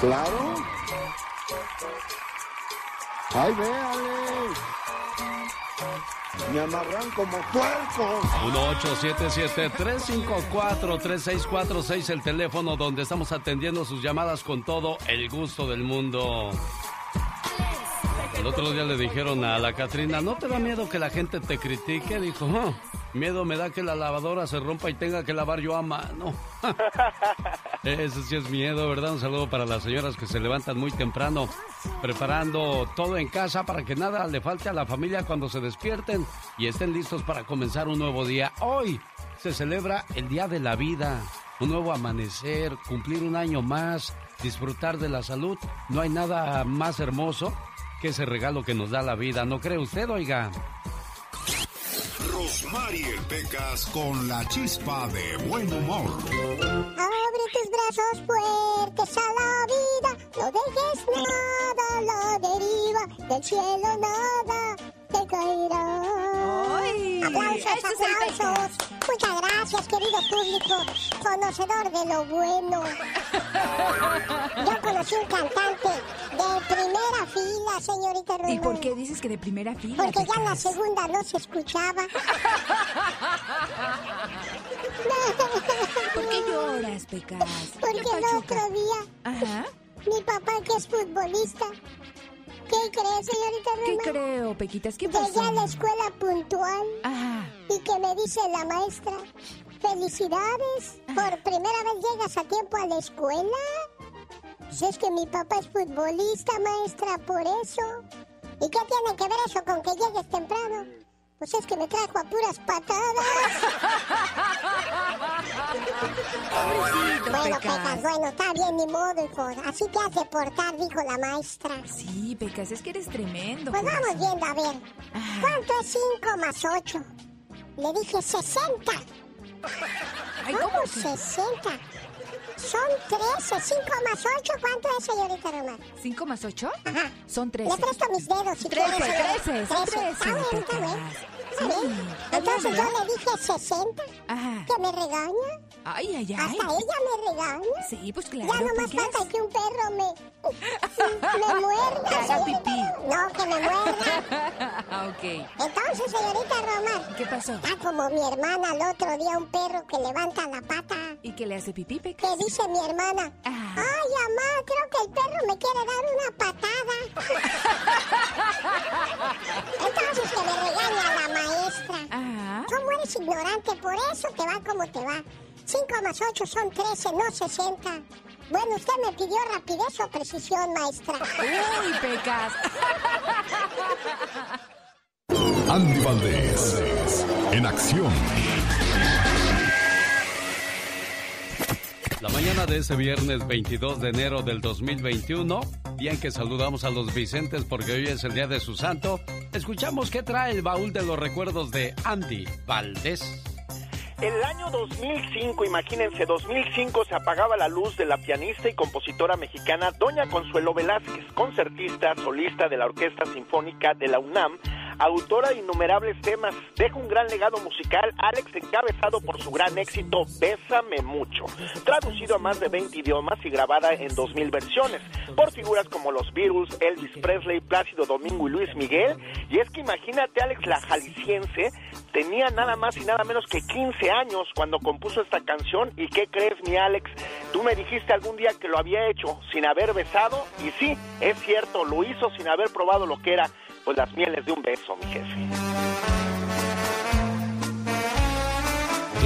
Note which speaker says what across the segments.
Speaker 1: Claro. Ay, véale. Me amarran como puerco.
Speaker 2: 1-877-354-3646, el teléfono donde estamos atendiendo sus llamadas con todo el gusto del mundo. El otro día le dijeron a la Catrina, ¿no te da miedo que la gente te critique? Dijo, oh, miedo me da que la lavadora se rompa y tenga que lavar yo a mano. Ese sí es miedo, ¿verdad? Un saludo para las señoras que se levantan muy temprano, preparando todo en casa para que nada le falte a la familia cuando se despierten y estén listos para comenzar un nuevo día. Hoy se celebra el Día de la Vida, un nuevo amanecer, cumplir un año más, disfrutar de la salud. No hay nada más hermoso que ese regalo que nos da la vida. ¿No cree usted, oiga?
Speaker 3: Rosmarie Pecas con la chispa de buen humor.
Speaker 4: Abre tus brazos fuertes a la vida, no dejes nada la deriva, del cielo nada te caerá. aplausos, aplausos. Muchas gracias, querido público, conocedor de lo bueno. Yo conocí un cantante de primera fila, señorita Román.
Speaker 5: ¿Y por qué dices que de primera fila?
Speaker 4: Porque ya en la segunda no se escuchaba.
Speaker 5: ¿Por qué lloras, Pecas?
Speaker 4: Porque el otro día,
Speaker 5: Ajá.
Speaker 4: mi papá que es futbolista, ¿qué cree, señorita
Speaker 5: ¿Qué
Speaker 4: Román?
Speaker 5: creo, Pequitas? ¿Qué
Speaker 4: Llegué
Speaker 5: pasó?
Speaker 4: a la escuela puntual
Speaker 5: Ajá.
Speaker 4: y que me dice la maestra, felicidades, por primera vez llegas a tiempo a la escuela. Pues es que mi papá es futbolista, maestra, por eso. ¿Y qué tiene que ver eso con que llegues temprano? Pues es que me trajo a puras patadas.
Speaker 5: Pobrecito,
Speaker 4: bueno,
Speaker 5: Pecas.
Speaker 4: Bueno, está bien, ni modo, hijo. Así te has de portar, dijo la maestra.
Speaker 5: Sí, Pecas, es que eres tremendo.
Speaker 4: Pues vamos
Speaker 5: corazón.
Speaker 4: viendo, a ver.
Speaker 5: Ah.
Speaker 4: ¿Cuánto es 5 más 8? Le dije 60.
Speaker 5: Ay,
Speaker 4: ¿Cómo
Speaker 5: ¿cómo que?
Speaker 4: 60? Son 13. 5 más 8, ¿cuánto es, señorita Román?
Speaker 5: ¿Cinco más ocho?
Speaker 4: Ajá.
Speaker 5: Son
Speaker 4: Le
Speaker 5: trece.
Speaker 4: presto mis dedos si
Speaker 5: Trece,
Speaker 4: quieres.
Speaker 5: trece, son trece,
Speaker 4: Está bien, está
Speaker 5: Pecas.
Speaker 4: bien. Está
Speaker 5: Sí,
Speaker 4: bien.
Speaker 5: está
Speaker 4: Entonces yo le dije 60.
Speaker 5: Ajá.
Speaker 4: ¿Que me regaña?
Speaker 5: Ay, ay, ay.
Speaker 4: Hasta ella me regaña.
Speaker 5: Sí, pues claro,
Speaker 4: Ya nomás falta que un perro me, me muerda.
Speaker 5: Que haga pipí.
Speaker 4: No, que me muerda.
Speaker 5: Ok.
Speaker 4: Entonces, señorita Román.
Speaker 5: ¿Qué pasó?
Speaker 4: Ah, como mi hermana el otro día, un perro que levanta la pata.
Speaker 5: ¿Y qué le hace pipí, Pecas?
Speaker 4: Que dice mi hermana,
Speaker 5: Ah.
Speaker 4: ay, mamá, creo que el perro me quiere dar una patada. Entonces que me regaña la maestra.
Speaker 5: Ajá.
Speaker 4: ¿Cómo eres ignorante? Por eso te va como te va. 5 más 8 son 13, no 60. Bueno, usted me pidió rapidez o precisión, maestra.
Speaker 5: Uy, Pecas.
Speaker 3: Andy Valdés, en acción.
Speaker 2: La mañana de ese viernes 22 de enero del 2021, día en que saludamos a los Vicentes porque hoy es el día de su santo, escuchamos qué trae el baúl de los recuerdos de Andy Valdés.
Speaker 6: El año 2005, imagínense, 2005 se apagaba la luz de la pianista y compositora mexicana Doña Consuelo Velázquez, concertista, solista de la Orquesta Sinfónica de la UNAM, autora de innumerables temas. Deja un gran legado musical, Alex, encabezado por su gran éxito Bésame Mucho, traducido a más de 20 idiomas y grabada en 2000 versiones, por figuras como los Beatles, Elvis Presley, Plácido Domingo y Luis Miguel. Y es que imagínate, Alex, la jalisciense, tenía nada más y nada menos que 15 años cuando compuso esta canción. ¿Y qué crees, mi Alex? Tú me dijiste algún día que lo había hecho sin haber besado, y sí, es cierto, lo hizo sin haber probado lo que era, pues las mieles de un beso, mi jefe.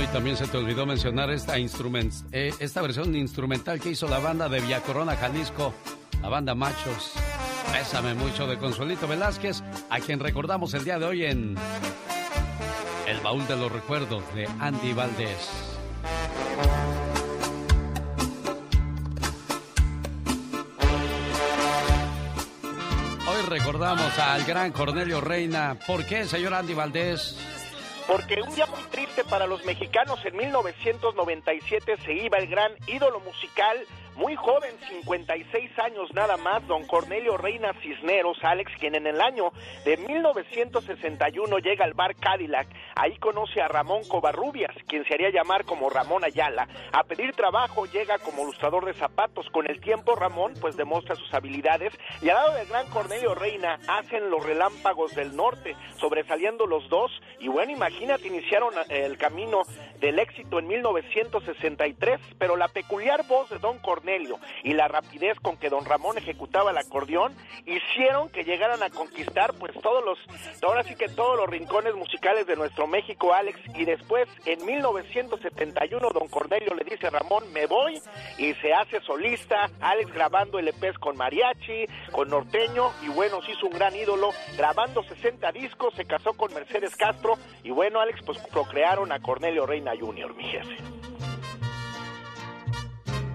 Speaker 2: Y también se te olvidó mencionar esta, eh, esta versión instrumental que hizo la banda de Villa Corona, Jalisco, la banda Machos. Bésame mucho de Consuelito Velázquez, a quien recordamos el día de hoy en El Baúl de los Recuerdos de Andy Valdés. Recordamos al gran Cornelio Reina. ¿Por qué, señor Andy Valdés?
Speaker 6: Porque un día muy triste para los mexicanos, en 1997 se iba el gran ídolo musical muy joven, 56 años nada más, don Cornelio Reina Cisneros, Alex, quien en el año de 1961 llega al bar Cadillac. Ahí conoce a Ramón Covarrubias, quien se haría llamar como Ramón Ayala. A pedir trabajo llega como ilustrador de zapatos. Con el tiempo, Ramón pues demuestra sus habilidades y al lado del gran Cornelio Reina hacen los relámpagos del norte, sobresaliendo los dos. Y bueno, imagínate, iniciaron eh, el camino del éxito en 1963, pero la peculiar voz de don Cornelio y la rapidez con que don Ramón ejecutaba el acordeón hicieron que llegaran a conquistar pues todos los, ahora sí que todos los rincones musicales de nuestro México, Alex, y después en 1971 don Cornelio le dice a Ramón, me voy, y se hace solista, Alex grabando LPs con mariachi, con norteño, y bueno, se hizo un gran ídolo, grabando 60 discos, se casó con Mercedes Castro, y bueno, Alex, pues procrearon a Cornelio Reina Jr., mi jefe.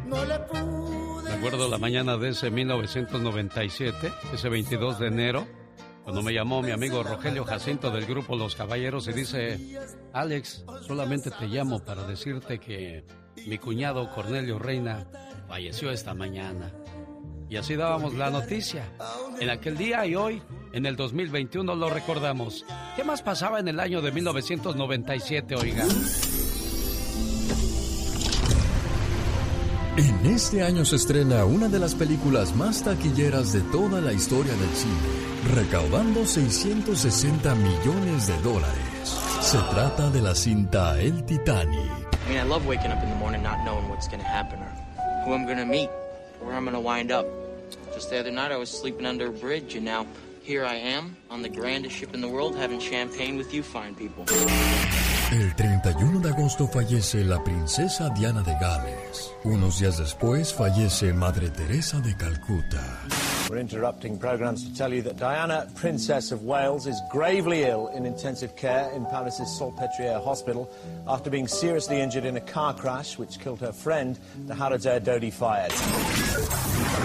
Speaker 2: Me acuerdo la mañana de ese 1997, ese 22 de enero, cuando me llamó mi amigo Rogelio Jacinto del grupo Los Caballeros y dice, Alex, solamente te llamo para decirte que mi cuñado Cornelio Reina falleció esta mañana. Y así dábamos la noticia. En aquel día y hoy, en el 2021, lo recordamos. ¿Qué más pasaba en el año de 1997, oiga?
Speaker 7: En este año se estrena una de las películas más taquilleras de toda la historia del cine, recaudando 660 millones de dólares. Se trata de la cinta El Titanic.
Speaker 8: I mean, I love waking up in the morning not knowing what's going to happen or who I'm going to meet, where I'm going to wind up. Just the other night, I was sleeping under a bridge, and now here I am on the grandest ship in the world having champagne with you fine people.
Speaker 7: El 31 de agosto fallece la princesa Diana de Gales. Unos días después fallece Madre Teresa de Calcuta.
Speaker 9: We're interrupting programs to tell you that Diana, Princess of Wales, is gravely ill in intensive care in Paris's Salpêtrière Hospital after being seriously injured in a car crash which killed her friend, the Harrods Air Dodi fired.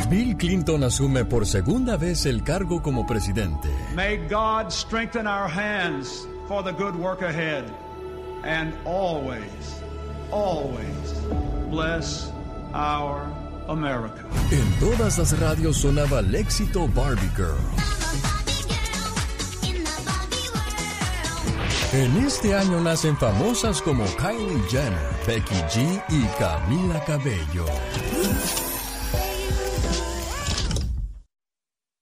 Speaker 7: Bill Clinton asume por segunda vez el cargo como presidente.
Speaker 10: May God strengthen our hands for the good work ahead and always, always bless our America.
Speaker 7: En todas las radios sonaba el éxito Barbie Girl. En este año nacen famosas como Kylie Jenner, Becky G y Camila Cabello.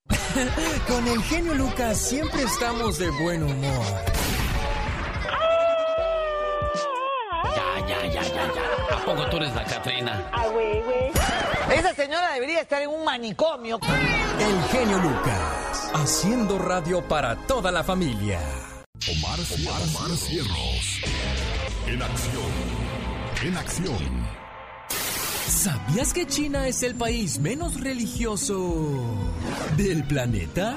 Speaker 11: Con el genio Lucas siempre estamos de buen humor.
Speaker 2: Poco tú eres la Catrina?
Speaker 12: Ah, güey, güey. Esa señora debería estar en un manicomio.
Speaker 11: El genio Lucas, haciendo radio para toda la familia.
Speaker 3: Omar, Omar, Omar Cierros. En acción. En acción.
Speaker 11: ¿Sabías que China es el país menos religioso del planeta?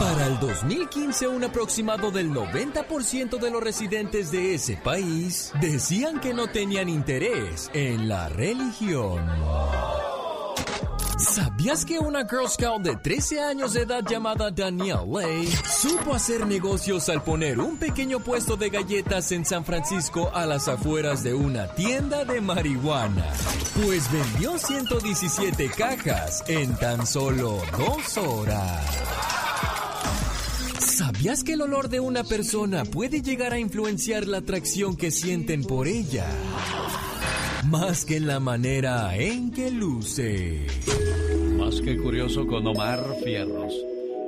Speaker 11: Para el 2015, un aproximado del 90% de los residentes de ese país decían que no tenían interés en la religión. ¿Sabías que una Girl Scout de 13 años de edad llamada Danielle Lay supo hacer negocios al poner un pequeño puesto de galletas en San Francisco a las afueras de una tienda de marihuana? Pues vendió 117 cajas en tan solo dos horas. ¿Sabías que el olor de una persona puede llegar a influenciar la atracción que sienten por ella? Más que en la manera en que luce.
Speaker 2: Que curioso con Omar Fierros.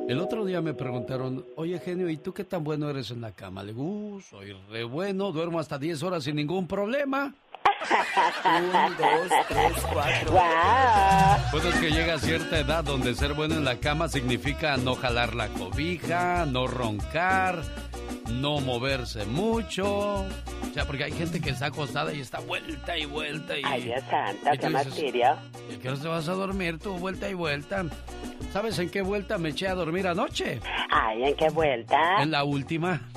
Speaker 2: El otro día me preguntaron, oye genio, ¿y tú qué tan bueno eres en la cama? Le digo, "Uh, soy re bueno, duermo hasta 10 horas sin ningún problema.
Speaker 12: Un, dos, tres, cuatro.
Speaker 2: Pues es que llega a cierta edad donde ser bueno en la cama significa no jalar la cobija, no roncar, no moverse mucho. O sea, porque hay gente que está acostada y está vuelta y vuelta y...
Speaker 12: Ay, Dios santo, qué martirio.
Speaker 2: ¿Y qué hora te vas a dormir tú? Vuelta y vuelta. ¿Sabes en qué vuelta me eché a dormir anoche?
Speaker 12: Ay, ¿en qué vuelta?
Speaker 2: En la última.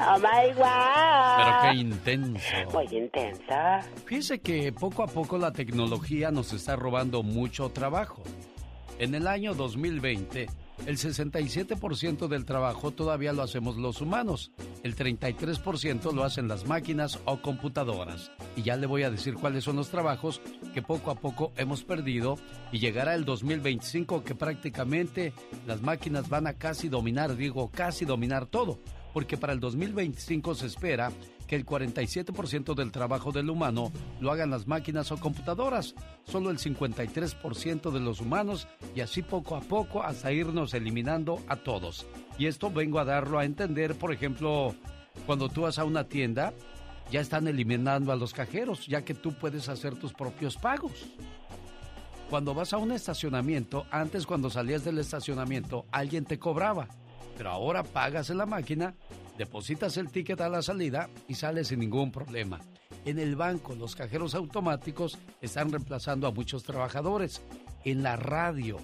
Speaker 12: Oh my God.
Speaker 2: Pero qué intenso.
Speaker 12: Muy intensa.
Speaker 2: Fíjese que poco a poco la tecnología nos está robando mucho trabajo. En el año 2020, El 67% del trabajo todavía lo hacemos los humanos. El 33% lo hacen las máquinas o computadoras. Y ya le voy a decir cuáles son los trabajos que poco a poco hemos perdido y llegará el 2025 que prácticamente las máquinas van a casi dominar, digo, casi dominar todo. Porque para el 2025 se espera que el 47% del trabajo del humano lo hagan las máquinas o computadoras, solo el 53% de los humanos y así poco a poco hasta irnos eliminando a todos. Y esto vengo a darlo a entender, por ejemplo, cuando tú vas a una tienda, ya están eliminando a los cajeros, ya que tú puedes hacer tus propios pagos. Cuando vas a un estacionamiento, antes cuando salías del estacionamiento, alguien te cobraba, pero ahora pagas en la máquina depositas el ticket a la salida y sales sin ningún problema. En el banco, los cajeros automáticos están reemplazando a muchos trabajadores. En la radio,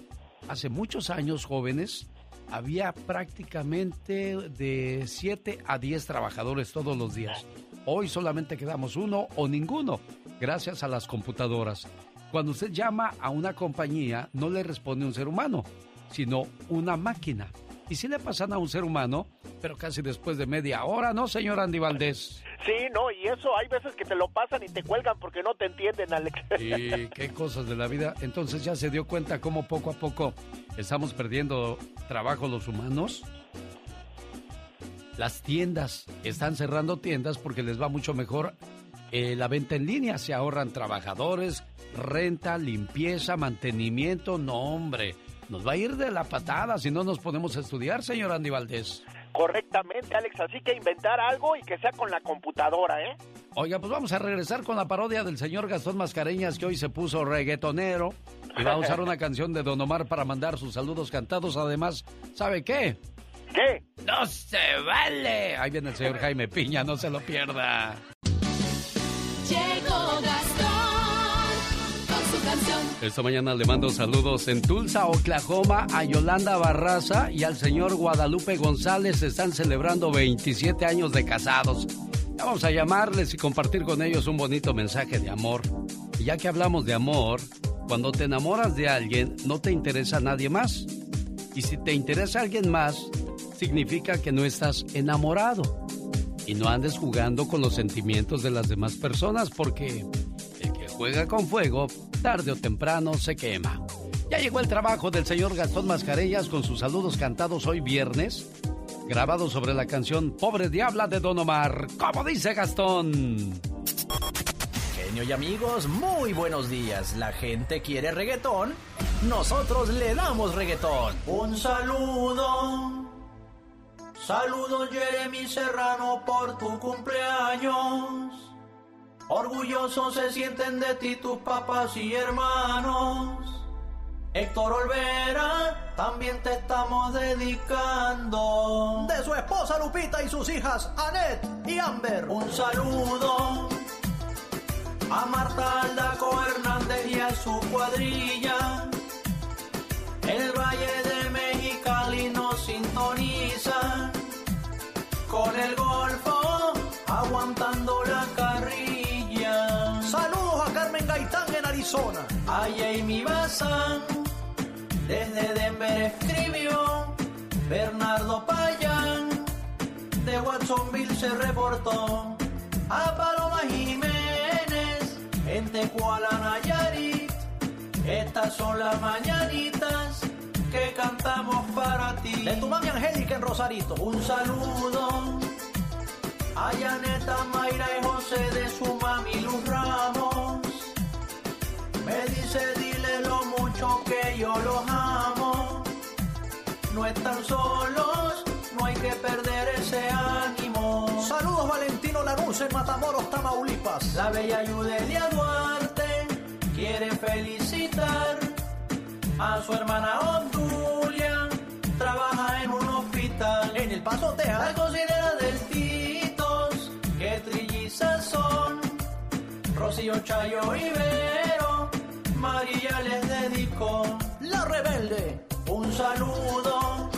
Speaker 2: hace muchos años jóvenes, había prácticamente de 7 a 10 trabajadores todos los días. Hoy solamente quedamos uno o ninguno, gracias a las computadoras. Cuando usted llama a una compañía, no le responde un ser humano, sino una máquina. Y si le pasan a un ser humano, pero casi después de media hora, ¿no, señor Andy Valdés?
Speaker 6: Sí, no, y eso hay veces que te lo pasan y te cuelgan porque no te entienden, Alex.
Speaker 2: Y qué cosas de la vida. Entonces ya se dio cuenta cómo poco a poco estamos perdiendo trabajo los humanos. Las tiendas están cerrando tiendas porque les va mucho mejor eh, la venta en línea. Se ahorran trabajadores, renta, limpieza, mantenimiento. No, hombre, nos va a ir de la patada si no nos podemos estudiar, señor Andy Valdés.
Speaker 6: Correctamente, Alex. Así que inventar algo y que sea con la computadora, ¿eh?
Speaker 2: Oiga, pues vamos a regresar con la parodia del señor Gastón Mascareñas, que hoy se puso reggaetonero y va a usar una canción de Don Omar para mandar sus saludos cantados. Además, ¿sabe qué?
Speaker 6: ¿Qué?
Speaker 2: ¡No se vale! Ahí viene el señor Jaime Piña, no se lo pierda. Esta mañana le mando saludos en Tulsa, Oklahoma, a Yolanda Barraza y al señor Guadalupe González. Están celebrando 27 años de casados. Vamos a llamarles y compartir con ellos un bonito mensaje de amor. Y ya que hablamos de amor, cuando te enamoras de alguien, no te interesa nadie más. Y si te interesa alguien más, significa que no estás enamorado. Y no andes jugando con los sentimientos de las demás personas porque juega con fuego, tarde o temprano se quema. Ya llegó el trabajo del señor Gastón Mascarellas con sus saludos cantados hoy viernes, grabado sobre la canción Pobre Diabla de Don Omar. ¿Cómo dice Gastón?
Speaker 13: Genio y amigos, muy buenos días. La gente quiere reggaetón, nosotros le damos reggaetón. Un saludo. Saludos Jeremy Serrano por tu cumpleaños. Orgullosos se sienten de ti tus papás y hermanos. Héctor Olvera, también te estamos dedicando. De su esposa Lupita y sus hijas Annette y Amber. Un saludo a Marta Aldaco Hernández y a su cuadrilla. El Valle Arizona. A Jamie Bazán desde Denver escribió. Bernardo Payán de Watsonville se reportó. A Paloma Jiménez en Tecuala, Nayarit. Estas son las mañanitas que cantamos para ti. De tu mami Angélica en Rosarito. Un saludo a Yaneta, Mayra y José de su mami Luz Ramos. Me dice, dile lo mucho que yo los amo. No están solos, no hay que perder ese ánimo. Saludos Valentino Lanús en Matamoros, Tamaulipas. La bella Yudelia Duarte quiere felicitar a su hermana Obdulia. Trabaja en un hospital en El Paso, Texas. La considera del Titos, que trillizas son. Rocío Chayo y María les dedicó. La rebelde, un saludo.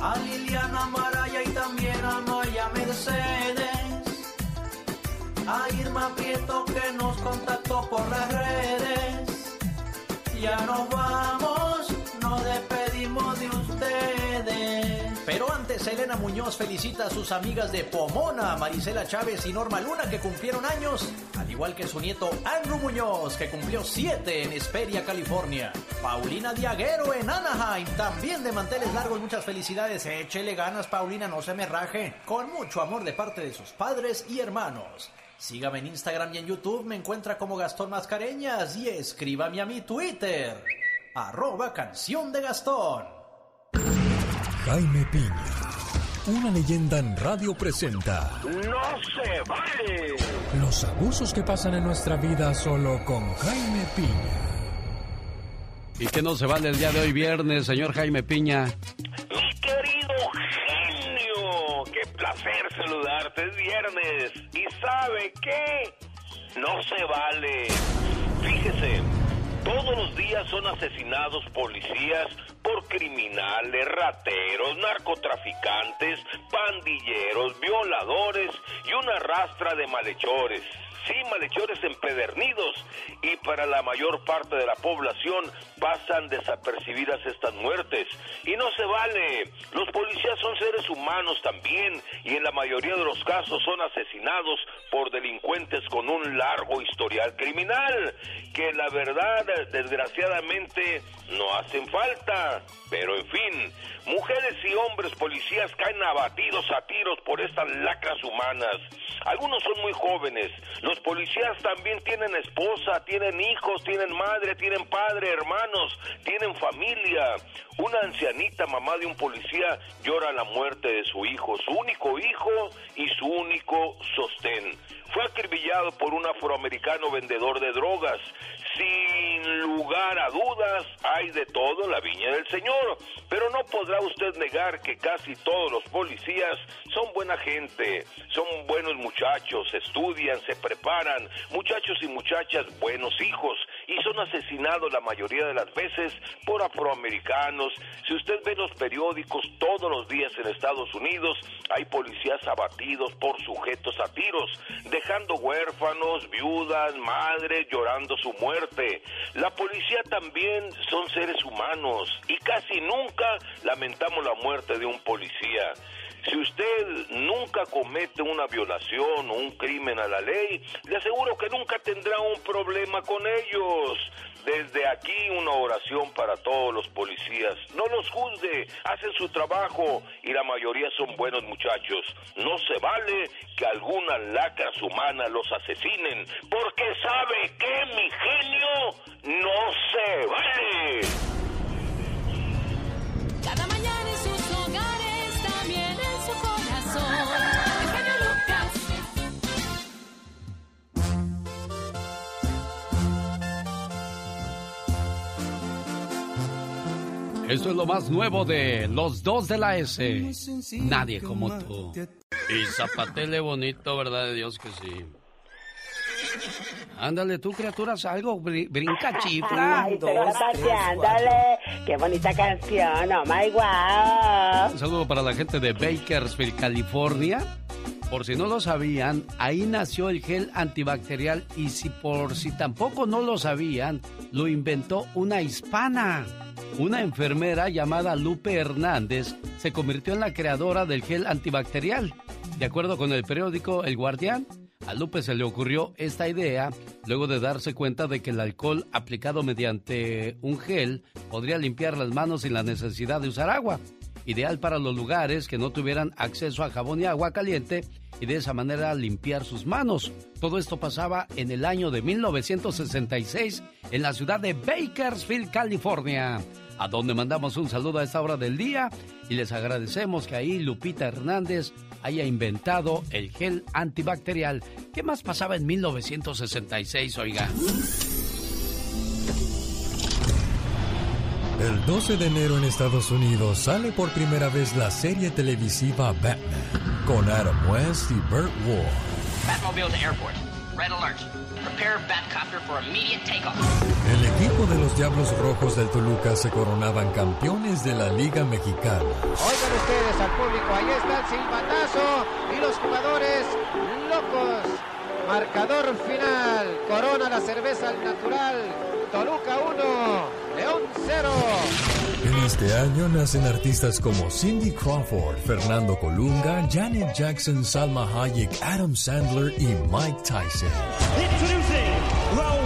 Speaker 13: A Liliana Maraya y también a Maya Mercedes. A Irma Prieto que nos contactó por las redes. Ya nos vamos, Selena Muñoz felicita a sus amigas de Pomona, Marisela Chávez y Norma Luna, que cumplieron años, al igual que su nieto Andrew Muñoz, que cumplió siete en Esperia, California. Paulina Diaguero en Anaheim, también de manteles largos, muchas felicidades. Échele ganas, Paulina, no se me raje. Con mucho amor de parte de sus padres y hermanos. Sígame en Instagram y en YouTube, me encuentra como Gastón Mascareñas y escríbame a mi Twitter, arroba canción de Gastón.
Speaker 7: Jaime Piña, una leyenda en radio presenta
Speaker 14: ¡No se vale!
Speaker 7: los abusos que pasan en nuestra vida solo con Jaime Piña.
Speaker 2: ¿Y qué no se vale el día de hoy viernes, señor Jaime Piña?
Speaker 14: Mi querido genio, qué placer saludarte, es viernes. ¿Y sabe qué? No se vale. Fíjese, todos los días son asesinados policías por criminales, rateros, narcotraficantes, pandilleros, violadores y una rastra de malhechores. Sí, malhechores empedernidos y para la mayor parte de la población pasan desapercibidas estas muertes. Y no se vale. Los policías son seres humanos también y en la mayoría de los casos son asesinados por delincuentes con un largo historial criminal que la verdad desgraciadamente no hacen falta. Pero en fin, mujeres y hombres policías caen abatidos a tiros por estas lacras humanas. Algunos son muy jóvenes. Los policías también tienen esposa, tienen hijos, tienen madre, tienen padre, hermanos, tienen familia. Una ancianita mamá de un policía llora la muerte de su hijo, su único hijo y su único sostén. Fue acribillado por un afroamericano vendedor de drogas. Sin lugar a dudas, hay de todo en la viña del Señor. Pero no podrá usted negar que casi todos los policías son buena gente, son buenos muchachos, estudian, se preparan, muchachos y muchachas buenos hijos, y son asesinados la mayoría de las veces por afroamericanos. Si usted ve los periódicos todos los días en Estados Unidos, hay policías abatidos por sujetos a tiros, dejando huérfanos, viudas, madres llorando su muerte. La policía también son seres humanos y casi nunca lamentamos la muerte de un policía. Si usted nunca comete una violación o un crimen a la ley, le aseguro que nunca tendrá un problema con ellos. Desde aquí una oración para todos los policías. No los juzgue, hacen su trabajo y la mayoría son buenos muchachos. No se vale que algunas lacras humanas los asesinen, porque sabe que mi genio no se vale.
Speaker 15: Cada mañana
Speaker 2: Esto es lo más nuevo de los dos de la S. Nadie como tú. Y zapatele bonito, ¿verdad de Dios que sí? Ándale tú, criaturas, algo, bri- brinca chifla.
Speaker 16: Ay, pero paseándole. Qué bonita canción, oh my wow.
Speaker 2: Un saludo para la gente de Bakersfield, California. Por si no lo sabían, ahí nació el gel antibacterial y si por si tampoco no lo sabían, lo inventó una hispana. Una enfermera llamada Lupe Hernández se convirtió en la creadora del gel antibacterial. De acuerdo con el periódico El Guardián, a Lupe se le ocurrió esta idea luego de darse cuenta de que el alcohol aplicado mediante un gel podría limpiar las manos sin la necesidad de usar agua ideal para los lugares que no tuvieran acceso a jabón y agua caliente y de esa manera limpiar sus manos. Todo esto pasaba en el año de 1966 en la ciudad de Bakersfield, California, a donde mandamos un saludo a esta hora del día y les agradecemos que ahí Lupita Hernández haya inventado el gel antibacterial. ¿Qué más pasaba en 1966, oiga?
Speaker 7: El 12 de enero en Estados Unidos sale por primera vez la serie televisiva Batman con Adam West y Burt Ward.
Speaker 17: Batmobile to airport. Red alert. Prepare Batcopter for immediate takeoff.
Speaker 7: El equipo de los Diablos Rojos del Toluca se coronaban campeones de la Liga Mexicana.
Speaker 18: Oigan ustedes al público, ahí está el silbatazo y los jugadores locos. Marcador final, corona la cerveza al natural. Toluca 1, León 0.
Speaker 7: En este año nacen artistas como Cindy Crawford, Fernando Colunga, Janet Jackson, Salma Hayek, Adam Sandler y Mike Tyson.
Speaker 19: Introducing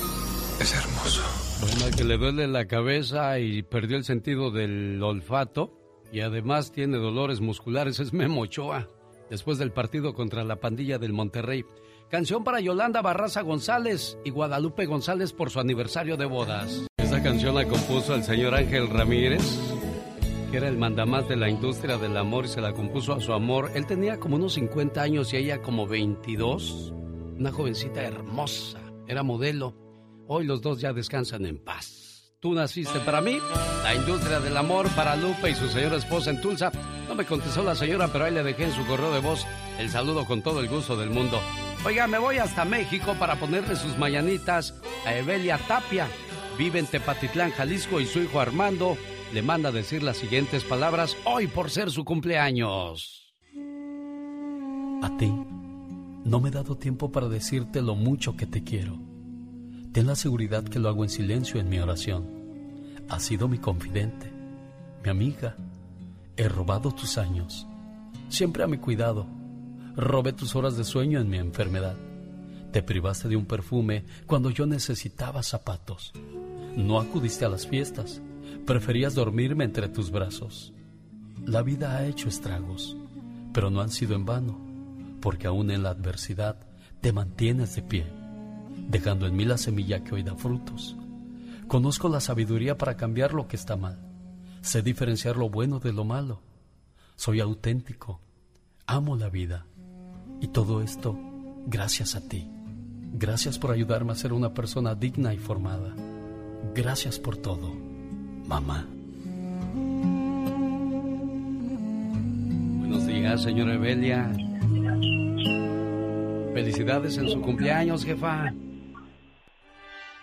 Speaker 20: Es hermoso.
Speaker 2: Bueno, al que le duele la cabeza y perdió el sentido del olfato y además tiene dolores musculares es Memo Ochoa, después del partido contra la pandilla del Monterrey. Canción para Yolanda Barraza González y Guadalupe González por su aniversario de bodas. Esta canción la compuso el señor Ángel Ramírez, que era el mandamás de la industria del amor y se la compuso a su amor. Él tenía como unos 50 años y ella como 22. Una jovencita hermosa, era modelo. Hoy los dos ya descansan en paz. Tú naciste para mí, la industria del amor para Lupe y su señora esposa en Tulsa. No me contestó la señora, pero ahí le dejé en su correo de voz el saludo con todo el gusto del mundo. Oiga, me voy hasta México para ponerle sus mañanitas a Evelia Tapia. Vive en Tepatitlán, Jalisco y su hijo Armando le manda decir las siguientes palabras hoy por ser su cumpleaños. A ti, no me he dado tiempo para decirte lo mucho que te quiero. Ten la seguridad que lo hago en silencio en mi oración. Has sido mi confidente, mi amiga. He robado tus años, siempre a mi cuidado. Robé tus horas de sueño en mi enfermedad. Te privaste de un perfume cuando yo necesitaba zapatos. No acudiste a las fiestas, preferías dormirme entre tus brazos. La vida ha hecho estragos, pero no han sido en vano, porque aún en la adversidad te mantienes de pie dejando en mí la semilla que hoy da frutos. Conozco la sabiduría para cambiar lo que está mal. Sé diferenciar lo bueno de lo malo. Soy auténtico. Amo la vida. Y todo esto gracias a ti. Gracias por ayudarme a ser una persona digna y formada. Gracias por todo, mamá. Buenos días, señora Evelia. Felicidades en su cumpleaños, jefa.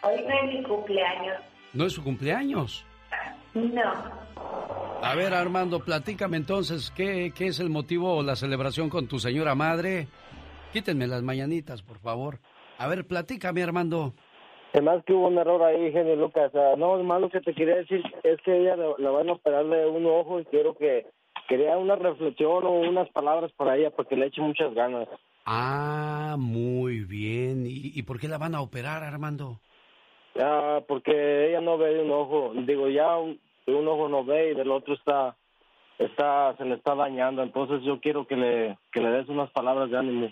Speaker 21: Hoy no es mi cumpleaños.
Speaker 2: ¿No es su cumpleaños?
Speaker 21: No.
Speaker 2: A ver, Armando, platícame entonces, ¿qué, qué es el motivo o la celebración con tu señora madre? Quítenme las mañanitas, por favor. A ver, platícame, Armando.
Speaker 22: Además que hubo un error ahí, genio Lucas. Ah, no, más lo que te quería decir es que ella le van a operar de un ojo y quiero que quería una reflexión o unas palabras para ella porque le eche muchas ganas.
Speaker 2: Ah, muy bien. ¿Y, y por qué la van a operar, Armando?
Speaker 22: Ah, porque ella no ve de un ojo. Digo, ya un, de un ojo no ve y del otro está, está, se le está dañando. Entonces yo quiero que le, que le des unas palabras de ánimo.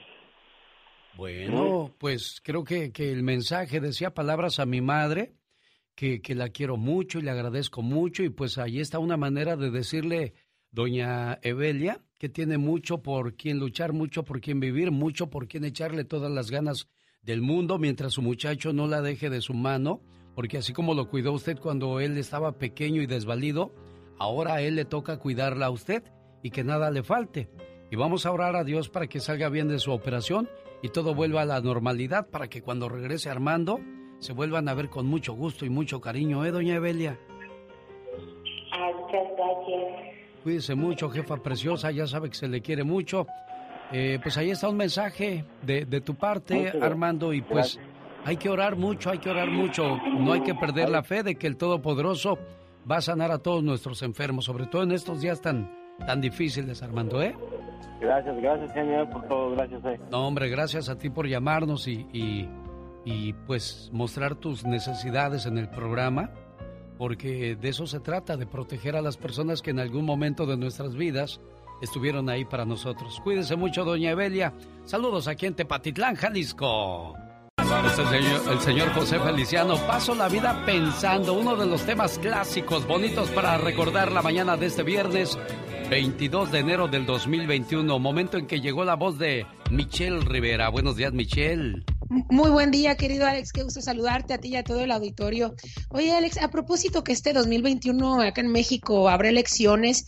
Speaker 2: Bueno, pues creo que, que el mensaje decía palabras a mi madre, que, que la quiero mucho y le agradezco mucho, y pues ahí está una manera de decirle, doña Evelia, que tiene mucho por quien luchar, mucho por quien vivir, mucho por quien echarle todas las ganas del mundo mientras su muchacho no la deje de su mano, porque así como lo cuidó usted cuando él estaba pequeño y desvalido, ahora a él le toca cuidarla a usted y que nada le falte. Y vamos a orar a Dios para que salga bien de su operación y todo vuelva a la normalidad para que cuando regrese Armando se vuelvan a ver con mucho gusto y mucho cariño, ¿eh, doña Evelia?
Speaker 21: Ah, muchas gracias.
Speaker 2: Cuídese mucho, jefa preciosa, ya sabe que se le quiere mucho. Eh, pues ahí está un mensaje de, de tu parte, Armando, y pues hay que orar mucho, hay que orar mucho. No hay que perder la fe de que el Todopoderoso va a sanar a todos nuestros enfermos, sobre todo en estos días tan, tan difíciles, Armando, ¿eh?
Speaker 22: Gracias, gracias, señor, por todo. Gracias, eh.
Speaker 2: No, hombre, gracias a ti por llamarnos y, y, y, pues mostrar tus necesidades en el programa, porque de eso se trata, de proteger a las personas que en algún momento de nuestras vidas estuvieron ahí para nosotros. Cuídese mucho, doña Evelia. Saludos aquí en Tepatitlán, Jalisco. Es el señor, el señor José Feliciano. Paso la vida pensando, uno de los temas clásicos, bonitos para recordar la mañana de este viernes 22 de enero del 2021, momento en que llegó la voz de Michelle Rivera. Buenos días, Michelle.
Speaker 23: Muy buen día, querido Alex. Qué gusto saludarte a ti y a todo el auditorio. Oye, Alex, a propósito que este 2021 acá en México habrá elecciones,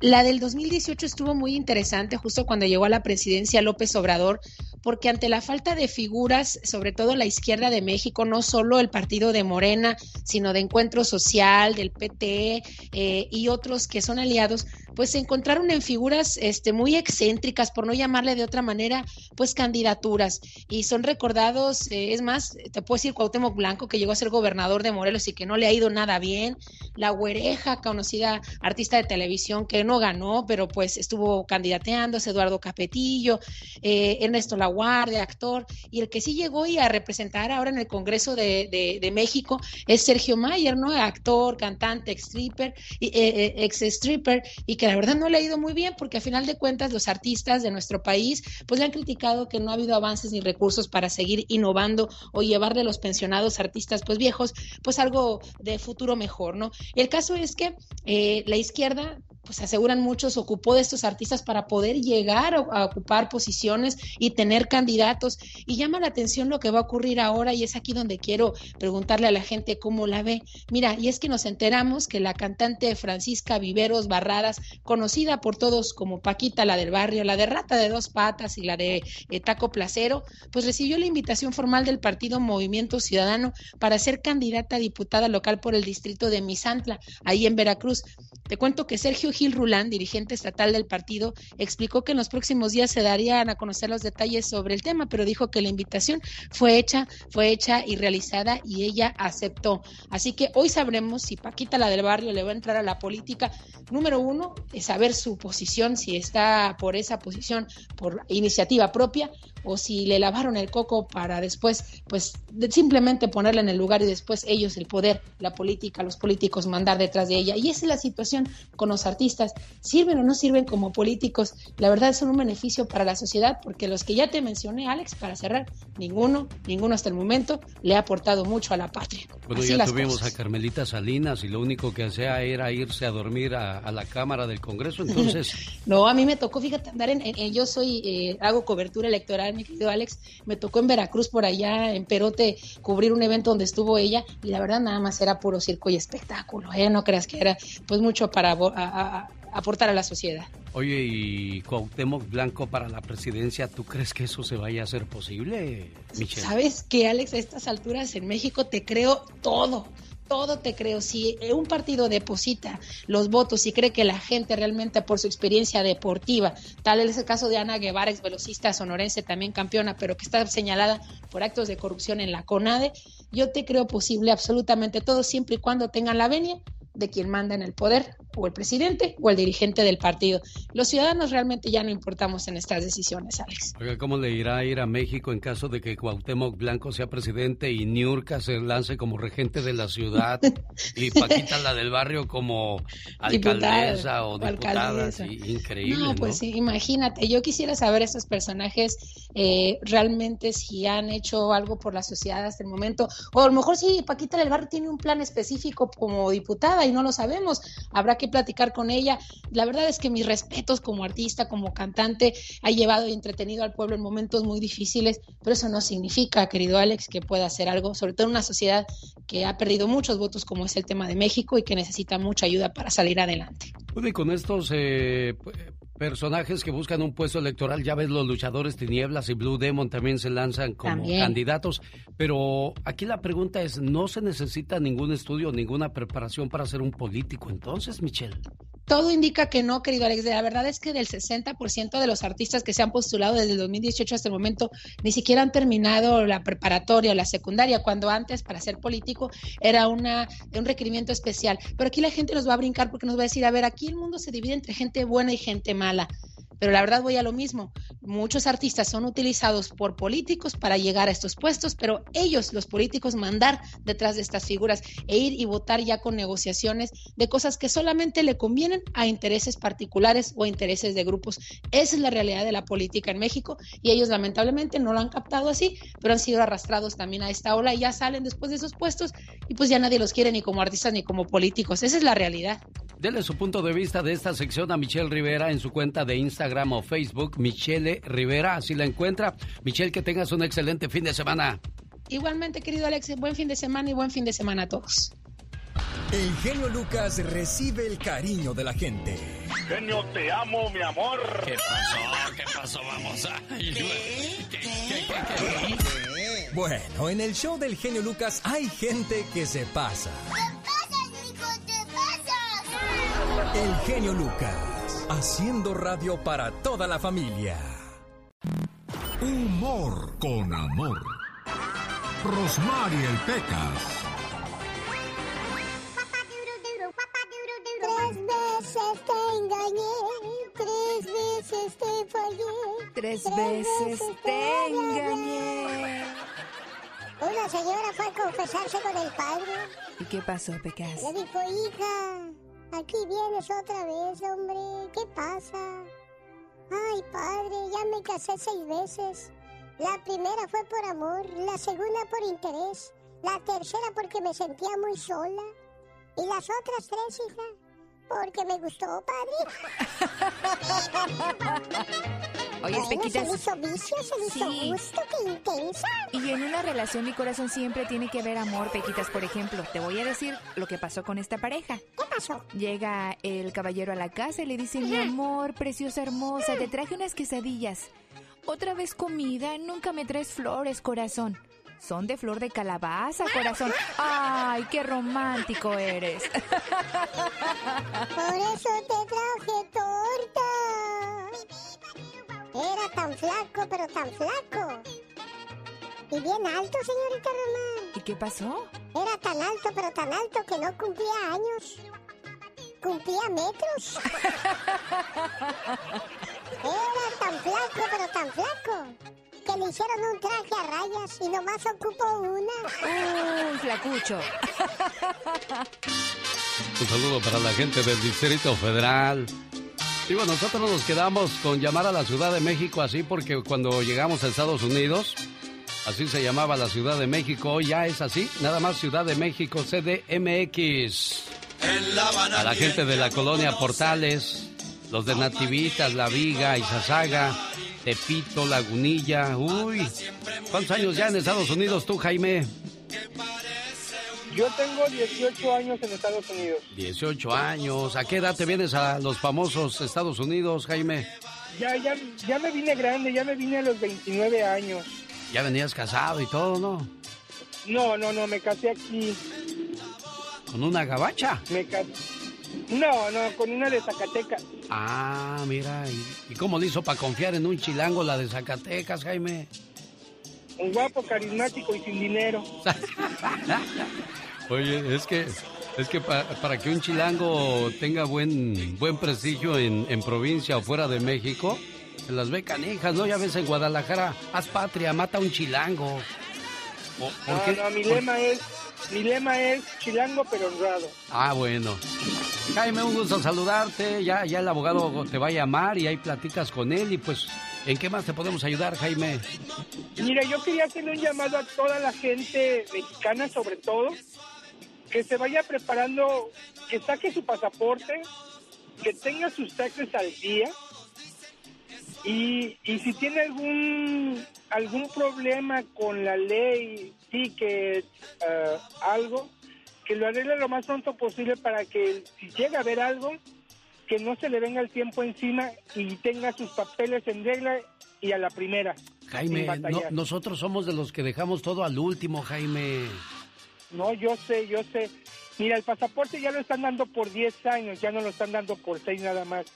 Speaker 23: la del 2018 estuvo muy interesante justo cuando llegó a la presidencia López Obrador, porque ante la falta de figuras, sobre todo la izquierda de México, no solo el partido de Morena, sino de Encuentro Social, del PT eh, y otros que son aliados, pues se encontraron en figuras este, muy excéntricas, por no llamarle de otra manera, pues candidaturas. Y son recordados, eh, es más, te puedo decir Cuauhtémoc Blanco, que llegó a ser gobernador de Morelos y que no le ha ido nada bien, la güereja, conocida artista de televisión, que no ganó, pero pues estuvo candidateándose, Eduardo Capetillo, eh, Ernesto Laguardia, actor, y el que sí llegó y a representar ahora en el Congreso de, de- México es Sergio Mayer, ¿no? Actor, cantante, ex stripper, eh, eh, ex stripper, y que la verdad no le ha ido muy bien, porque a final de cuentas los artistas de nuestro país, pues le han criticado que no ha habido avances ni recursos para seguir innovando o llevarle a los pensionados artistas pues viejos, pues algo de futuro mejor, ¿no? El caso es que eh, la izquierda pues aseguran muchos, ocupó de estos artistas para poder llegar a, ocupar posiciones y tener candidatos. Y llama la atención lo que va a ocurrir ahora y es aquí donde quiero preguntarle a la gente cómo la ve. Mira, y es que nos enteramos que la cantante Francisca Viveros Barradas, conocida por todos como Paquita, la del barrio, la de Rata de dos patas y la de eh, Taco Placero, pues recibió la invitación formal del partido Movimiento Ciudadano para ser candidata a diputada local por el distrito de Misantla, ahí en Veracruz. Te cuento que Sergio Gil Rulán, dirigente estatal del partido, explicó que en los próximos días se darían a conocer los detalles sobre el tema, pero dijo que la invitación fue hecha, fue hecha y realizada y ella aceptó. Así que hoy sabremos si Paquita, la del barrio, le va a entrar a la política. Número uno, es saber su posición, si está por esa posición, por iniciativa propia, o si le lavaron el coco para después, pues de- simplemente ponerla en el lugar y después ellos el poder, la política, los políticos mandar detrás de ella. Y esa es la situación con los artistas. ¿Sirven o no sirven como políticos? La verdad son un beneficio para la sociedad porque los que ya te mencioné, Alex, para cerrar, ninguno, ninguno hasta el momento le ha aportado mucho a la patria.
Speaker 2: Bueno,
Speaker 23: Así
Speaker 2: ya tuvimos
Speaker 23: cosas.
Speaker 2: a Carmelita Salinas y lo único que hacía era irse a dormir a, a la Cámara del Congreso. Entonces,
Speaker 23: No, a mí me tocó, fíjate, andar en, en- en- yo soy, eh, hago cobertura electoral, mi querido Alex, me tocó en Veracruz por allá, en Perote, cubrir un evento donde estuvo ella y la verdad nada más era puro circo y espectáculo, ¿eh? No creas que era pues mucho para abo- a- a- a- aportar a la sociedad.
Speaker 2: oye, y Cuauhtémoc Blanco para la presidencia, ¿tú crees que eso se vaya a hacer posible, Michelle?
Speaker 23: ¿Sabes qué, Alex? A estas alturas en México te creo todo. Todo te creo. Si un partido deposita los votos y cree que la gente realmente por su experiencia deportiva, tal es el caso de Ana Guevara, ex velocista sonorense, también campeona, pero que está señalada por actos de corrupción en la CONADE, yo te creo posible absolutamente todo siempre y cuando tengan la venia de quien manda en el poder, o el presidente o el dirigente del partido. Los ciudadanos realmente ya no importamos en estas decisiones, Alex.
Speaker 2: Oiga, ¿cómo le irá a ir a México en caso de que Cuauhtémoc Blanco sea presidente y Niurka se lance como regente de la ciudad y Paquita, la del barrio, como alcaldesa
Speaker 23: Diputada,
Speaker 2: o diputada?
Speaker 23: alcaldesa.
Speaker 2: Sí, increíble,
Speaker 23: No,
Speaker 2: ¿no?
Speaker 23: pues sí, imagínate, yo quisiera saber esos personajes eh, realmente si han hecho algo por la sociedad hasta el momento, o a lo mejor sí, Paquita del Barrio tiene un plan específico como diputada y no lo sabemos, habrá que platicar con ella. La verdad es que mis respetos como artista, como cantante, ha llevado y entretenido al pueblo en momentos muy difíciles, pero eso no significa, querido Alex, que pueda hacer algo, sobre todo en una sociedad que ha perdido muchos votos como es el tema de México y que necesita mucha ayuda para salir adelante.
Speaker 2: Bueno, y con estos eh, personajes que buscan un puesto electoral, ya ves, los luchadores Tinieblas y Blue Demon también se lanzan como
Speaker 23: También.
Speaker 2: candidatos, pero aquí la pregunta es, ¿no se necesita ningún estudio, ninguna preparación para ser un político entonces, Michelle?
Speaker 23: Todo indica que no, querido Alex. La verdad es que del 60% de los artistas que se han postulado desde el 2018 hasta el momento ni siquiera han terminado la preparatoria o la secundaria, cuando antes para ser político era una, un requerimiento especial. Pero aquí la gente nos va a brincar porque nos va a decir, a ver, aquí el mundo se divide entre gente buena y gente mala. Pero la verdad voy a lo mismo. Muchos artistas son utilizados por políticos para llegar a estos puestos, pero ellos, los políticos, mandar detrás de estas figuras e ir y votar ya con negociaciones de cosas que solamente le convienen a intereses particulares o intereses de grupos. Esa es la realidad de la política en México y ellos lamentablemente no lo han captado así, pero han sido arrastrados también a esta ola y ya salen después de esos puestos y pues ya nadie los quiere ni como artistas ni como políticos. Esa es la realidad.
Speaker 2: Dele su punto de vista de esta sección a Michelle Rivera en su cuenta de Instagram o Facebook, Michelle Rivera, así la encuentra. Michelle, que tengas un excelente fin de semana.
Speaker 23: Igualmente, querido Alex, buen fin de semana y buen fin de semana a todos.
Speaker 11: El genio Lucas recibe el cariño de la gente.
Speaker 19: Genio, te amo, mi amor.
Speaker 2: ¿Qué pasó? ¿Qué pasó? Vamos a...
Speaker 11: Bueno, en el show del genio Lucas hay gente que se pasa. El genio Lucas, haciendo radio para toda la familia.
Speaker 3: Humor con amor. Rosmarie el Pecas.
Speaker 4: Tres veces te engañé, tres veces te fallé.
Speaker 5: Tres veces te engañé.
Speaker 4: Una señora fue a confesarse con el padre.
Speaker 5: ¿Y qué pasó, Pecas?
Speaker 4: Le dijo, hija, aquí vienes otra vez, hombre. ¿Qué pasa? Ay, padre, ya me casé seis veces. La primera fue por amor, la segunda por interés, la tercera porque me sentía muy sola. Y las otras tres, hija, porque me gustó, padre.
Speaker 5: Oye,
Speaker 4: Bueno,
Speaker 5: Pequitas.
Speaker 4: Se hizo vicio, se hizo
Speaker 5: Sí.
Speaker 4: gusto, qué intensa.
Speaker 5: Y en una relación, mi corazón siempre tiene que haber amor, Pequitas. Por ejemplo, te voy a decir lo que pasó con esta pareja.
Speaker 4: ¿Qué pasó?
Speaker 5: Llega el caballero a la casa y le dice, mi amor, preciosa hermosa, te traje unas quesadillas. Otra vez comida, nunca me traes flores, corazón. Son de flor de calabaza, corazón. Ay, qué romántico eres.
Speaker 4: Por eso te traje torta. Era tan flaco, pero tan flaco. Y bien alto, señorita Román.
Speaker 5: ¿Y qué pasó?
Speaker 4: Era tan alto, pero tan alto que no cumplía años. Cumplía metros. Era tan flaco, pero tan flaco. Que le hicieron un traje a rayas y nomás ocupó una.
Speaker 5: Un flacucho.
Speaker 2: Un saludo para la gente del Distrito Federal. Digo, nosotros nos quedamos con llamar a la Ciudad de México así porque cuando llegamos a Estados Unidos, así se llamaba la Ciudad de México, hoy ya es así, nada más Ciudad de México, CDMX. A la gente de la colonia Portales, los de Nativitas, La Viga, Izazaga, Tepito, Lagunilla, uy. ¿Cuántos años ya en Estados Unidos tú, Jaime?
Speaker 24: Yo tengo 18 años en Estados Unidos.
Speaker 2: 18 años. ¿A qué edad te vienes a los famosos Estados Unidos, Jaime?
Speaker 24: Ya, ya, ya me vine grande, ya me vine a los 29 años.
Speaker 2: Ya venías casado y todo, ¿no?
Speaker 24: No, no, no, me casé aquí.
Speaker 2: Con una gabacha.
Speaker 24: Me casé. No, no, con una de Zacatecas.
Speaker 2: Ah, mira. ¿Y, y cómo le hizo para confiar en un chilango la de Zacatecas, Jaime?
Speaker 24: Un guapo, carismático y sin dinero.
Speaker 2: Oye, es que es que pa- para que un chilango tenga buen buen prestigio en, en provincia o fuera de México, se las ve canijas, ¿no? Ya ves en Guadalajara, haz patria, mata a un chilango. ¿O- por
Speaker 24: No,
Speaker 2: qué?
Speaker 24: no, mi
Speaker 2: Por-
Speaker 24: lema es, mi lema es chilango pero honrado.
Speaker 2: Ah, bueno. Jaime, un gusto saludarte. Ya, ya el abogado te va a llamar y ahí platicas con él. Y pues, ¿en qué más te podemos ayudar, Jaime?
Speaker 24: Mira, yo quería hacerle un llamado a toda la gente mexicana, sobre todo, que se vaya preparando, que saque su pasaporte, que tenga sus taxes al día y, y si tiene algún algún problema con la ley, ticket, eh, algo, que lo arregle lo más pronto posible para que si llega a haber algo, que no se le venga el tiempo encima y tenga sus papeles en regla y a la primera.
Speaker 2: Jaime, no- nosotros somos de los que dejamos todo al último, Jaime.
Speaker 24: No, yo sé, yo sé. Mira, el pasaporte ya lo están dando por 10 años, ya no lo están dando por 6 nada más.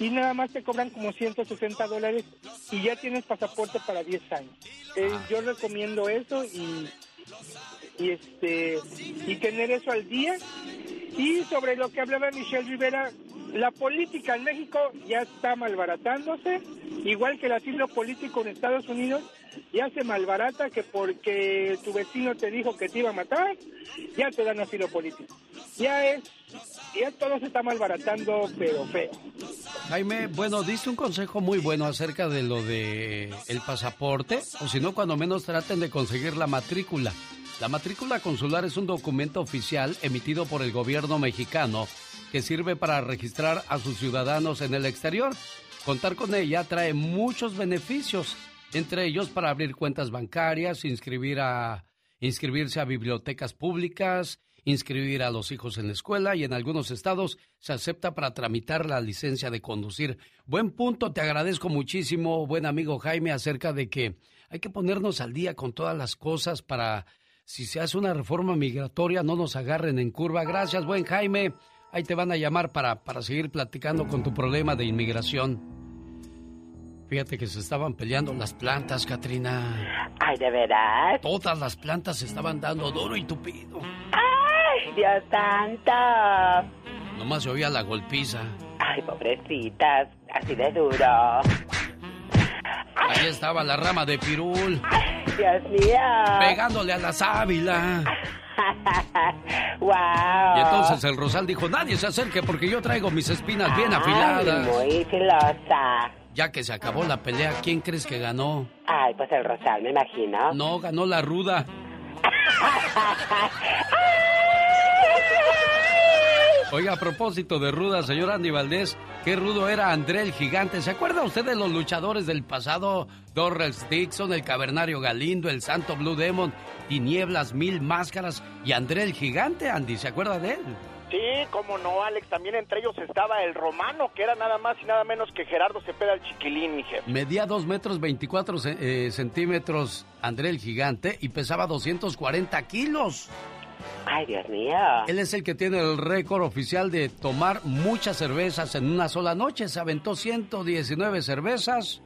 Speaker 24: Y nada más te cobran como 160 dólares y ya tienes pasaporte para 10 años. Eh, yo recomiendo eso y, y este y tener eso al día. Y sobre lo que hablaba Michelle Rivera, la política en México ya está malbaratándose, igual que el asilo político en Estados Unidos ya se malbarata que porque tu vecino te dijo que te iba a matar, ya te dan asilo político. Ya es, ya todo se está malbaratando, pero feo.
Speaker 2: Jaime, bueno, diste un consejo muy bueno acerca de lo de el pasaporte, o si no, cuando menos traten de conseguir la matrícula. La matrícula consular es un documento oficial emitido por el gobierno mexicano que sirve para registrar a sus ciudadanos en el exterior. Contar con ella trae muchos beneficios, entre ellos para abrir cuentas bancarias, inscribir a, inscribirse a bibliotecas públicas, inscribir a los hijos en la escuela y en algunos estados se acepta para tramitar la licencia de conducir. Buen punto, te agradezco muchísimo, buen amigo Jaime, acerca de que hay que ponernos al día con todas las cosas para, si se hace una reforma migratoria, no nos agarren en curva. Gracias, buen Jaime. Ahí te van a llamar para, para seguir platicando con tu problema de inmigración. Fíjate que se estaban peleando las plantas, Katrina.
Speaker 16: Ay, ¿de veras?
Speaker 2: Todas las plantas se estaban dando duro y tupido.
Speaker 16: ¡Ay, Dios santo!
Speaker 2: Nomás se oía la golpiza.
Speaker 16: Ay, pobrecitas, así de duro.
Speaker 2: Ahí estaba la rama de pirul.
Speaker 16: Dios mío.
Speaker 2: Pegándole a la sábila.
Speaker 16: wow.
Speaker 2: Y entonces el Rosal dijo, nadie se acerque porque yo traigo mis espinas bien afiladas.
Speaker 16: Ay, muy filosa.
Speaker 2: Ya que se acabó la pelea, ¿quién crees que ganó?
Speaker 16: Ay, pues el Rosal, me imagino.
Speaker 2: No, ganó la ruda. Oiga, a propósito de ruda, señor Andy Valdés, qué rudo era André el Gigante. ¿Se acuerda usted de los luchadores del pasado? Dorrell Dixon, el Cavernario Galindo, el Santo Blue Demon, Tinieblas, Mil Máscaras y André el Gigante, Andy. ¿Se acuerda de él?
Speaker 6: Sí, cómo no, Alex. También entre ellos estaba el romano, que era nada más y nada menos que Gerardo Cepeda el Chiquilín, mi jefe.
Speaker 2: Medía 2 metros 24 ce- eh, centímetros André el Gigante y pesaba 240 kilos.
Speaker 16: Ay, Dios mío.
Speaker 2: Él es el que tiene el récord oficial de tomar muchas cervezas en una sola noche. Se aventó 119 cervezas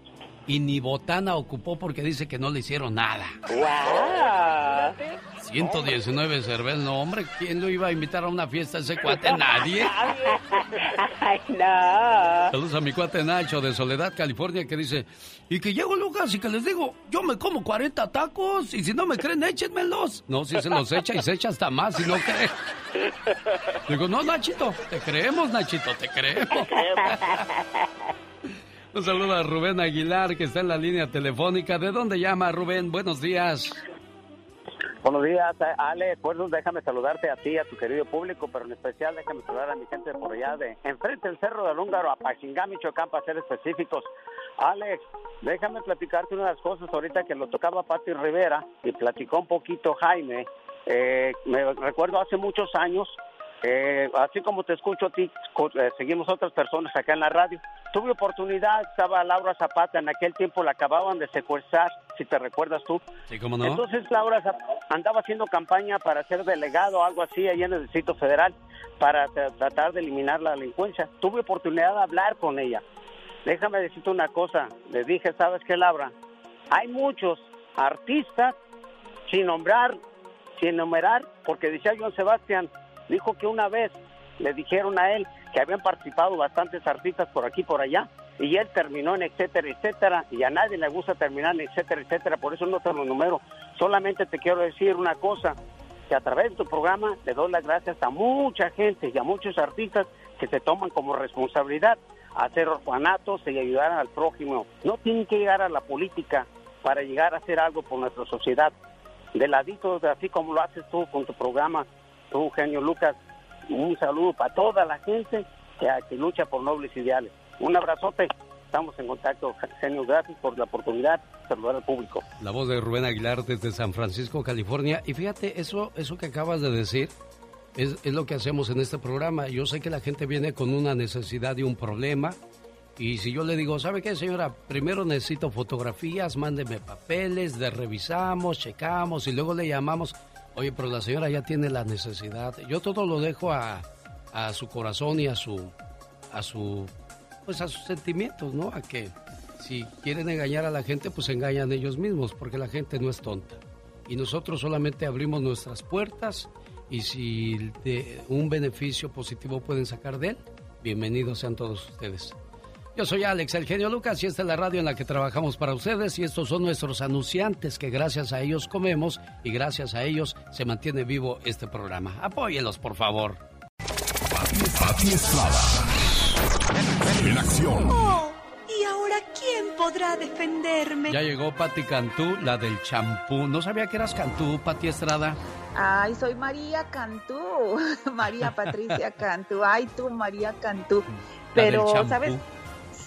Speaker 2: y ni botana ocupó porque dice que no le hicieron nada.
Speaker 16: ¡Wow!
Speaker 2: 119 cervezas, no hombre, ¿quién lo iba a invitar a una fiesta ese cuate? Nadie.
Speaker 16: Ay, no.
Speaker 2: Saludos a mi cuate Nacho de Soledad, California, que dice, y que llego Lucas y que les digo, yo me como 40 tacos y si no me creen, échenmelos. No, si se los echa y se echa hasta más si no cree. Digo, no, Nachito, te creemos, Nachito, te creemos. Un saludo a Rubén Aguilar, que está en la línea telefónica. ¿De dónde llama, Rubén? Buenos días.
Speaker 25: Buenos días, eh, Ale. Pues déjame saludarte a ti, a tu querido público, pero en especial déjame saludar a mi gente por allá de enfrente del Cerro del Húngaro, a Paxingá, Michoacán, para ser específicos. Alex, déjame platicarte unas cosas ahorita que lo tocaba Pati Rivera y platicó un poquito Jaime. Eh, me recuerdo hace muchos años, eh, así como te escucho a ti, eh, seguimos otras personas acá en la radio. Tuve oportunidad, estaba Laura Zapata, en aquel tiempo la acababan de secuestrar, si te recuerdas tú.
Speaker 2: Sí, cómo no.
Speaker 25: Entonces Laura Zap- andaba haciendo campaña para ser delegado o algo así allá en el Distrito Federal para tra- tratar de eliminar la delincuencia. Tuve oportunidad de hablar con ella. Déjame decirte una cosa. Le dije, ¿sabes qué, Laura? Hay muchos artistas, sin nombrar, sin enumerar, porque decía John Sebastián, dijo que una vez le dijeron a él que habían participado bastantes artistas por aquí por allá, y él terminó en etcétera, etcétera, y a nadie le gusta terminar en etcétera, etcétera, por eso no te lo numero. Solamente te quiero decir una cosa, que a través de tu programa le doy las gracias a mucha gente y a muchos artistas que se toman como responsabilidad hacer orfanatos y ayudar al prójimo. No tienen que llegar a la política para llegar a hacer algo por nuestra sociedad. De ladito, así como lo haces tú con tu programa, tú, genio Lucas, un saludo para toda la gente que, lucha por nobles ideales. Un abrazote, estamos en contacto, genio, gracias por la oportunidad de saludar al público.
Speaker 2: La voz de Rubén Aguilar desde San Francisco, California. Y fíjate, eso, eso que acabas de decir es, es lo que hacemos en este programa. Yo sé que la gente viene con una necesidad y un problema. Y si yo le digo, ¿sabe qué, señora? Primero necesito fotografías, mándeme papeles, de revisamos, checamos y luego le llamamos. Oye, pero la señora ya tiene la necesidad. Yo todo lo dejo a, a su corazón y a su, a su, pues a sus sentimientos, ¿no? A que si quieren engañar a la gente, pues engañan ellos mismos, porque la gente no es tonta. Y nosotros solamente abrimos nuestras puertas y si de un beneficio positivo pueden sacar de él, bienvenidos sean todos ustedes. Yo soy Alex, el genio Lucas, y esta es la radio en la que trabajamos para ustedes y estos son nuestros anunciantes que gracias a ellos comemos y gracias a ellos se mantiene vivo este programa. Apóyelos, por favor.
Speaker 3: Pati Estrada. En acción.
Speaker 26: Oh, ¿y ahora quién podrá defenderme?
Speaker 2: Ya llegó Patti Cantú, la del champú. ¿No sabía que eras Cantú, Pati Estrada?
Speaker 27: Ay, soy María Cantú, María Patricia Cantú. Ay, tú, María Cantú. Pero, ¿sabes?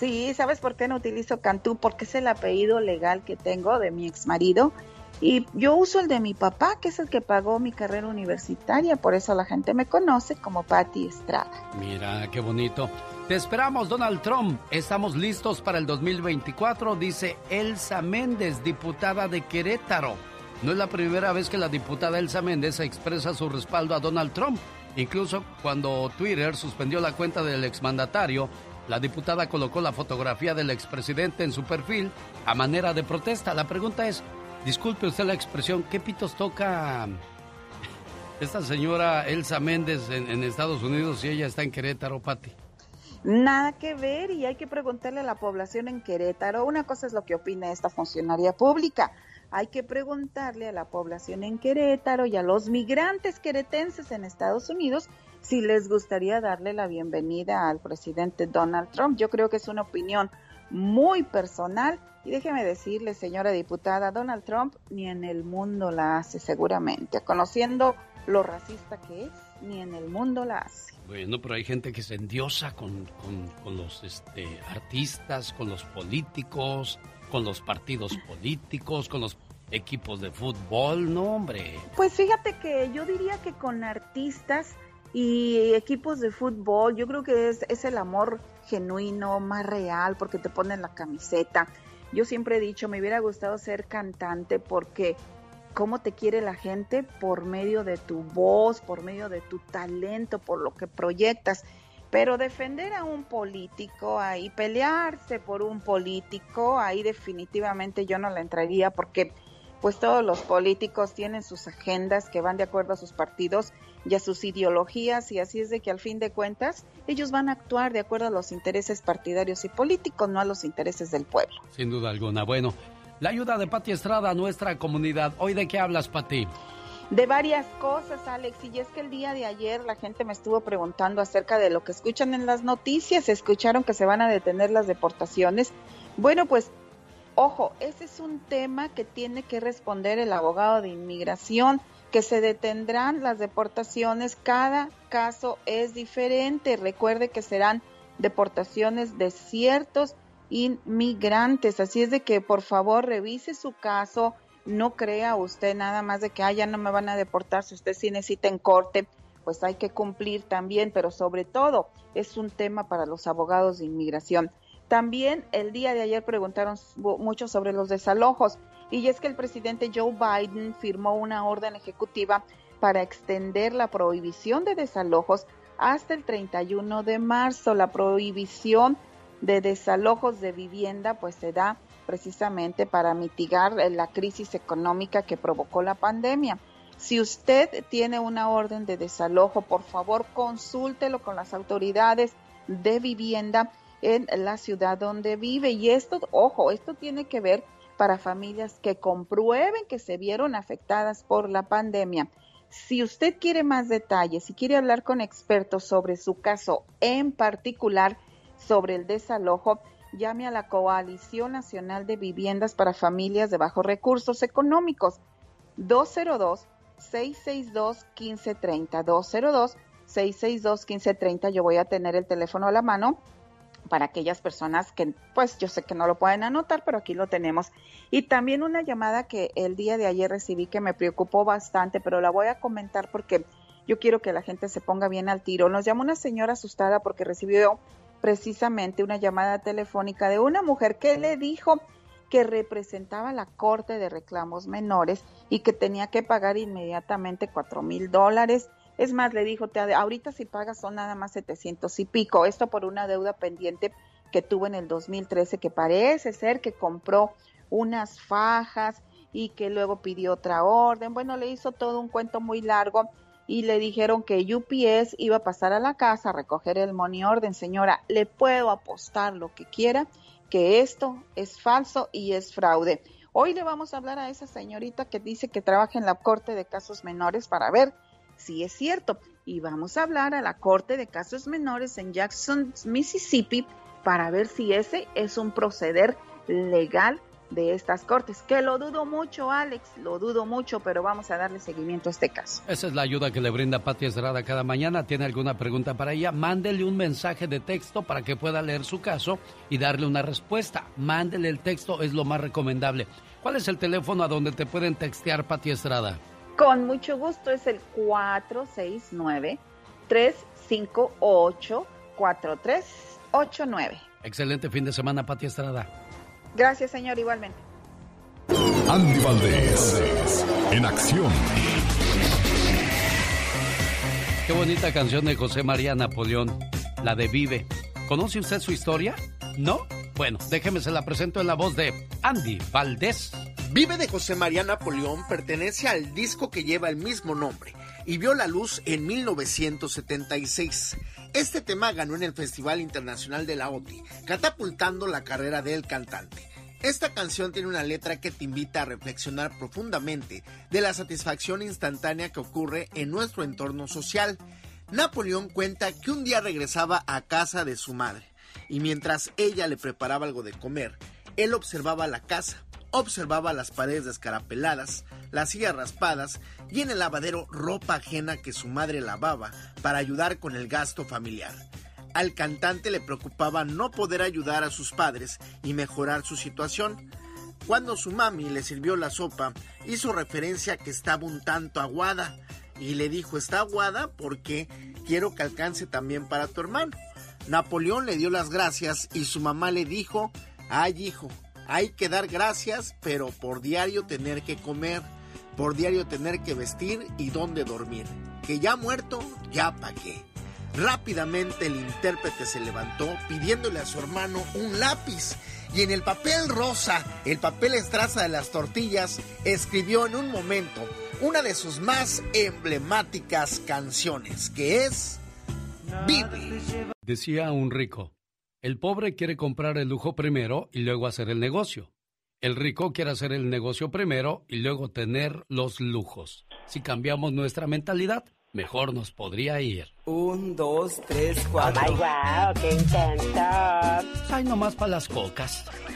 Speaker 27: Sí, ¿sabes por qué no utilizo Cantú? Porque es el apellido legal que tengo de mi ex marido. Y yo uso el de mi papá, que es el que pagó mi carrera universitaria. Por eso la gente me conoce como Patti Estrada.
Speaker 2: Mira, qué bonito. Te esperamos, Donald Trump. Estamos listos para el 2024, dice Elsa Méndez, diputada de Querétaro. No es la primera vez que la diputada Elsa Méndez expresa su respaldo a Donald Trump. Incluso cuando Twitter suspendió la cuenta del exmandatario, la diputada colocó la fotografía del expresidente en su perfil a manera de protesta. La pregunta es, disculpe usted la expresión, ¿qué pitos toca esta señora Elsa Méndez en, Estados Unidos si ella está en Querétaro, Pati?
Speaker 27: Nada que ver y hay que preguntarle a la población en Querétaro. Una cosa es lo que opina esta funcionaria pública. Hay que preguntarle a la población en Querétaro y a los migrantes queretenses en Estados Unidos si les gustaría darle la bienvenida al presidente Donald Trump. Yo creo que es una opinión muy personal y déjeme decirle, señora diputada, Donald Trump ni en el mundo la hace seguramente. Conociendo lo racista que es, ni en el mundo la hace.
Speaker 2: Bueno, pero hay gente que se endiosa con, con, los este, artistas, con los políticos, con los partidos políticos, con los equipos de fútbol, no hombre.
Speaker 27: Pues fíjate que yo diría que con artistas y equipos de fútbol, yo creo que es, es el amor genuino, más real, porque te ponen la camiseta. Yo siempre he dicho, me hubiera gustado ser cantante porque cómo te quiere la gente por medio de tu voz, por medio de tu talento, por lo que proyectas. Pero defender a un político ahí, pelearse por un político, ahí definitivamente yo no la entraría porque pues todos los políticos tienen sus agendas que van de acuerdo a sus partidos y a sus ideologías y así es de que al fin de cuentas ellos van a actuar de acuerdo a los intereses partidarios y políticos, no a los intereses del pueblo.
Speaker 2: Sin duda alguna. Bueno, la ayuda de Pati Estrada a nuestra comunidad. ¿Hoy de qué hablas, Pati?
Speaker 27: De varias cosas, Alex. Y es que el día de ayer la gente me estuvo preguntando acerca de lo que escuchan en las noticias. Escucharon que se van a detener las deportaciones. Bueno, pues, ojo, ese es un tema que tiene que responder el abogado de inmigración, que se detendrán las deportaciones. Cada caso es diferente. Recuerde que serán deportaciones de ciertos inmigrantes. Así es de que por favor revise su caso, no crea usted nada más de que, ah, ya no me van a deportar, si usted sí necesita en corte, pues hay que cumplir también, pero sobre todo es un tema para los abogados de inmigración. También el día de ayer preguntaron mucho sobre los desalojos y es que el presidente Joe Biden firmó una orden ejecutiva para extender la prohibición de desalojos hasta el 31 de marzo. La prohibición de desalojos de vivienda pues se da precisamente para mitigar la crisis económica que provocó la pandemia. Si usted tiene una orden de desalojo, por favor consúltelo con las autoridades de vivienda en la ciudad donde vive. Y esto, ojo, esto tiene que ver para familias que comprueben que se vieron afectadas por la pandemia. Si usted quiere más detalles, si quiere hablar con expertos sobre su caso en particular, sobre el desalojo, llame a la Coalición Nacional de Viviendas para Familias de Bajos Recursos Económicos 202-662-1530. 202-662-1530. Yo voy a tener el teléfono a la mano para aquellas personas que, pues yo sé que no lo pueden anotar, pero aquí lo tenemos. Y también una llamada que el día de ayer recibí que me preocupó bastante, pero la voy a comentar porque yo quiero que la gente se ponga bien al tiro. Nos llamó una señora asustada porque recibió precisamente una llamada telefónica de una mujer que le dijo que representaba la Corte de Reclamos Menores y que tenía que pagar inmediatamente cuatro mil dólares. Es más, le dijo, te, ahorita si pagas son nada más 700 y pico. Esto por una deuda pendiente que tuvo en el 2013, que parece ser que compró unas fajas y que luego pidió otra orden. Bueno, le hizo todo un cuento muy largo y le dijeron que UPS iba a pasar a la casa a recoger el money orden. Señora, le puedo apostar lo que quiera que esto es falso y es fraude. Hoy le vamos a hablar a esa señorita que dice que trabaja en la Corte de Casos Menores para ver si es cierto. Y vamos a hablar a la Corte de Casos Menores en Jackson, Mississippi, para ver si ese es un proceder legal de estas cortes. Que lo dudo mucho, Alex, lo dudo mucho, pero vamos a darle seguimiento a este caso.
Speaker 2: Esa es la ayuda que le brinda Pati Estrada cada mañana. ¿Tiene alguna pregunta para ella? Mándele un mensaje de texto para que pueda leer su caso y darle una respuesta. Mándele el texto, es lo más recomendable. ¿Cuál es el teléfono a donde te pueden textear, Pati Estrada?
Speaker 27: Con mucho gusto es el 469-358-4389.
Speaker 2: Excelente fin de semana, Pati Estrada.
Speaker 27: Gracias, señor, igualmente.
Speaker 7: Andy Valdés, en acción.
Speaker 2: Qué bonita canción de José María Napoleón, la de Vive. ¿Conoce usted su historia? ¿No? Bueno, déjeme se la presento en la voz de Andy Valdés.
Speaker 28: Vive de José María Napoleón pertenece al disco que lleva el mismo nombre y vio la luz en 1976. Este tema ganó en el Festival Internacional de la OTI, catapultando la carrera del cantante. Esta canción tiene una letra que te invita a reflexionar profundamente de la satisfacción instantánea que ocurre en nuestro entorno social. Napoleón cuenta que un día regresaba a casa de su madre y mientras ella le preparaba algo de comer, él observaba la casa, observaba las paredes descarapeladas, las sillas raspadas y en el lavadero ropa ajena que su madre lavaba para ayudar con el gasto familiar. Al cantante le preocupaba no poder ayudar a sus padres y mejorar su situación. Cuando su mami le sirvió la sopa, hizo referencia a que estaba un tanto aguada y le dijo, está aguada porque quiero que alcance también para tu hermano. Napoleón le dio las gracias y su mamá le dijo, ay hijo, hay que dar gracias, pero por diario tener que comer, por diario tener que vestir y dónde dormir. Que ya muerto, ya pagué. Rápidamente el intérprete se levantó pidiéndole a su hermano un lápiz y en el papel rosa, el papel estraza de las tortillas, escribió en un momento una de sus más emblemáticas canciones, que es Vive.
Speaker 2: Decía un rico, el pobre quiere comprar el lujo primero y luego hacer el negocio. El rico quiere hacer el negocio primero y luego tener los lujos. Si cambiamos nuestra mentalidad, mejor nos podría ir.
Speaker 29: Un, dos, tres, cuatro.
Speaker 16: ¡Ay, guau! ¡Qué intento!
Speaker 2: Ay, nomás para las cocas.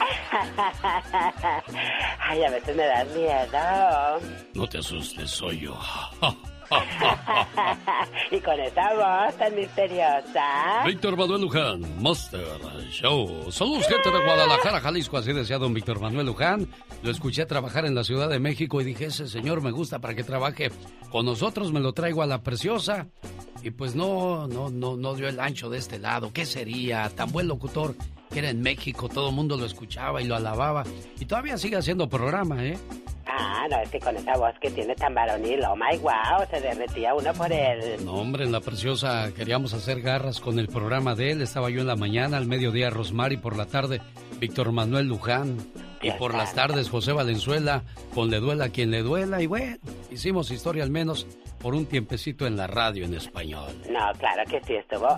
Speaker 16: Ay, a veces me da miedo.
Speaker 2: No te asustes, soy yo.
Speaker 16: y con esa voz tan misteriosa.
Speaker 2: Víctor Manuel Luján, Master Show. Saludos, gente de Guadalajara, Jalisco. Así decía don Víctor Manuel Luján. Lo escuché trabajar en la Ciudad de México y dije, ese señor me gusta para que trabaje con nosotros. Me lo traigo a la preciosa. Y pues no, no, no, no dio el ancho de este lado. ¿Qué sería? Tan buen locutor que era en México. Todo el mundo lo escuchaba y lo alababa. Y todavía sigue haciendo programa, ¿eh?
Speaker 16: Ah, no, es que con esa voz que tiene tan varonil, oh my wow, se derretía uno por él.
Speaker 2: No, hombre, en la preciosa queríamos hacer garras con el programa de él. Estaba yo en la mañana, al mediodía Rosmar y por la tarde Víctor Manuel Luján. Y por las tardes José Valenzuela, con Le Duela a quien le duela. Y bueno, hicimos historia al menos por un tiempecito en la radio en español.
Speaker 16: No, claro que sí, estuvo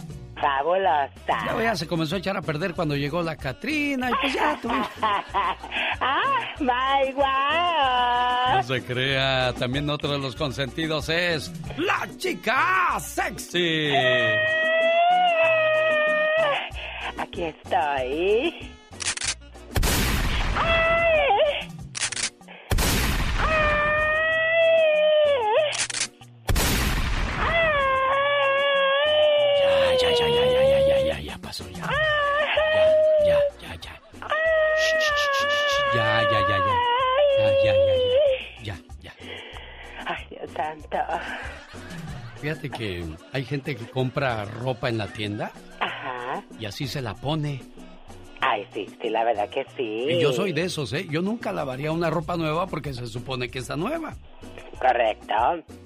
Speaker 16: fabulosa.
Speaker 2: Ya vea, se comenzó a echar a perder cuando llegó la Catrina y pues ya tuvimos...
Speaker 16: ¡Ah, my wow!
Speaker 2: No se crea, también otro de los consentidos es la chica sexy.
Speaker 16: Aquí estoy.
Speaker 2: Ya, Fíjate que hay gente que compra ropa en la tienda
Speaker 16: Ajá.
Speaker 2: y así se la pone.
Speaker 16: Ay, sí, sí, la verdad que sí.
Speaker 2: Y yo soy de esos, ¿eh? Yo nunca lavaría una ropa nueva porque se supone que está nueva.
Speaker 16: Correcto.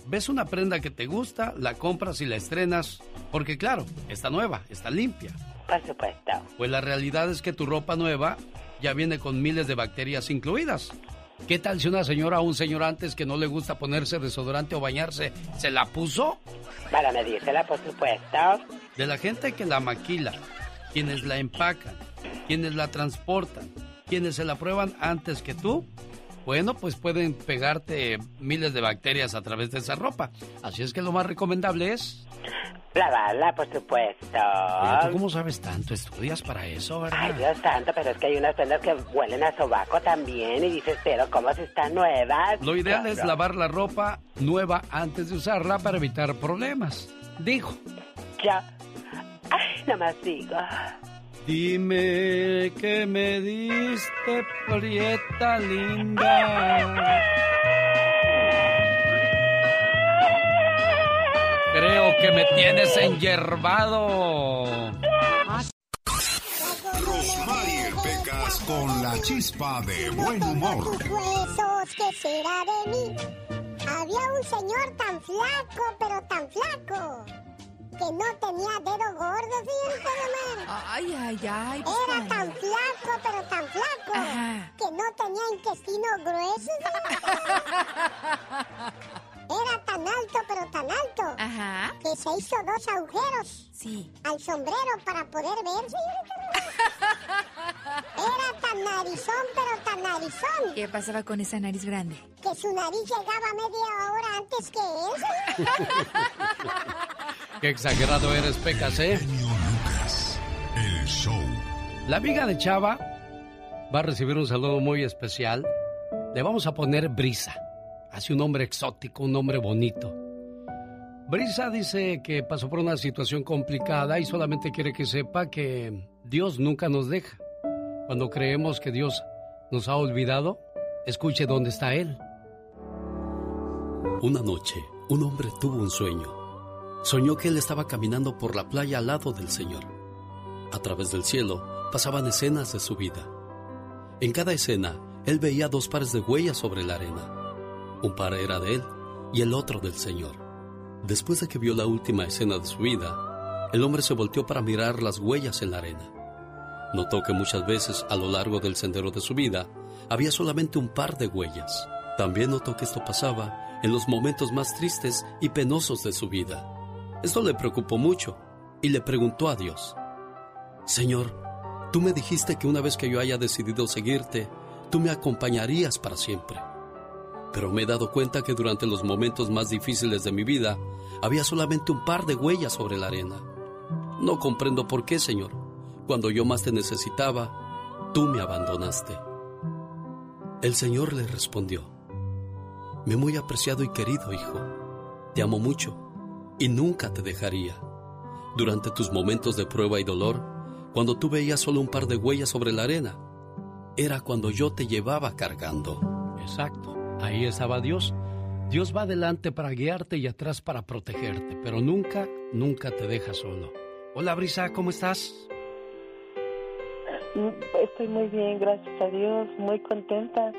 Speaker 2: Ves una prenda que te gusta, la compras y la estrenas porque claro, está nueva, está limpia.
Speaker 16: Por supuesto.
Speaker 2: Pues la realidad es que tu ropa nueva ya viene con miles de bacterias incluidas. ¿Qué tal si una señora o un señor antes que no le gusta ponerse desodorante o bañarse, se la puso?
Speaker 16: Para medírsela, por supuesto.
Speaker 2: De la gente que la maquila, quienes la empacan, quienes la transportan, quienes se la prueban antes que tú, bueno, pues pueden pegarte miles de bacterias a través de esa ropa. Así es que lo más recomendable es...
Speaker 16: Lavarla, por supuesto.
Speaker 2: Oye, ¿tú cómo sabes tanto? ¿Estudias para eso, verdad?
Speaker 16: Ay, Dios santo, pero es que hay unas prendas que huelen a sobaco también y dices, pero ¿cómo se están nuevas?
Speaker 2: Lo ideal es lavar la ropa nueva antes de usarla para evitar problemas. Dijo.
Speaker 16: Ya. Ay, nada más digo.
Speaker 2: Dime que me diste, prieta linda. Creo que me tienes enyerbado.
Speaker 3: Rosmarie Pecas con la chispa de buen humor.
Speaker 4: Huesos, ¿qué será de mí? Había un señor tan flaco, pero tan flaco, que no tenía dedo gordo, fíjate nomás.
Speaker 5: Ay, ay, ay. pues,
Speaker 4: Era tan flaco, pero tan flaco,
Speaker 5: Ajá.
Speaker 4: que no tenía intestino grueso. Era tan alto, pero tan alto,
Speaker 5: Ajá.
Speaker 4: que se hizo dos agujeros
Speaker 5: Sí.
Speaker 4: al sombrero para poder verse. Era tan narizón, pero tan narizón,
Speaker 5: ¿Qué pasaba con esa nariz grande?
Speaker 4: que su nariz llegaba media hora antes que él.
Speaker 2: Qué exagerado eres, Pecas, ¿eh?
Speaker 3: El show.
Speaker 2: La amiga de Chava va a recibir un saludo muy especial. Le vamos a poner Brisa. Hace un nombre exótico, un nombre bonito. Brisa dice que pasó por una situación complicada y solamente quiere que sepa que Dios nunca nos deja. Cuando creemos que Dios nos ha olvidado, escuche dónde está Él. Una noche, un hombre tuvo un sueño. Soñó que él estaba caminando por la playa al lado del Señor. A través del cielo pasaban escenas de su vida. En cada escena, él veía dos pares de huellas sobre la arena. Un par era de él y el otro del Señor. Después de que vio la última escena de su vida, el hombre se volteó para mirar las huellas en la arena. Notó que muchas veces a lo largo del sendero de su vida había solamente un par de huellas. También notó que esto pasaba en los momentos más tristes y penosos de su vida. Esto le preocupó mucho y le preguntó a Dios, Señor, tú me dijiste que una vez que yo haya decidido seguirte, tú me acompañarías para siempre. Pero me he dado cuenta que durante los momentos más difíciles de mi vida había solamente un par de huellas sobre la arena. No comprendo por qué, Señor. Cuando yo más te necesitaba, tú me abandonaste. El Señor le respondió, Mi muy apreciado y querido hijo, te amo mucho y nunca te dejaría. Durante tus momentos de prueba y dolor, cuando tú veías solo un par de huellas sobre la arena, era cuando yo te llevaba cargando. Exacto, ahí estaba Dios. Dios va adelante para guiarte y atrás para protegerte, pero nunca, nunca te deja solo. Hola Brisa, ¿cómo estás?
Speaker 30: Estoy muy bien, gracias a Dios, muy contenta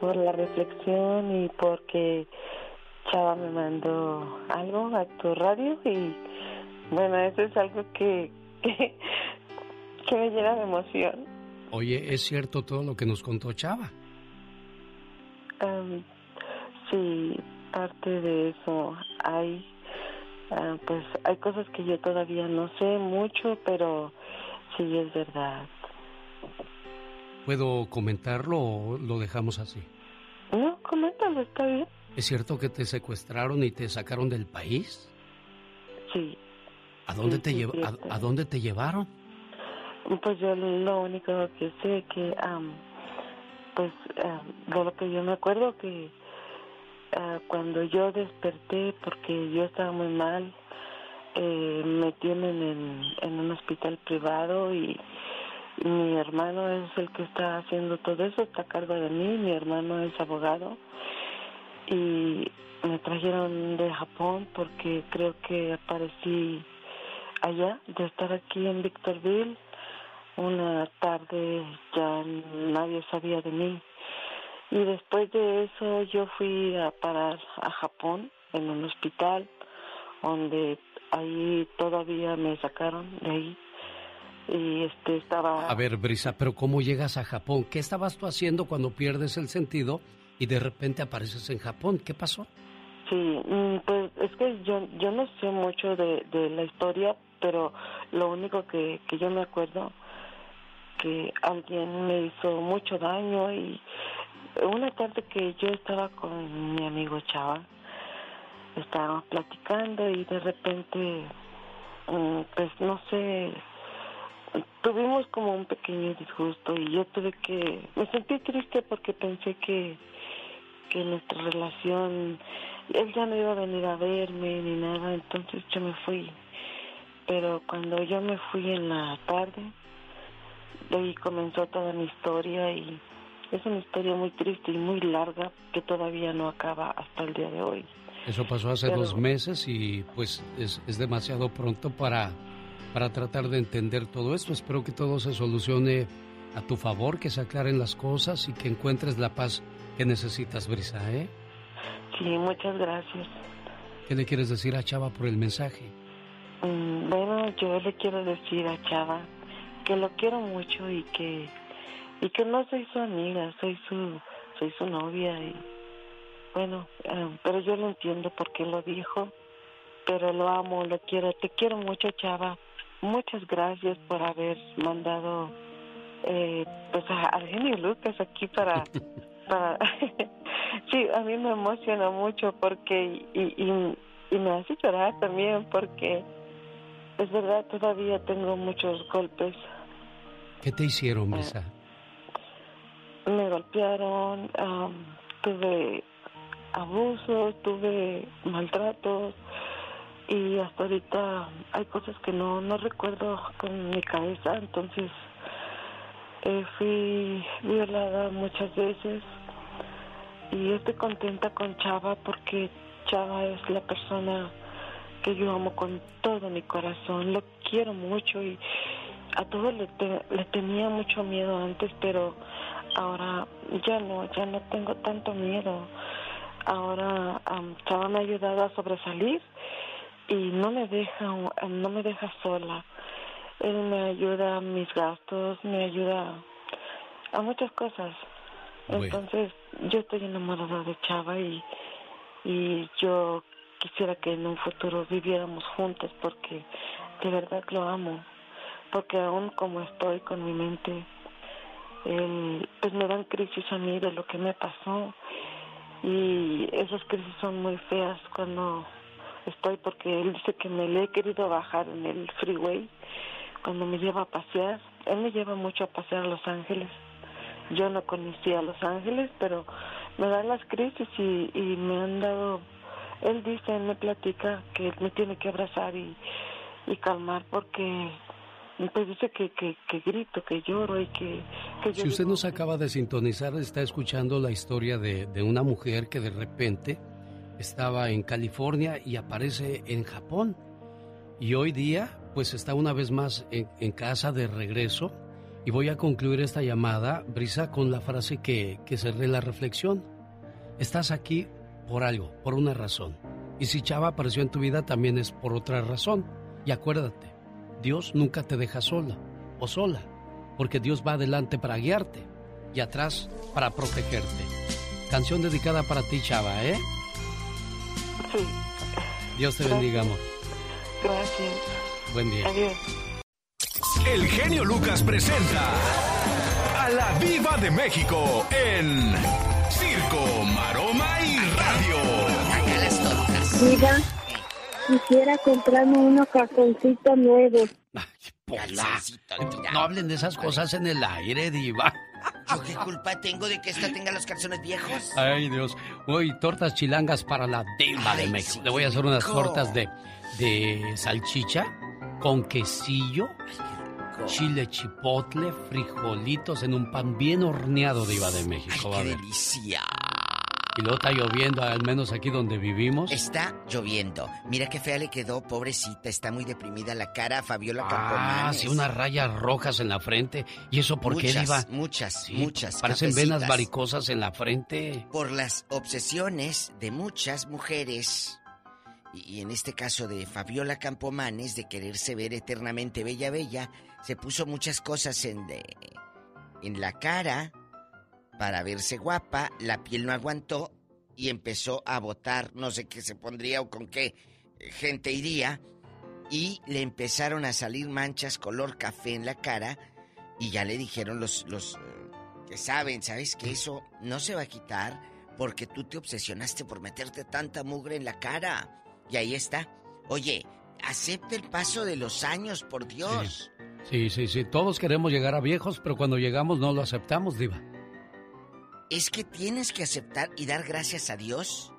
Speaker 30: por la reflexión y porque Chava me mandó algo a tu radio y bueno, eso es algo que, que, que me llena de emoción.
Speaker 2: Oye, ¿es cierto todo lo que nos contó Chava?
Speaker 30: Am, sí, parte de eso hay, ah, pues hay cosas que yo todavía no sé mucho, pero sí es verdad.
Speaker 2: ¿Puedo comentarlo o lo dejamos así?
Speaker 30: No, coméntalo, está bien.
Speaker 2: ¿Es cierto que te secuestraron y te sacaron del país?
Speaker 30: Sí.
Speaker 2: ¿A dónde,
Speaker 30: Sí,
Speaker 2: te,
Speaker 30: sí,
Speaker 2: lleva-
Speaker 30: sí,
Speaker 2: a,
Speaker 30: está.
Speaker 2: a dónde te llevaron?
Speaker 30: Pues yo lo único que sé que, am, pues, de lo que yo me acuerdo que ah, cuando yo desperté, porque yo estaba muy mal, eh, me tienen en, en un hospital privado y mi hermano es el que está haciendo todo eso, está a cargo de mí, mi hermano es abogado y me trajeron de Japón porque creo que aparecí allá, de estar aquí en Victorville. Una tarde ya nadie sabía de mí. Y después de eso yo fui a parar a Japón en un hospital donde ahí todavía me sacaron de ahí. Y este estaba...
Speaker 2: A ver, Brisa, pero ¿cómo llegas a Japón? ¿Qué estabas tú haciendo cuando pierdes el sentido y de repente apareces en Japón? ¿Qué pasó?
Speaker 30: Sí, mm, pues es que yo, yo no sé mucho de, de la historia, pero lo único que, que yo me acuerdo que alguien me hizo mucho daño y una tarde que yo estaba con mi amigo Chava, estábamos platicando y de repente mm, pues no sé, tuvimos como un pequeño disgusto y yo tuve que, me sentí triste porque pensé que, que nuestra relación, él ya no iba a venir a verme ni nada, entonces yo me fui. Pero cuando yo me fui en la tarde, de ahí comenzó toda mi historia y es una historia muy triste y muy larga que todavía no acaba hasta el día de hoy.
Speaker 2: Eso pasó hace dos meses y pues es, es demasiado pronto para, para tratar de entender todo esto. Espero que todo se solucione a tu favor, que se aclaren las cosas y que encuentres la paz que necesitas, Brisa, ¿eh?
Speaker 30: Sí, muchas gracias.
Speaker 2: ¿Qué le quieres decir a Chava por el mensaje?
Speaker 30: Mm, bueno, yo le quiero decir a Chava que lo quiero mucho y que y que no soy su amiga, soy su soy su novia y bueno, eh, pero yo lo entiendo porque lo dijo, pero lo amo, lo quiero, te quiero mucho, Chava. Muchas gracias por haber mandado eh, pues a, genio Lucas aquí para para sí, a mí me emociona mucho porque y, y, y me hace llorar también porque es verdad todavía tengo muchos golpes.
Speaker 2: ¿Qué te hicieron, Brisa?
Speaker 30: me golpearon, tuve abusos, tuve maltratos y hasta ahorita hay cosas que no, no recuerdo con mi cabeza, entonces eh, fui violada muchas veces y estoy contenta con Chava porque Chava es la persona que yo amo con todo mi corazón, lo quiero mucho y a todos le, tenía mucho miedo antes, pero ahora ya no, ya no tengo tanto miedo. Ahora um, me ha ayudado a sobresalir y no me deja, no me deja sola. Él me ayuda a mis gastos, me ayuda a muchas cosas. Entonces, yo estoy enamorada de Chava y, y yo quisiera que en un futuro viviéramos juntos porque de verdad lo amo. Porque aún como estoy con mi mente pues me dan crisis a mí de lo que me pasó y esas crisis son muy feas cuando estoy porque él dice que me le he querido bajar en el freeway cuando me lleva a pasear. Él me lleva mucho a pasear a Los Ángeles. Yo no conocía a Los Ángeles, pero me dan las crisis y, y me han dado, él dice, él me platica que me tiene que abrazar y, y calmar porque pues dice que, que, grito, que lloro y que...
Speaker 2: si usted nos acaba de sintonizar, está escuchando la historia de, de, una mujer que de repente estaba en California y aparece en Japón. Y hoy día, pues está una vez más en, en casa de regreso. Y voy a concluir esta llamada, Brisa, con la frase que, que cerré la reflexión. Estás aquí por algo, por una razón. Y si Chava apareció en tu vida, también es por otra razón. Y acuérdate, Dios nunca te deja sola o sola, porque Dios va adelante para guiarte y atrás para protegerte. Canción dedicada para ti, Chava, ¿eh?
Speaker 30: Sí.
Speaker 2: Dios te bendiga, amor.
Speaker 30: Gracias.
Speaker 2: Buen día.
Speaker 30: Adiós.
Speaker 3: El genio Lucas presenta a la Viva de México en Circo, Maroma y Radio.
Speaker 4: Viva Quisiera comprarme unos calzoncitos nuevos.
Speaker 2: no hablen de esas cosas en el aire, diva.
Speaker 31: ¿Yo qué culpa tengo de que esta tenga los calzones viejos?
Speaker 2: Ay, Dios. Uy, tortas chilangas para la diva de México. Le voy a hacer unas tortas de, de salchicha con quesillo, chile chipotle, frijolitos en un pan bien horneado, diva de México.
Speaker 31: Ay, qué delicia.
Speaker 2: Y luego está lloviendo, al menos aquí donde vivimos.
Speaker 31: Está lloviendo. Mira qué fea le quedó, pobrecita. Está muy deprimida la cara a Fabiola
Speaker 2: ah, sí, unas rayas rojas en la frente. ¿Y eso por qué, iba?
Speaker 31: Muchas, muchas.
Speaker 2: Parecen venas varicosas en la frente.
Speaker 31: Por las obsesiones de muchas mujeres. Y, en este caso de Fabiola Campomanes, de quererse ver eternamente bella, bella, se puso muchas cosas en, de, en la cara para verse guapa, la piel no aguantó y empezó a botar, no sé qué se pondría o con qué gente iría, y le empezaron a salir manchas color café en la cara y ya le dijeron los, los eh, que saben, ¿sabes? Que eso no se va a quitar porque tú te obsesionaste por meterte tanta mugre en la cara. Y ahí está. Oye, acepte el paso de los años, por Dios.
Speaker 2: Sí, sí, sí. Todos queremos llegar a viejos, pero cuando llegamos no lo aceptamos, Diva.
Speaker 31: Es que tienes que aceptar y dar gracias a Dios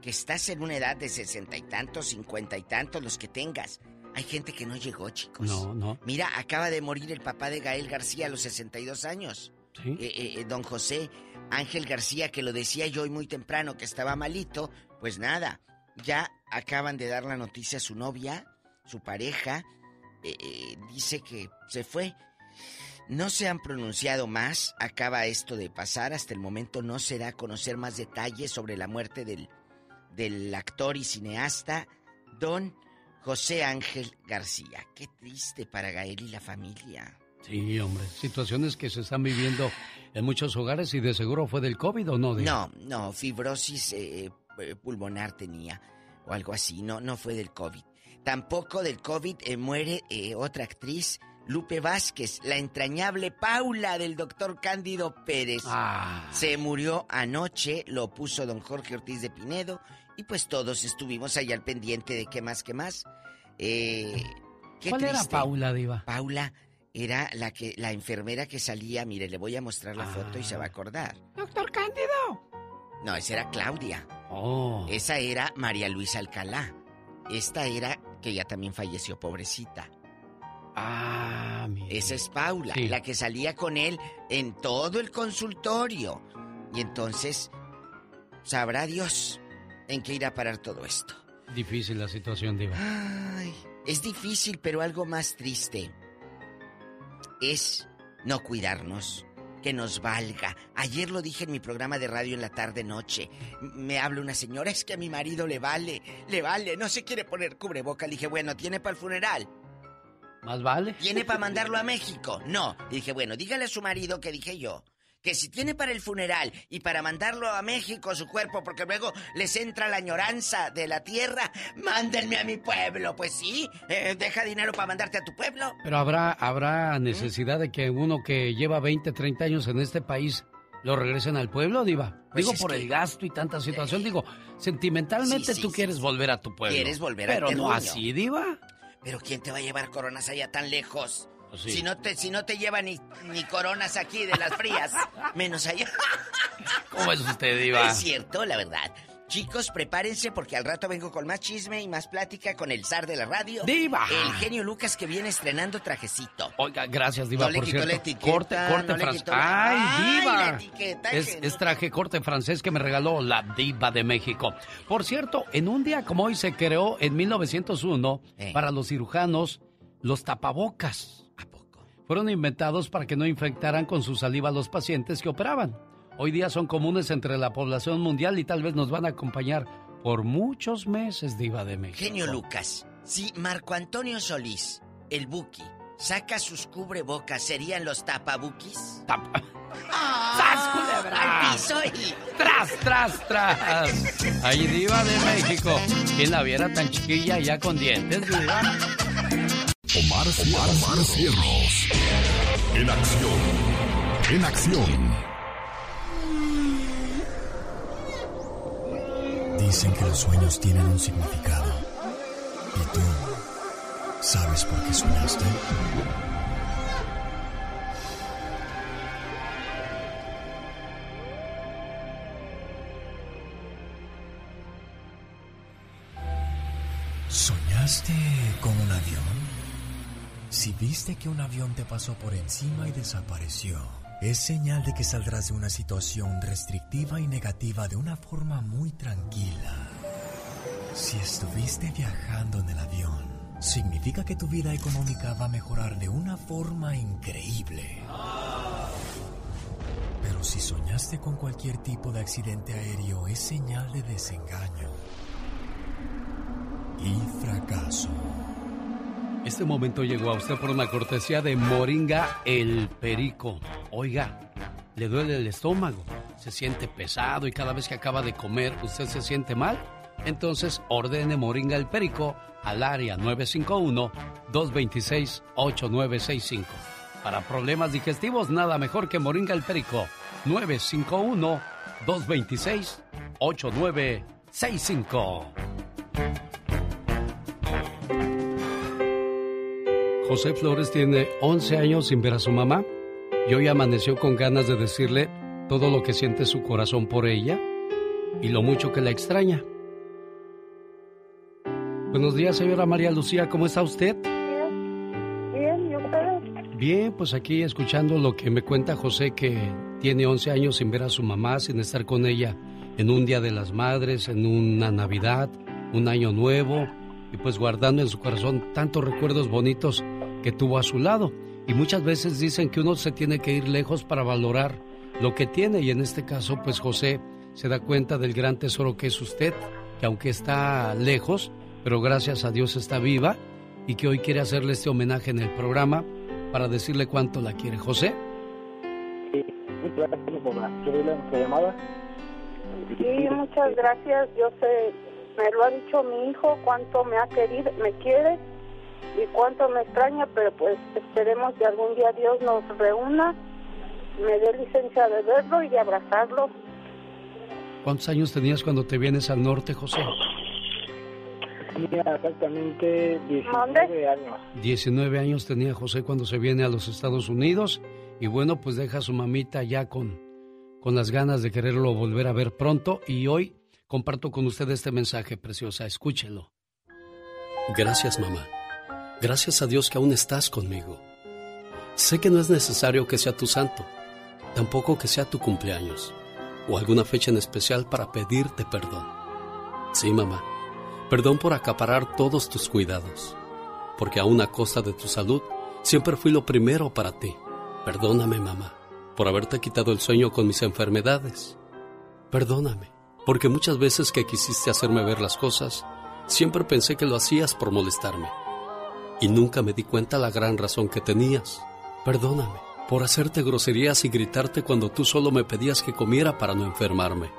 Speaker 31: que estás en una edad de sesenta y tantos, cincuenta y tantos, los que tengas. Hay gente que no llegó, chicos.
Speaker 2: No, no.
Speaker 31: Mira, acaba de morir el papá de Gael García a los 62 años.
Speaker 2: Sí.
Speaker 31: Eh, eh, eh, don José Ángel García, que lo decía yo hoy muy temprano, que estaba malito. Pues nada, ya acaban de dar la noticia a su novia, su pareja. eh, eh, dice que se fue. No se han pronunciado más, acaba esto de pasar, hasta el momento no se da a conocer más detalles sobre la muerte del, del actor y cineasta don José Ángel García. Qué triste para Gael y la familia.
Speaker 2: Sí, hombre. Situaciones que se están viviendo en muchos hogares y de seguro fue del COVID o no, Diva.
Speaker 31: No, no, fibrosis eh, eh, pulmonar tenía o algo así, no, no fue del COVID. Tampoco del COVID eh, muere eh, otra actriz, Lupe Vázquez, la entrañable Paula del doctor Cándido Pérez.
Speaker 2: Ah.
Speaker 31: Se murió anoche, lo puso don Jorge Ortiz de Pinedo y pues todos estuvimos ahí al pendiente de qué más, qué más. Eh, qué
Speaker 2: ¿Cuál era. Paula, Diva?
Speaker 31: Paula era la que la enfermera que salía, mire, le voy a mostrar la foto y se va a acordar.
Speaker 23: Doctor Cándido.
Speaker 31: No, esa era Claudia.
Speaker 2: Oh.
Speaker 31: Esa era María Luisa Alcalá. Esta era que ya también falleció, pobrecita.
Speaker 2: Ah, mira.
Speaker 31: Esa es Paula,
Speaker 2: Sí.
Speaker 31: la que salía con él en todo el consultorio. Y entonces, sabrá Dios en qué irá a parar todo esto.
Speaker 2: Difícil la situación, Diva.
Speaker 31: Ay, es difícil, pero algo más triste es no cuidarnos, que nos valga. Ayer lo dije en mi programa de radio en la tarde noche. M- Me habla una señora, es que a mi marido le vale, le vale, no se quiere poner cubreboca. Le dije, bueno, ¿tiene para el funeral?
Speaker 2: ¿Más vale?
Speaker 31: ¿Tiene para mandarlo a México? No. Le dije, bueno, dígale a su marido que dije yo. Que si tiene para el funeral y para mandarlo a México su cuerpo, porque luego les entra la añoranza de la tierra, mándenme a mi pueblo. Pues sí, eh, deja dinero para mandarte a tu pueblo.
Speaker 2: Pero habrá, habrá necesidad de que uno que lleva 20, 30 años en este país lo regresen al pueblo, Diva.
Speaker 31: Pues
Speaker 2: digo, por
Speaker 31: que-
Speaker 2: el gasto y tanta situación. Digo, sentimentalmente
Speaker 31: Sí, sí,
Speaker 2: tú
Speaker 31: sí,
Speaker 2: quieres volver a tu pueblo.
Speaker 31: Quieres volver al
Speaker 2: Pero no así, Diva.
Speaker 31: Pero ¿quién te va a llevar coronas allá tan lejos?
Speaker 2: Sí.
Speaker 31: Si no te, si no te lleva ni, ni coronas aquí de las frías, menos allá.
Speaker 2: ¿Cómo es usted, Diva?
Speaker 31: Es cierto, la verdad. Chicos, prepárense porque al rato vengo con más chisme y más plática con el zar de la radio.
Speaker 2: ¡Diva!
Speaker 31: El genio Lucas que viene estrenando trajecito.
Speaker 2: Oiga, gracias, Diva,
Speaker 31: No le
Speaker 2: por
Speaker 31: quitó la etiqueta,
Speaker 2: corte, corte
Speaker 31: no le
Speaker 2: francés.
Speaker 31: la-
Speaker 2: ¡Ay,
Speaker 31: ¡Ay,
Speaker 2: Diva!
Speaker 31: la etiqueta,
Speaker 2: es, es traje corte francés que me regaló la Diva de México. Por cierto, en un día como hoy se creó en 1901
Speaker 31: Eh.
Speaker 2: para los cirujanos los tapabocas. Fueron inventados para que no infectaran con su saliva a los pacientes que operaban. Hoy día son comunes entre la población mundial y tal vez nos van a acompañar por muchos meses, Diva de México.
Speaker 31: Genio Lucas, si Marco Antonio Solís, el Buki, saca sus cubrebocas, ¿serían los tapabuquis?
Speaker 2: Tap-
Speaker 31: ¡Ah!
Speaker 2: ¡Sas, culebra!
Speaker 31: ¡Al piso y...
Speaker 2: ¡Tras, tras, tras! Ahí Diva de México. ¿Quién la viera tan chiquilla ya con dientes, Diva?
Speaker 3: Omar, Omar, Cierros. En acción. En acción.
Speaker 32: Dicen que los sueños tienen un significado. ¿Y tú sabes por qué soñaste? ¿Soñaste con un avión? Si viste que un avión te pasó por encima y desapareció, es señal de que saldrás de una situación restrictiva y negativa de una forma muy tranquila. Si estuviste viajando en el avión, significa que tu vida económica va a mejorar de una forma increíble. Pero si soñaste con cualquier tipo de accidente aéreo, es señal de desengaño y fracaso.
Speaker 2: Este momento llegó a usted por una cortesía de Moringa el Perico. Oiga, le duele el estómago, se siente pesado y cada vez que acaba de comer usted se siente mal. Entonces ordene Moringa el Perico al área 951-226-8965. Para problemas digestivos, nada mejor que Moringa el Perico. 951-226-8965. José Flores tiene 11 años sin ver a su mamá y hoy amaneció con ganas de decirle todo lo que siente su corazón por ella y lo mucho que la extraña. Buenos días, señora María Lucía, ¿cómo está usted?
Speaker 33: Bien, bien, ¿y ustedes?
Speaker 2: Bien, pues aquí escuchando lo que me cuenta José, que tiene 11 años sin ver a su mamá, sin estar con ella en un Día de las Madres, en una Navidad, un Año Nuevo, y pues guardando en su corazón tantos recuerdos bonitos que tuvo a su lado. Y muchas veces dicen que uno se tiene que ir lejos para valorar lo que tiene, y en este caso, pues José se da cuenta del gran tesoro que es usted, que aunque está lejos, pero gracias a Dios está viva y que hoy quiere hacerle este homenaje en el programa para decirle cuánto la quiere. José.
Speaker 22: Sí, muchas gracias por la llamada.
Speaker 33: Sí, muchas gracias. Yo sé, me lo ha dicho mi hijo, cuánto me ha querido, me quiere y cuánto me extraña, pero pues esperemos que algún día Dios nos reúna, me dé licencia de verlo y de abrazarlo.
Speaker 2: ¿Cuántos años tenías cuando te vienes al norte, José?
Speaker 22: Tenía exactamente 19 años.
Speaker 2: 19 años tenía José cuando se viene a los Estados Unidos y bueno, pues deja a su mamita ya con, con las ganas de quererlo volver a ver pronto y hoy comparto con usted este mensaje, preciosa, escúchelo. Gracias, mamá. Gracias a Dios que aún estás conmigo. Sé que no es necesario que sea tu santo, tampoco que sea tu cumpleaños o alguna fecha en especial para pedirte perdón. Sí, mamá, perdón por acaparar todos tus cuidados, porque aún a costa de tu salud siempre fui lo primero para ti. Perdóname, mamá, por haberte quitado el sueño con mis enfermedades. Perdóname, porque muchas veces que quisiste hacerme ver las cosas, siempre pensé que lo hacías por molestarme. Y nunca me di cuenta la gran razón que tenías. Perdóname por hacerte groserías y gritarte cuando tú solo me pedías que comiera para no enfermarme.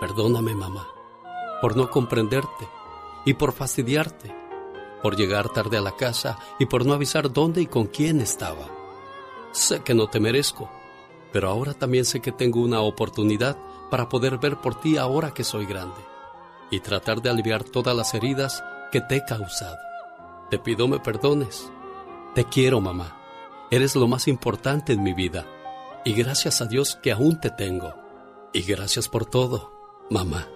Speaker 2: Perdóname, mamá, por no comprenderte y por fastidiarte, por llegar tarde a la casa y por no avisar dónde y con quién estaba. Sé que no te merezco, pero ahora también sé que tengo una oportunidad para poder ver por ti ahora que soy grande y tratar de aliviar todas las heridas que te he causado. Te pido me perdones. Te quiero, mamá. Eres lo más importante en mi vida. Y gracias a Dios que aún te tengo. Y gracias por todo, mamá.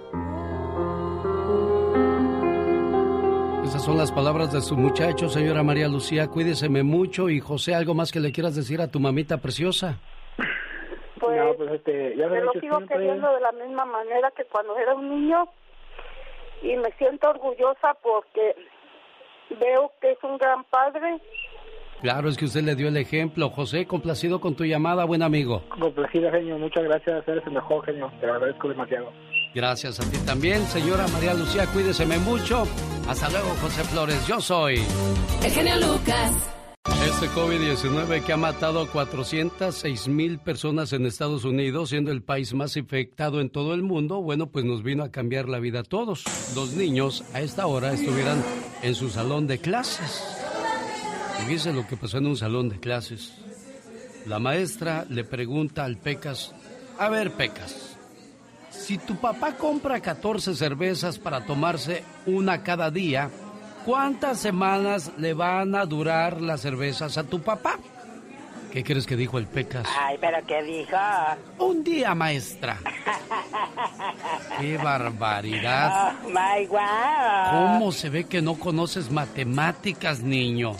Speaker 2: Esas son las palabras de su muchacho, señora María Lucía. Cuídeseme mucho. Y José, ¿algo más que le quieras decir a tu mamita preciosa?
Speaker 33: Pues,
Speaker 22: No, pues, este, ya lo
Speaker 33: sigo
Speaker 22: siempre.
Speaker 33: queriendo de la misma manera que cuando era un niño y me siento orgullosa porque veo que es un gran padre.
Speaker 2: Claro, es que usted le dio el ejemplo. José, complacido con tu llamada, buen amigo.
Speaker 22: Complacido, genio. Muchas gracias. Eres el mejor, genio. Te lo agradezco demasiado.
Speaker 2: Gracias a ti también, señora María Lucía. Cuídeseme mucho. Hasta luego, José Flores. Yo soy.
Speaker 34: El genio Lucas.
Speaker 2: Este COVID-19 que ha matado a 406 mil personas en Estados Unidos, siendo el país más infectado en todo el mundo, bueno, pues nos vino a cambiar la vida a todos. Los niños a esta hora estuvieran en su salón de clases. Fíjese lo que pasó en un salón de clases. La maestra le pregunta al Pecas, a ver Pecas, si tu papá compra 14 cervezas para tomarse una cada día, ¿cuántas semanas le van a durar las cervezas a tu papá? ¿Qué crees que dijo el Pecas?
Speaker 16: Ay, pero ¿qué dijo?
Speaker 2: Un día, maestra. ¡Qué barbaridad!
Speaker 16: Oh, my wow.
Speaker 2: ¿Cómo se ve que no conoces matemáticas, niño?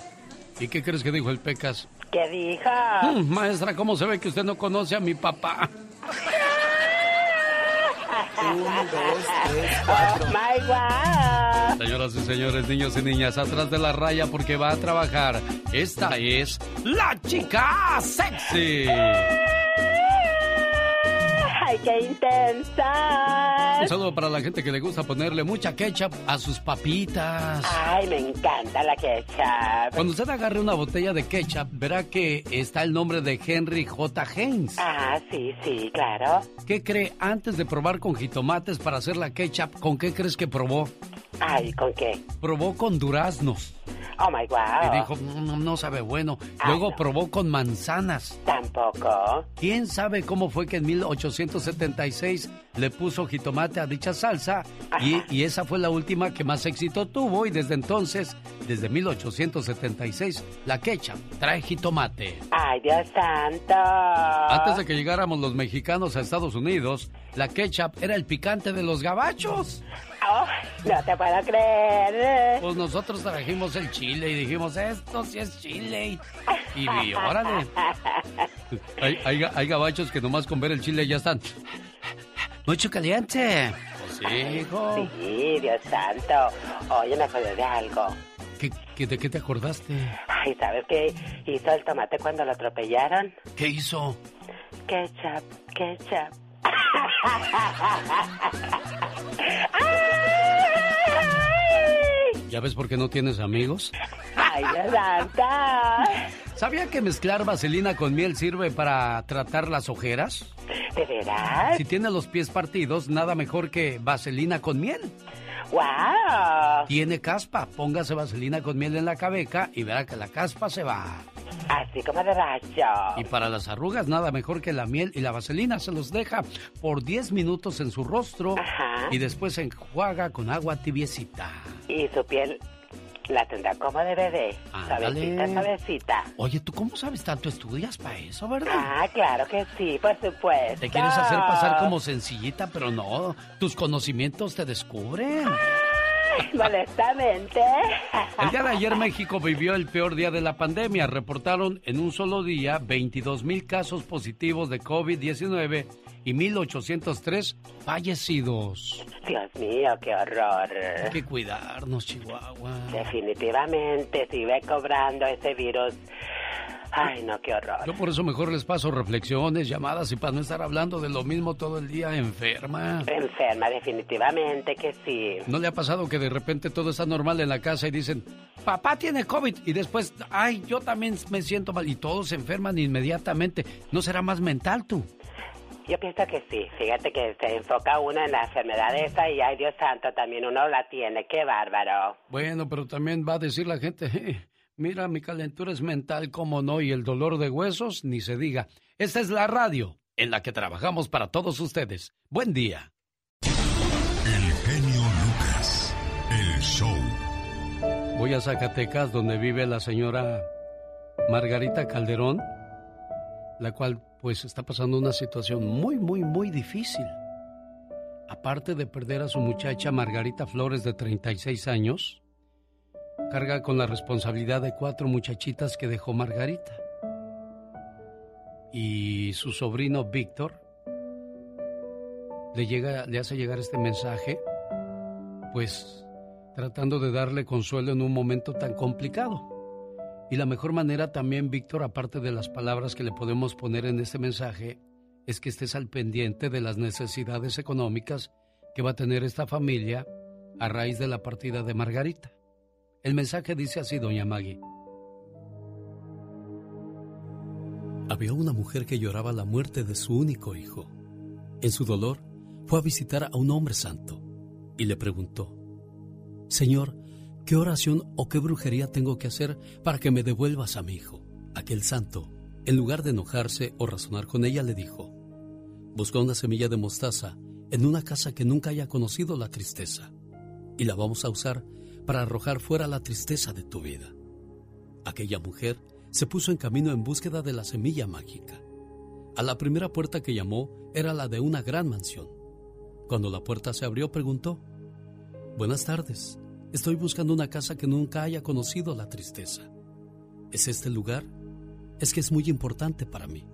Speaker 2: ¿Y qué crees que dijo el Pecas?
Speaker 16: ¿Qué dijo?
Speaker 2: Mm, maestra, ¿cómo se ve que usted no conoce a mi papá?
Speaker 16: Un, dos, tres, cuatro. Oh, my.
Speaker 2: Señoras y señores, niños y niñas, atrás de la raya porque va a trabajar. Esta es la chica sexy.
Speaker 16: Ay, qué intensa.
Speaker 2: Un saludo para la gente que le gusta ponerle mucha ketchup a sus papitas.
Speaker 16: Ay, me encanta la ketchup.
Speaker 2: Cuando usted agarre una botella de ketchup, verá que está el nombre de Henry J. Haynes.
Speaker 16: Ah, sí, sí, claro.
Speaker 2: ¿Qué cree antes de probar con jitomates para hacer la ketchup? ¿Con qué crees que probó?
Speaker 16: Ay, ¿con qué?
Speaker 2: Probó con duraznos.
Speaker 16: Oh my wow.
Speaker 2: Y dijo, no, no sabe bueno. Luego probó con manzanas.
Speaker 16: Tampoco.
Speaker 2: ¿Quién sabe cómo fue que en 1876 le puso jitomate a dicha salsa? Y, y esa fue la última que más éxito tuvo. Y desde entonces, desde 1876, la ketchup trae jitomate.
Speaker 16: Ay, Dios santo.
Speaker 2: Antes de que llegáramos los mexicanos a Estados Unidos, la ketchup era el picante de los gabachos.
Speaker 16: Oh, no te puedo creer.
Speaker 2: Pues nosotros trajimos el chile y dijimos, esto sí es chile. Y, y órale. Hay, hay, hay gabachos que nomás con ver el chile ya están. Mucho caliente. Pues sí, hijo.
Speaker 16: Sí, Dios santo. Oye, me acordé de algo.
Speaker 2: ¿Qué, qué, de qué te acordaste?
Speaker 16: Ay, ¿sabes qué hizo el tomate cuando lo atropellaron?
Speaker 2: ¿Qué hizo?
Speaker 16: Ketchup, ketchup.
Speaker 2: ¿Ya ves por qué no tienes amigos?
Speaker 16: ¡Ay, santa!
Speaker 2: ¿Sabía que mezclar vaselina con miel sirve para tratar las ojeras?
Speaker 16: ¿De veras?
Speaker 2: Si tiene los pies partidos, nada mejor que vaselina con miel.
Speaker 16: ¡Wow!
Speaker 2: Tiene caspa, póngase vaselina con miel en la cabeza y verá que la caspa se va.
Speaker 16: Así como de rayo.
Speaker 2: Y para las arrugas, nada mejor que la miel y la vaselina. Se los deja por 10 minutos en su rostro
Speaker 16: Ajá.
Speaker 2: y después se enjuaga con agua tibiecita.
Speaker 16: Y su piel la tendrá como de bebé.
Speaker 2: Ándale.
Speaker 16: Suavecita, suavecita.
Speaker 2: Oye, ¿tú cómo sabes tanto? Estudias para eso, ¿verdad?
Speaker 16: Ah, claro que sí, por supuesto.
Speaker 2: Te quieres hacer pasar como sencillita, pero no. Tus conocimientos te descubren.
Speaker 16: Molestamente.
Speaker 2: El día de ayer México vivió el peor día de la pandemia. Reportaron en un solo día 22 mil casos positivos de COVID-19 y 1.803 fallecidos.
Speaker 16: Dios mío, qué horror.
Speaker 2: Hay que cuidarnos, Chihuahua.
Speaker 16: Definitivamente, sigue cobrando ese virus. Ay, no, qué horror.
Speaker 2: Yo por eso mejor les paso reflexiones, llamadas y para no estar hablando de lo mismo todo el día enferma.
Speaker 16: Enferma, definitivamente que sí.
Speaker 2: ¿No le ha pasado que de repente todo está normal en la casa y dicen, papá tiene COVID y después, ay, yo también me siento mal y todos se enferman inmediatamente? ¿No será más mental tú?
Speaker 16: Yo pienso que sí. Fíjate que se enfoca uno en la enfermedad esa y, ay, Dios santo, también uno la tiene. Qué bárbaro.
Speaker 2: Bueno, pero también va a decir la gente, mira, mi calentura es mental, cómo no, y el dolor de huesos, ni se diga. Esta es la radio en la que trabajamos para todos ustedes. Buen día.
Speaker 3: El genio Lucas, el show.
Speaker 2: Voy a Zacatecas, donde vive la señora Margarita Calderón, la cual pues está pasando una situación muy, muy, muy difícil. Aparte de perder a su muchacha Margarita Flores de 36 años, carga con la responsabilidad de cuatro muchachitas que dejó Margarita. Y su sobrino Víctor le, llega, le hace llegar este mensaje, pues tratando de darle consuelo en un momento tan complicado. Y la mejor manera también, Víctor, aparte de las palabras que le podemos poner en este mensaje, es que estés al pendiente de las necesidades económicas que va a tener esta familia a raíz de la partida de Margarita. El mensaje dice así, doña Maggie. Había una mujer que lloraba la muerte de su único hijo. En su dolor, fue a visitar a un hombre santo y le preguntó, Señor, ¿qué oración o qué brujería tengo que hacer para que me devuelvas a mi hijo? Aquel santo, en lugar de enojarse o razonar con ella, le dijo, busca una semilla de mostaza en una casa que nunca haya conocido la tristeza y la vamos a usar para arrojar fuera la tristeza de tu vida. Aquella mujer se puso en camino en búsqueda de la semilla mágica. A la primera puerta que llamó era la de una gran mansión. Cuando la puerta se abrió preguntó, Buenas tardes, estoy buscando una casa que nunca haya conocido la tristeza. ¿Es este lugar? Es que es muy importante para mí.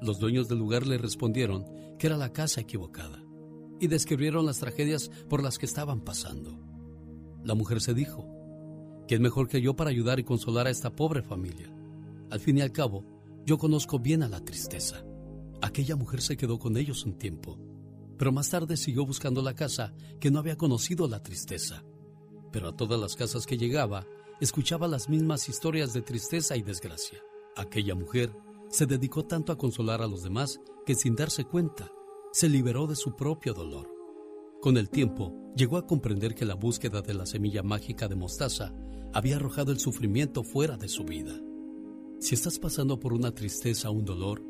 Speaker 2: Los dueños del lugar le respondieron que era la casa equivocada y describieron las tragedias por las que estaban pasando. La mujer se dijo, ¿quién mejor que yo para ayudar y consolar a esta pobre familia? Al fin y al cabo, yo conozco bien a la tristeza. Aquella mujer se quedó con ellos un tiempo, pero más tarde siguió buscando la casa que no había conocido la tristeza. Pero a todas las casas que llegaba, escuchaba las mismas historias de tristeza y desgracia. Aquella mujer se dedicó tanto a consolar a los demás que sin darse cuenta, se liberó de su propio dolor. Con el tiempo, llegó a comprender que la búsqueda de la semilla mágica de mostaza había arrojado el sufrimiento fuera de su vida. Si estás pasando por una tristeza o un dolor,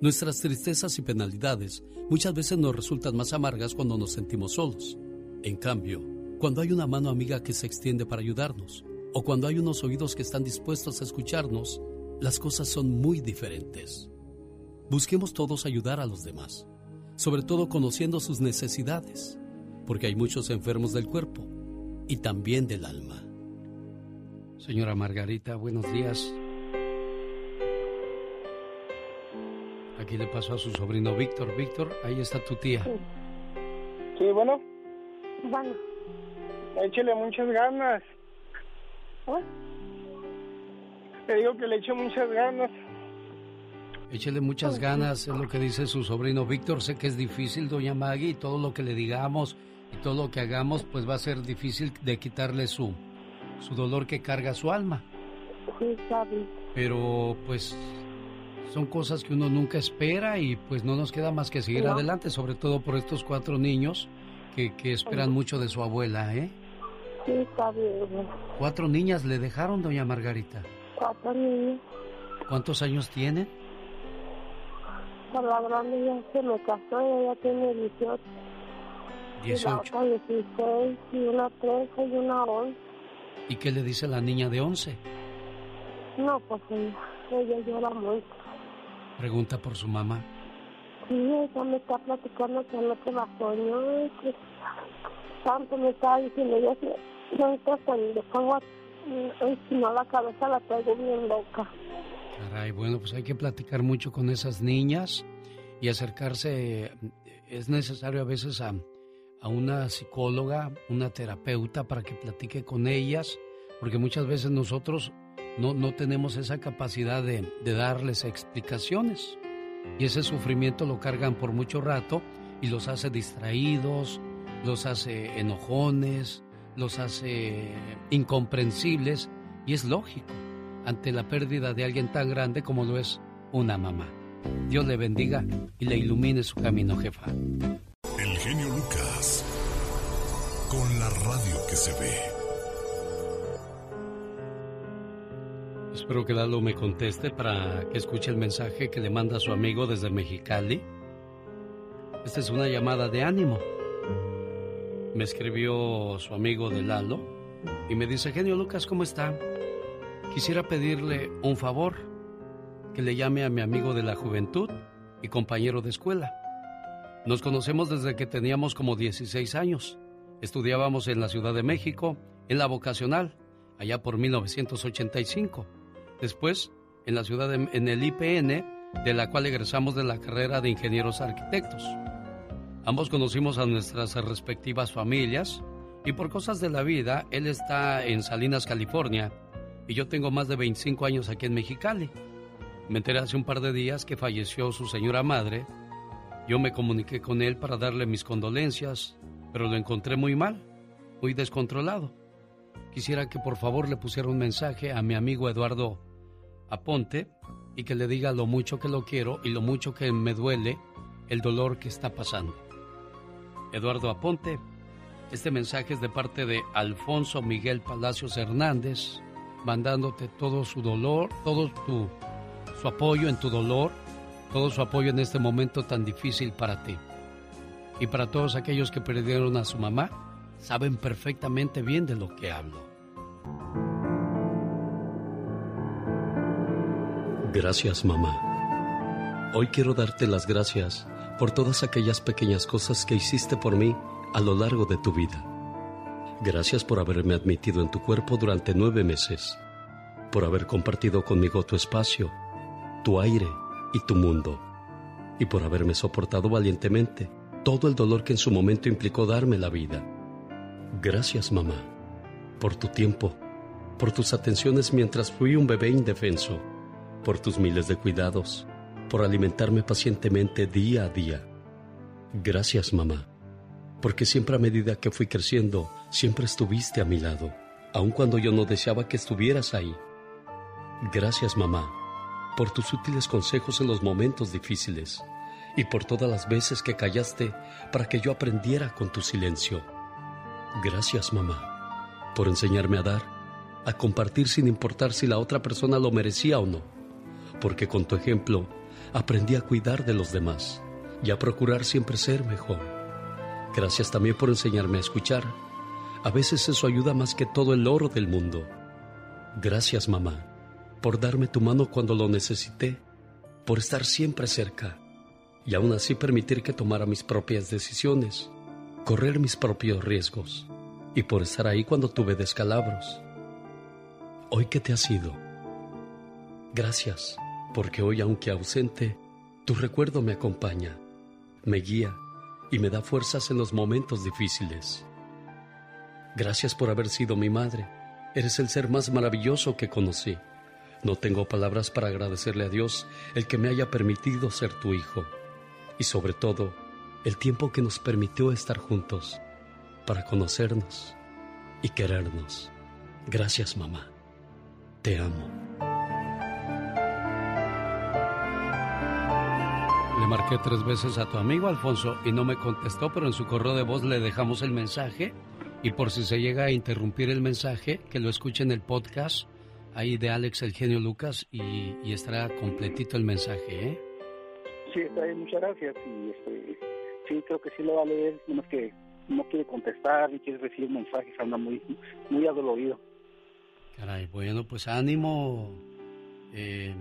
Speaker 2: nuestras tristezas y penalidades muchas veces nos resultan más amargas cuando nos sentimos solos. En cambio, cuando hay una mano amiga que se extiende para ayudarnos, o cuando hay unos oídos que están dispuestos a escucharnos, las cosas son muy diferentes. Busquemos todos ayudar a los demás, sobre todo conociendo sus necesidades, porque hay muchos enfermos del cuerpo y también del alma. Señora Margarita, buenos días. Aquí le pasó a su sobrino Víctor. Víctor, ahí está tu tía.
Speaker 24: Sí, bueno.
Speaker 4: Bueno.
Speaker 24: Échele muchas ganas. Le digo que le eche muchas ganas.
Speaker 2: Échele muchas ganas, es lo que dice su sobrino Víctor. Sé que es difícil, doña Maggie, y todo lo que le digamos y todo lo que hagamos, pues va a ser difícil de quitarle su, su dolor que carga su alma.
Speaker 4: Sí, sabe.
Speaker 2: Pero pues son cosas que uno nunca espera y pues no nos queda más que seguir
Speaker 4: No.
Speaker 2: adelante, sobre todo por estos cuatro niños que, que esperan mucho de su abuela, ¿eh?
Speaker 4: Sí, está bien.
Speaker 2: Cuatro niñas le dejaron, doña Margarita.
Speaker 4: Cuatro niños.
Speaker 2: ¿Cuántos años tienen?
Speaker 4: Por la grande ya se me casó, ella tiene 18. Y la
Speaker 2: 18.
Speaker 4: otra 16, y una 13 y una 11.
Speaker 2: ¿Y qué le dice la niña de 11?
Speaker 4: No, pues ella, ella llora mucho.
Speaker 2: Pregunta por su mamá.
Speaker 4: Sí, ella me está platicando que no te soñó y que tanto me está diciendo, yo ahorita cuando le pongo a encima la cabeza la traigo bien loca.
Speaker 2: Caray, bueno, pues hay que platicar mucho con esas niñas y acercarse. Es necesario a veces a, a una psicóloga, una terapeuta para que platique con ellas, porque muchas veces nosotros no, no tenemos esa capacidad de, de darles explicaciones. Y ese sufrimiento lo cargan por mucho rato y los hace distraídos, los hace enojones, los hace incomprensibles y es lógico ante la pérdida de alguien tan grande como lo es una mamá. Dios le bendiga y le ilumine su camino, jefa.
Speaker 3: Genio Lucas. Con la radio que se ve.
Speaker 2: Espero que Lalo me conteste para que escuche el mensaje que le manda su amigo desde Mexicali. Esta es una llamada de ánimo. Me escribió su amigo de Lalo y me dice, genio Lucas, ¿cómo está? Quisiera pedirle un favor, que le llame a mi amigo de la juventud y compañero de escuela. Nos conocemos desde que teníamos como 16 años. Estudiábamos en la Ciudad de México, en la vocacional, allá por 1985. Después, en la ciudad, en el IPN, de la cual egresamos de la carrera de ingenieros arquitectos. Ambos conocimos a nuestras respectivas familias y por cosas de la vida, él está en Salinas, California, y yo tengo más de 25 años aquí en Mexicali. Me enteré hace un par de días que falleció su señora madre. Yo me comuniqué con él para darle mis condolencias, pero lo encontré muy mal, muy descontrolado. Quisiera que por favor le pusiera un mensaje a mi amigo Eduardo Aponte y que le diga lo mucho que lo quiero y lo mucho que me duele el dolor que está pasando. Eduardo Aponte, este mensaje es de parte de Alfonso Miguel Palacios Hernández, mandándote todo su dolor, todo su apoyo en tu dolor, todo su apoyo en este momento tan difícil para ti. Y para todos aquellos que perdieron a su mamá, saben perfectamente bien de lo que hablo. Gracias, mamá. Hoy quiero darte las gracias por todas aquellas pequeñas cosas que hiciste por mí a lo largo de tu vida. Gracias por haberme admitido en tu cuerpo durante nueve meses, por haber compartido conmigo tu espacio, tu aire y tu mundo, y por haberme soportado valientemente todo el dolor que en su momento implicó darme la vida. Gracias, mamá, por tu tiempo, por tus atenciones mientras fui un bebé indefenso, por tus miles de cuidados, por alimentarme pacientemente día a día. Gracias, mamá, porque siempre a medida que fui creciendo, siempre estuviste a mi lado, aun cuando yo no deseaba que estuvieras ahí. Gracias, mamá, por tus útiles consejos en los momentos difíciles y por todas las veces que callaste para que yo aprendiera con tu silencio. Gracias, mamá, por enseñarme a dar a compartir sin importar si la otra persona lo merecía o no, porque con tu ejemplo aprendí a cuidar de los demás y a procurar siempre ser mejor. Gracias también por enseñarme a escuchar. A veces eso ayuda más que todo el oro del mundo. Gracias mamá por darme tu mano cuando lo necesité, por estar siempre cerca y aún así permitir que tomara mis propias decisiones, correr mis propios riesgos y por estar ahí cuando tuve descalabros. Hoy que te has ido, gracias, porque hoy aunque ausente, tu recuerdo me acompaña, me guía y me da fuerzas en los momentos difíciles. Gracias por haber sido mi madre. Eres el ser más maravilloso que conocí. No tengo palabras para agradecerle a Dios el que me haya permitido ser tu hijo y sobre todo el tiempo que nos permitió estar juntos para conocernos y querernos. Gracias mamá. Te amo. Le marqué tres veces a tu amigo Alfonso y no me contestó, pero en su correo de voz le dejamos el mensaje y por si se llega a interrumpir el mensaje, que lo escuche en el podcast ahí de Alex el genio Lucas y, estará completito el mensaje, ¿eh?
Speaker 24: Sí, está bien, muchas gracias y este, sí, creo que sí lo va a leer, menos que no quiere contestar ni quiere recibir mensajes, anda muy, muy adolorido.
Speaker 2: Caray, bueno, pues ánimo. Eh,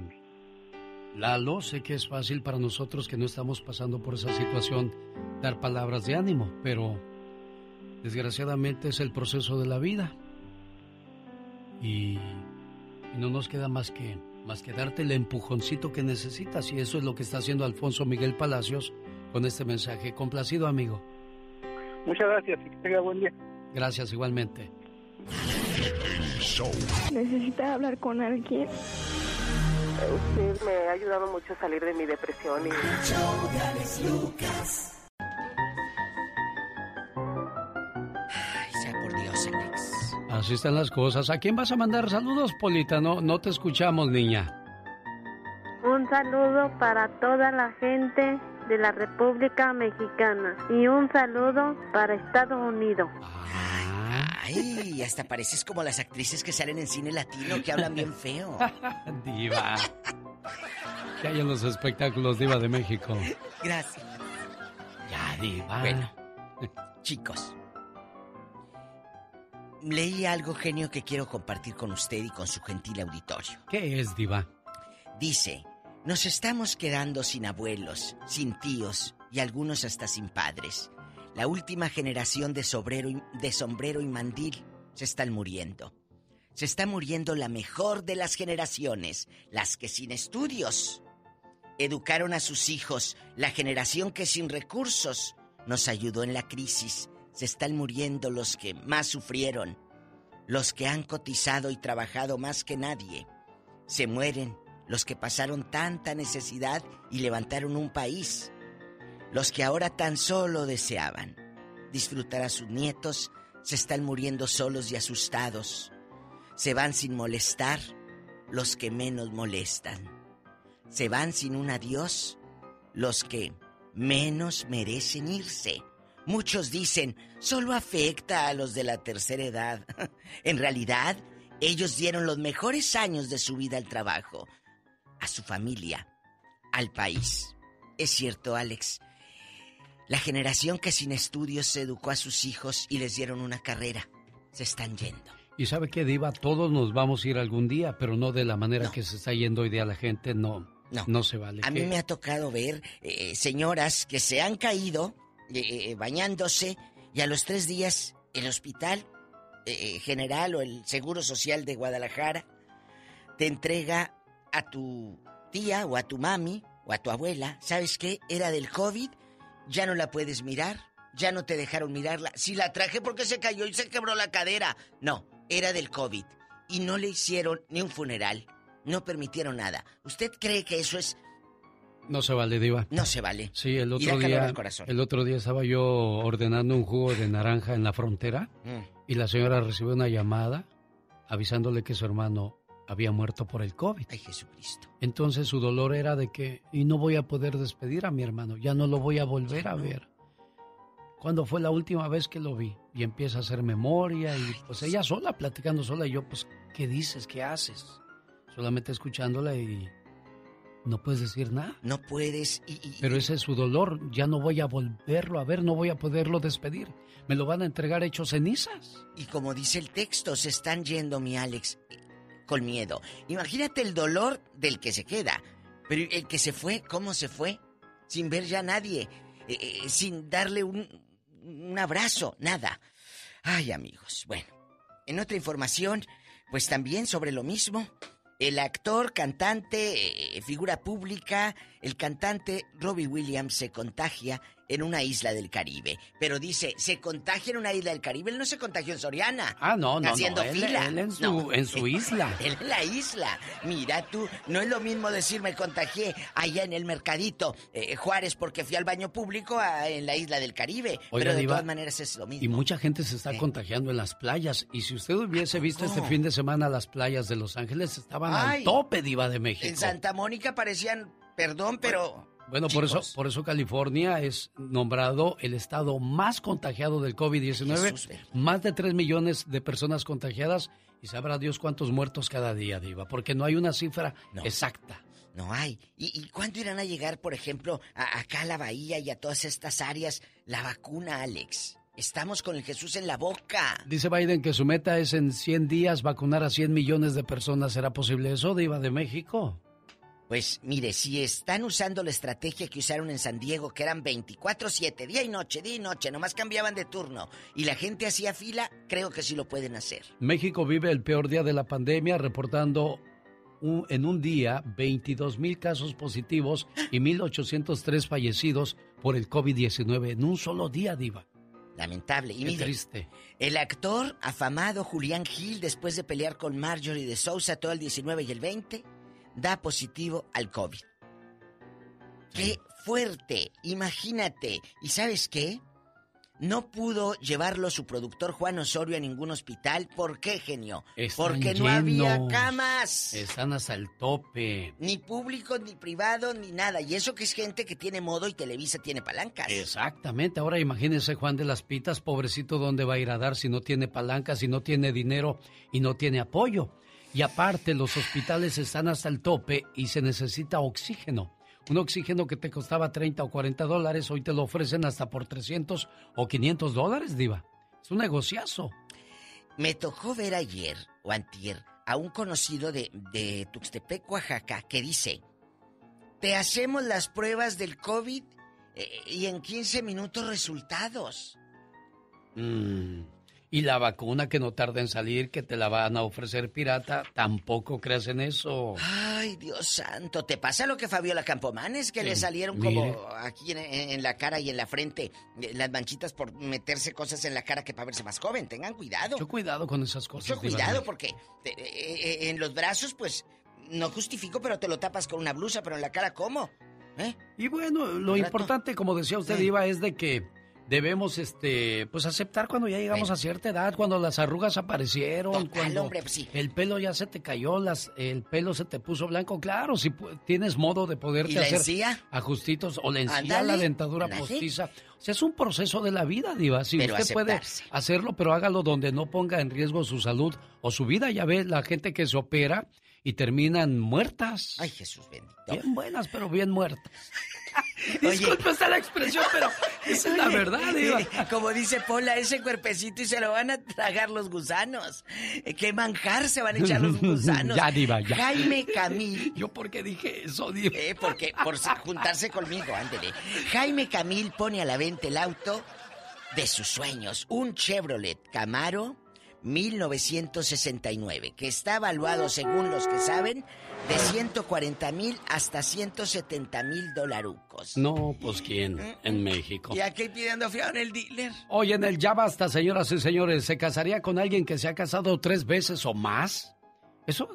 Speaker 2: Lalo, sé que es fácil para nosotros que no estamos pasando por esa situación dar palabras de ánimo, pero desgraciadamente es el proceso de la vida. Y, no nos queda más que, más que darte el empujoncito que necesitas y eso es lo que está haciendo Alfonso Miguel Palacios con este mensaje. Complacido, amigo.
Speaker 24: Muchas gracias y que tenga buen día.
Speaker 2: Gracias igualmente.
Speaker 35: Necesita hablar con alguien.
Speaker 36: Usted me ha ayudado mucho a salir de mi depresión y...
Speaker 2: Así están las cosas. ¿A quién vas a mandar saludos, Polita? No, no te escuchamos, niña.
Speaker 37: Un saludo para toda la gente de la República Mexicana y un saludo para Estados Unidos.
Speaker 31: Ay, hasta pareces como las actrices que salen en cine latino que hablan bien feo.
Speaker 2: diva. Que hay en los espectáculos Diva de México.
Speaker 31: Gracias.
Speaker 2: Ya, Diva.
Speaker 31: Bueno, chicos. Leí algo genio que quiero compartir con usted y con su gentil auditorio.
Speaker 2: ¿Qué es, Diva?
Speaker 31: Dice, nos estamos quedando sin abuelos, sin tíos y algunos hasta sin padres. La última generación de, de sombrero y mandil se están muriendo. Se está muriendo la mejor de las generaciones, las que sin estudios educaron a sus hijos, la generación que sin recursos nos ayudó en la crisis. Se están muriendo los que más sufrieron, los que han cotizado y trabajado más que nadie. Se mueren los que pasaron tanta necesidad y levantaron un país los que ahora tan solo deseaban disfrutar a sus nietos se están muriendo solos y asustados. Se van sin molestar los que menos molestan. Se van sin un adiós los que menos merecen irse. Muchos dicen, solo afecta a los de la tercera edad. en realidad, ellos dieron los mejores años de su vida al trabajo, a su familia, al país. Es cierto, Alex, la generación que sin estudios se educó a sus hijos y les dieron una carrera, se están yendo.
Speaker 2: Y sabe que Diva, todos nos vamos a ir algún día, pero no de la manera que se está yendo hoy día la gente, no. No, no se vale.
Speaker 31: A mí me ha tocado ver eh, señoras que se han caído eh, eh, bañándose y a los tres días el hospital general o el Seguro Social de Guadalajara te entrega a tu tía o a tu mami o a tu abuela, ¿sabes qué? Era del COVID ya no la puedes mirar, ya no te dejaron mirarla. Si la traje porque se cayó y se quebró la cadera. No, era del COVID. Y no le hicieron ni un funeral. No permitieron nada. ¿Usted cree que eso es...
Speaker 2: No se vale, Diva.
Speaker 31: No se vale.
Speaker 2: Sí, el otro día. El otro día estaba yo ordenando un jugo de naranja en la frontera mm. y la señora recibió una llamada avisándole que su hermano había muerto por el COVID.
Speaker 31: Ay, Jesucristo.
Speaker 2: Entonces su dolor era de que, y no voy a poder despedir a mi hermano, ya no lo voy a volver a ver. ¿cuándo fue la última vez que lo vi? Y empieza a hacer memoria y pues ella sola, platicando sola y yo, pues, ¿qué dices? ¿Qué haces? Solamente escuchándola y no puedes decir nada.
Speaker 31: No puedes. Y,
Speaker 2: Pero ese es su dolor. Ya no voy a volverlo a ver, no voy a poderlo despedir. Me lo van a entregar hecho cenizas.
Speaker 31: Y como dice el texto, se están yendo, mi Alex, con miedo. Imagínate el dolor del que se queda. Pero el que se fue, ¿cómo se fue? Sin ver ya a nadie. eh, eh, sin darle un, un abrazo, nada. Ay, amigos. Bueno, en otra información, pues también sobre lo mismo. El actor, cantante, eh, figura pública, el cantante Robbie Williams se contagia en una isla del Caribe. Pero dice, se contagia en una isla del Caribe. Él no se contagió en Soriana.
Speaker 2: Ah, no, no,
Speaker 31: Haciendo
Speaker 2: no. Él,
Speaker 31: fila.
Speaker 2: él en su,
Speaker 31: No.
Speaker 2: en su isla.
Speaker 31: Él en la isla. Mira tú, no es lo mismo decir me contagié allá en el mercadito eh, Juárez porque fui al baño público a- en la isla del Caribe.
Speaker 2: Oiga,
Speaker 31: Pero de
Speaker 2: Diva,
Speaker 31: todas maneras es lo mismo.
Speaker 2: Y mucha gente se está contagiando en las playas. Y si usted hubiese visto este fin de semana las playas de Los Ángeles, estaban
Speaker 31: Ay.
Speaker 2: al tope, Diva de México.
Speaker 31: En Santa Mónica parecían, perdón, pero...
Speaker 2: Bueno, por eso, por eso California es nombrado el estado más contagiado del COVID-19.
Speaker 31: Jesús, ven.
Speaker 2: Más de 3 millones de personas contagiadas y sabrá Dios cuántos muertos cada día, Diva, porque no hay una cifra exacta.
Speaker 31: No hay. ¿Y, y cuándo irán a llegar, por ejemplo, a- acá a la bahía y a todas estas áreas la vacuna, Alex? Estamos con el Jesús en la boca.
Speaker 2: Dice Biden que su meta es en 100 días vacunar a 100 millones de personas. ¿Será posible eso, Diva de México?
Speaker 31: Pues mire, si están usando la estrategia que usaron en San Diego, que eran 24-7, día y noche, día y noche, nomás cambiaban de turno, y la gente hacía fila, creo que sí lo pueden hacer.
Speaker 2: México vive el peor día de la pandemia, reportando un- en un día 22 mil casos positivos y 1.803 fallecidos por el COVID-19 en un solo día, Diva.
Speaker 31: Lamentable. Y
Speaker 2: Qué
Speaker 31: mire,
Speaker 2: triste.
Speaker 31: el actor afamado Julián Gil, después de pelear con Marjorie de Sousa todo el 19 y el 20, da positivo al COVID. ¡Qué fuerte! Imagínate. ¿Y sabes qué? No pudo llevarlo su productor Juan Osorio a ningún hospital. ¿Por qué, genio?
Speaker 2: Están
Speaker 31: Porque no había camas.
Speaker 2: Están hasta el tope.
Speaker 31: Ni público, ni privado, ni nada. Y eso que es gente que tiene modo y Televisa tiene palancas.
Speaker 2: Exactamente. Ahora imagínese Juan de las Pitas, pobrecito, ¿dónde va a ir a dar si no tiene palanca, si no tiene dinero y no tiene apoyo? Y aparte, los hospitales están hasta el tope y se necesita oxígeno. Un oxígeno que te costaba 30 o 40 dólares, hoy te lo ofrecen hasta por 300 o 500 dólares, Diva. Es un negociazo.
Speaker 31: Me tocó ver ayer o antier a un conocido de, de Tuxtepec, Oaxaca, que dice, te hacemos las pruebas del COVID eh, y en 15 minutos resultados.
Speaker 2: Mm. Y la vacuna que no tarda en salir, que te la van a ofrecer pirata, tampoco creas en eso.
Speaker 31: Ay, Dios santo, ¿te pasa lo que Fabiola Campomanes? Que
Speaker 2: Sí,
Speaker 31: le salieron
Speaker 2: mire.
Speaker 31: como aquí en, en la cara y en la frente eh, las manchitas por meterse cosas en la cara que para verse más joven. Tengan cuidado.
Speaker 2: Mucho cuidado con esas cosas.
Speaker 31: Mucho cuidado porque eh, eh, en los brazos, pues, no justifico, pero te lo tapas con una blusa, pero en la cara, ¿cómo? ¿Eh?
Speaker 2: Y bueno, lo importante, como decía usted. Iba, es de que debemos, este, pues aceptar cuando ya llegamos
Speaker 31: Bueno.
Speaker 2: a cierta edad, cuando las arrugas aparecieron,
Speaker 31: Total,
Speaker 2: cuando
Speaker 31: hombre, pues sí.
Speaker 2: el pelo ya se te cayó, las, el pelo se te puso blanco. Claro, si tienes modo de poderte
Speaker 31: ¿Y la
Speaker 2: hacer
Speaker 31: encía?
Speaker 2: ajustitos o la encía, la dentadura postiza. O sea, es un proceso de la vida, Diva. Si
Speaker 31: Pero
Speaker 2: usted puede hacerlo, pero hágalo donde no ponga en riesgo su salud o su vida. Ya ves, la gente que se opera y terminan muertas.
Speaker 31: Ay, Jesús bendito.
Speaker 2: Bien buenas, pero bien muertas. Disculpe esta la expresión, pero esa es la verdad, Diva.
Speaker 31: Como dice Pola, ese cuerpecito y se lo van a tragar los gusanos. Eh, ¿Qué manjar se van a echar los gusanos?
Speaker 2: Ya, Diva, ya.
Speaker 31: Jaime Camil.
Speaker 2: ¿Yo por qué dije eso, Diva?
Speaker 31: Eh, porque por se- juntarse conmigo, ándele. Jaime Camil pone a la venta el auto de sus sueños, un Chevrolet Camaro 1969, que está evaluado, según los que saben, de 140 mil hasta 170 mil dolarucos.
Speaker 2: No, pues quién, en México.
Speaker 31: ¿Y aquí pidiendo fiado en el dealer?
Speaker 2: Oye, en el ya basta, señoras y señores, ¿se casaría con alguien que se ha casado tres veces o más? Eso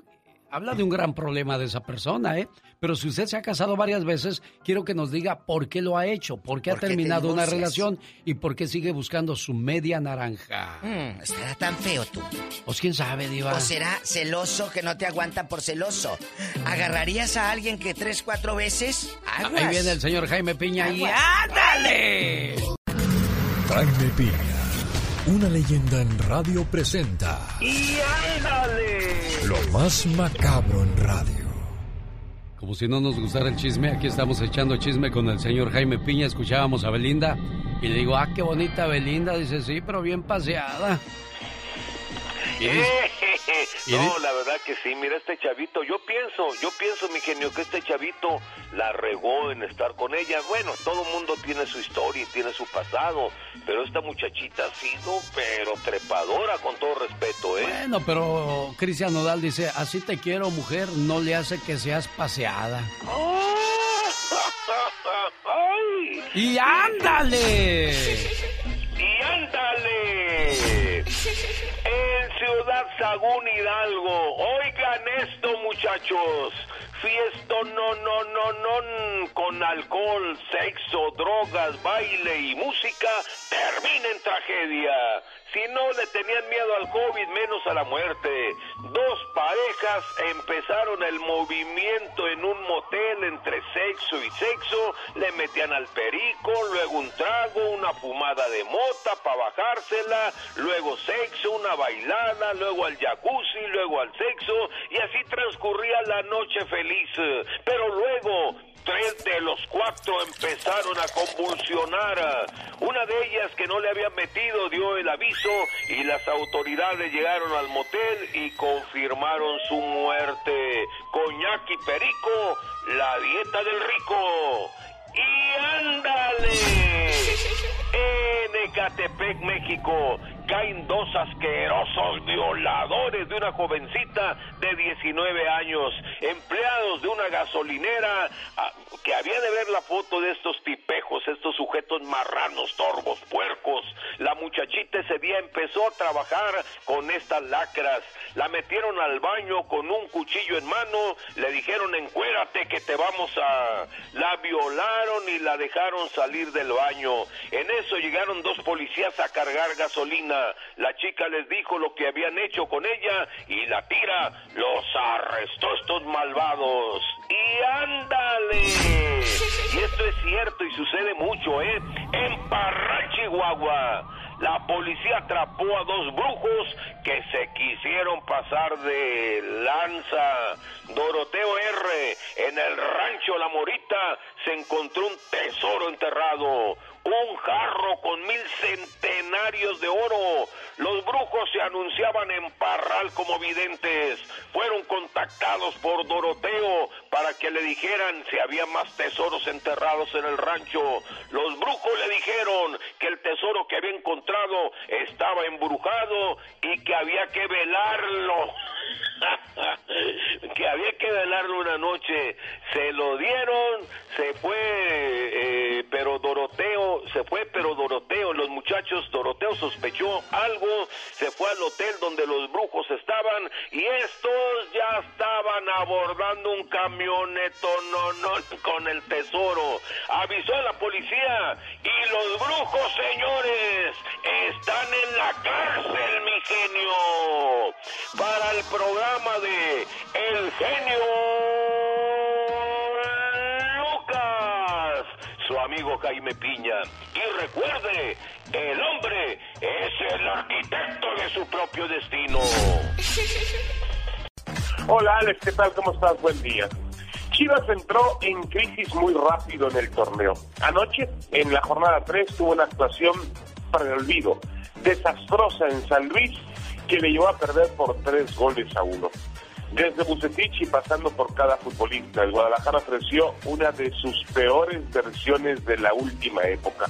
Speaker 2: habla de un gran problema de esa persona, ¿eh? Pero si usted se ha casado varias veces, quiero que nos diga por qué lo ha hecho, por qué ha
Speaker 31: ¿Por qué te
Speaker 2: terminado una relación y por qué sigue buscando su media naranja.
Speaker 31: Mm, estará tan feo tú.
Speaker 2: Pues quién sabe, Diva.
Speaker 31: ¿O será celoso que no te aguantan por celoso? ¿Agarrarías a alguien que tres, cuatro veces? Aguas.
Speaker 2: Ahí viene el señor Jaime Piña y. ¡ándale!
Speaker 7: Jaime Piña, una leyenda en radio presenta.
Speaker 3: ¡Y ándale!
Speaker 7: Lo más macabro en radio.
Speaker 2: Como si no nos gustara el chisme, aquí estamos echando chisme con el señor Jaime Piña. Escuchábamos a Belinda y le digo, ah, qué bonita Belinda. Dice, sí, pero bien paseada.
Speaker 14: No, la verdad que sí. Mira, este chavito, yo pienso, yo pienso, mi genio, que este chavito la regó en estar con ella. Bueno, todo mundo tiene su historia y tiene su pasado, pero esta muchachita ha sido, pero trepadora, con todo respeto, ¿eh?
Speaker 2: Bueno, pero Cristian Nodal dice, así te quiero, mujer, no le hace que seas paseada.
Speaker 14: ¡Ay!
Speaker 2: ¡Y ándale!
Speaker 14: ¡Y ándale! En Ciudad Sagún Hidalgo, oigan esto muchachos, fiesta no, no, no, no, con alcohol, sexo, drogas, baile y música, termina en tragedia. Si no le tenían miedo al COVID, menos a la muerte. Dos parejas empezaron el movimiento en un motel entre sexo y sexo, le metían al perico, luego un trago, una fumada de mota para bajársela, luego sexo, una bailada, luego al jacuzzi, luego al sexo, y así transcurría la noche feliz. Pero luego tres de los cuatro empezaron a convulsionar. Una de ellas que no le habían metido dio el aviso y las autoridades llegaron al motel y confirmaron su muerte. Coñac y perico, la dieta del rico. Y ándale. En Ecatepec, México, caen dos asquerosos violadores de una jovencita de 19 años, empleados de una gasolinera ah, que había de ver la foto de estos tipejos, estos sujetos marranos, torvos, puercos. La muchachita ese día empezó a trabajar con estas lacras. La metieron al baño con un cuchillo en mano, le dijeron encuérate que te vamos a... La violaron y la dejaron salir del baño. En eso llegaron dos policías a cargar gasolina. La chica les dijo lo que habían hecho con ella y la tira los arrestó estos malvados. Y ándale. Y esto es cierto y sucede mucho, ¿eh? En Parral. La policía atrapó a dos brujos que se quisieron pasar de lanza. Doroteo R. En el rancho La Morita se encontró un tesoro enterrado. Un jarro con mil centenarios de oro. Los brujos se anunciaban en Parral como videntes. Fueron contactados por Doroteo para que le dijeran si había más tesoros enterrados en el rancho. Los brujos le dijeron que el tesoro que había encontrado estaba embrujado y que había que velarlo. que había que velarlo una noche. Se lo dieron, se fue, eh, pero Doroteo, se fue, pero Doroteo, los muchachos, Doroteo sospechó algo, se fue al hotel donde los brujos estaban y estos ya estaban abordando un camioneto con el tesoro. Avisó a la policía y los brujos, señores, están en la cárcel, genio. Para el programa de El genio Lucas, su amigo Jaime Piña. Y recuerde, el hombre es el arquitecto de su propio destino.
Speaker 38: Hola Alex, ¿qué tal? ¿Cómo estás? Buen día. Chivas entró en crisis muy rápido en el torneo. Anoche, en la jornada 3, tuvo una actuación para el olvido, desastrosa en San Luis, que le llevó a perder por tres goles a uno. Desde Bucetich y pasando por cada futbolista, el Guadalajara ofreció una de sus peores versiones de la última época.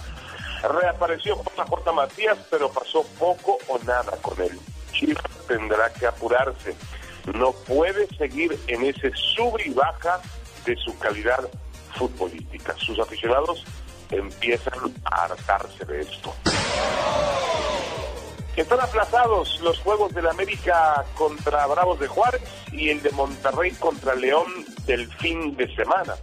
Speaker 38: Reapareció J. Matías, pero pasó poco o nada con él. Chivas tendrá que apurarse. No puede seguir en ese sub y baja de su calidad futbolística. Sus aficionados empiezan a hartarse de esto. Están aplazados los Juegos del América contra Bravos de Juárez y el de Monterrey contra León del fin de semana.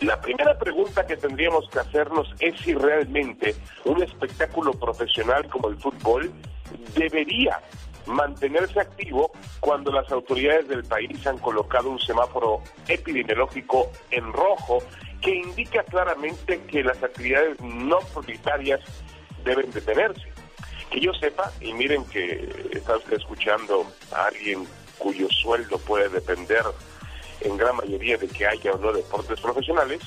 Speaker 38: La primera pregunta que tendríamos que hacernos es si realmente un espectáculo profesional como el fútbol debería mantenerse activo cuando las autoridades del país han colocado un semáforo epidemiológico en rojo que indica claramente que las actividades no prioritarias deben detenerse. Que yo sepa, y miren que está usted escuchando a alguien cuyo sueldo puede depender en gran mayoría de que haya o no deportes profesionales,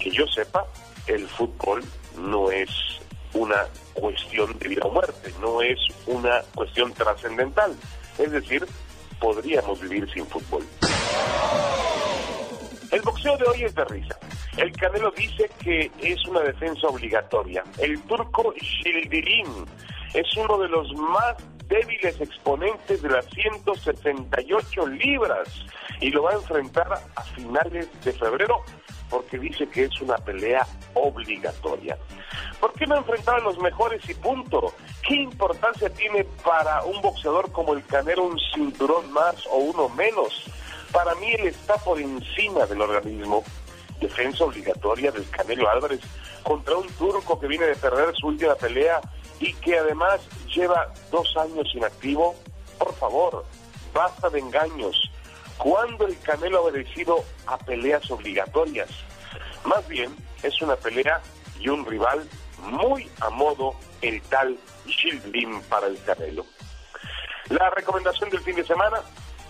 Speaker 38: que yo sepa, el fútbol no es una cuestión de vida o muerte, no es una cuestión trascendental. Es decir, podríamos vivir sin fútbol. El boxeo de hoy es de risa. El Canelo dice que es una defensa obligatoria. El turco Shildirim es uno de los más débiles exponentes de las 168 libras y lo va a enfrentar a finales de febrero porque dice que es una pelea obligatoria. ¿Por qué no enfrentar a los mejores y punto? ¿Qué importancia tiene para un boxeador como el Canelo un cinturón más o uno menos? Para mí él está por encima del organismo. Defensa obligatoria del Canelo Álvarez contra un turco que viene de perder su última pelea y que además lleva dos años inactivo. Por favor, basta de engaños. ¿Cuándo el Canelo ha obedecido a peleas obligatorias? Más bien, es una pelea y un rival muy a modo el tal Shieldin para el Canelo. La recomendación del fin de semana,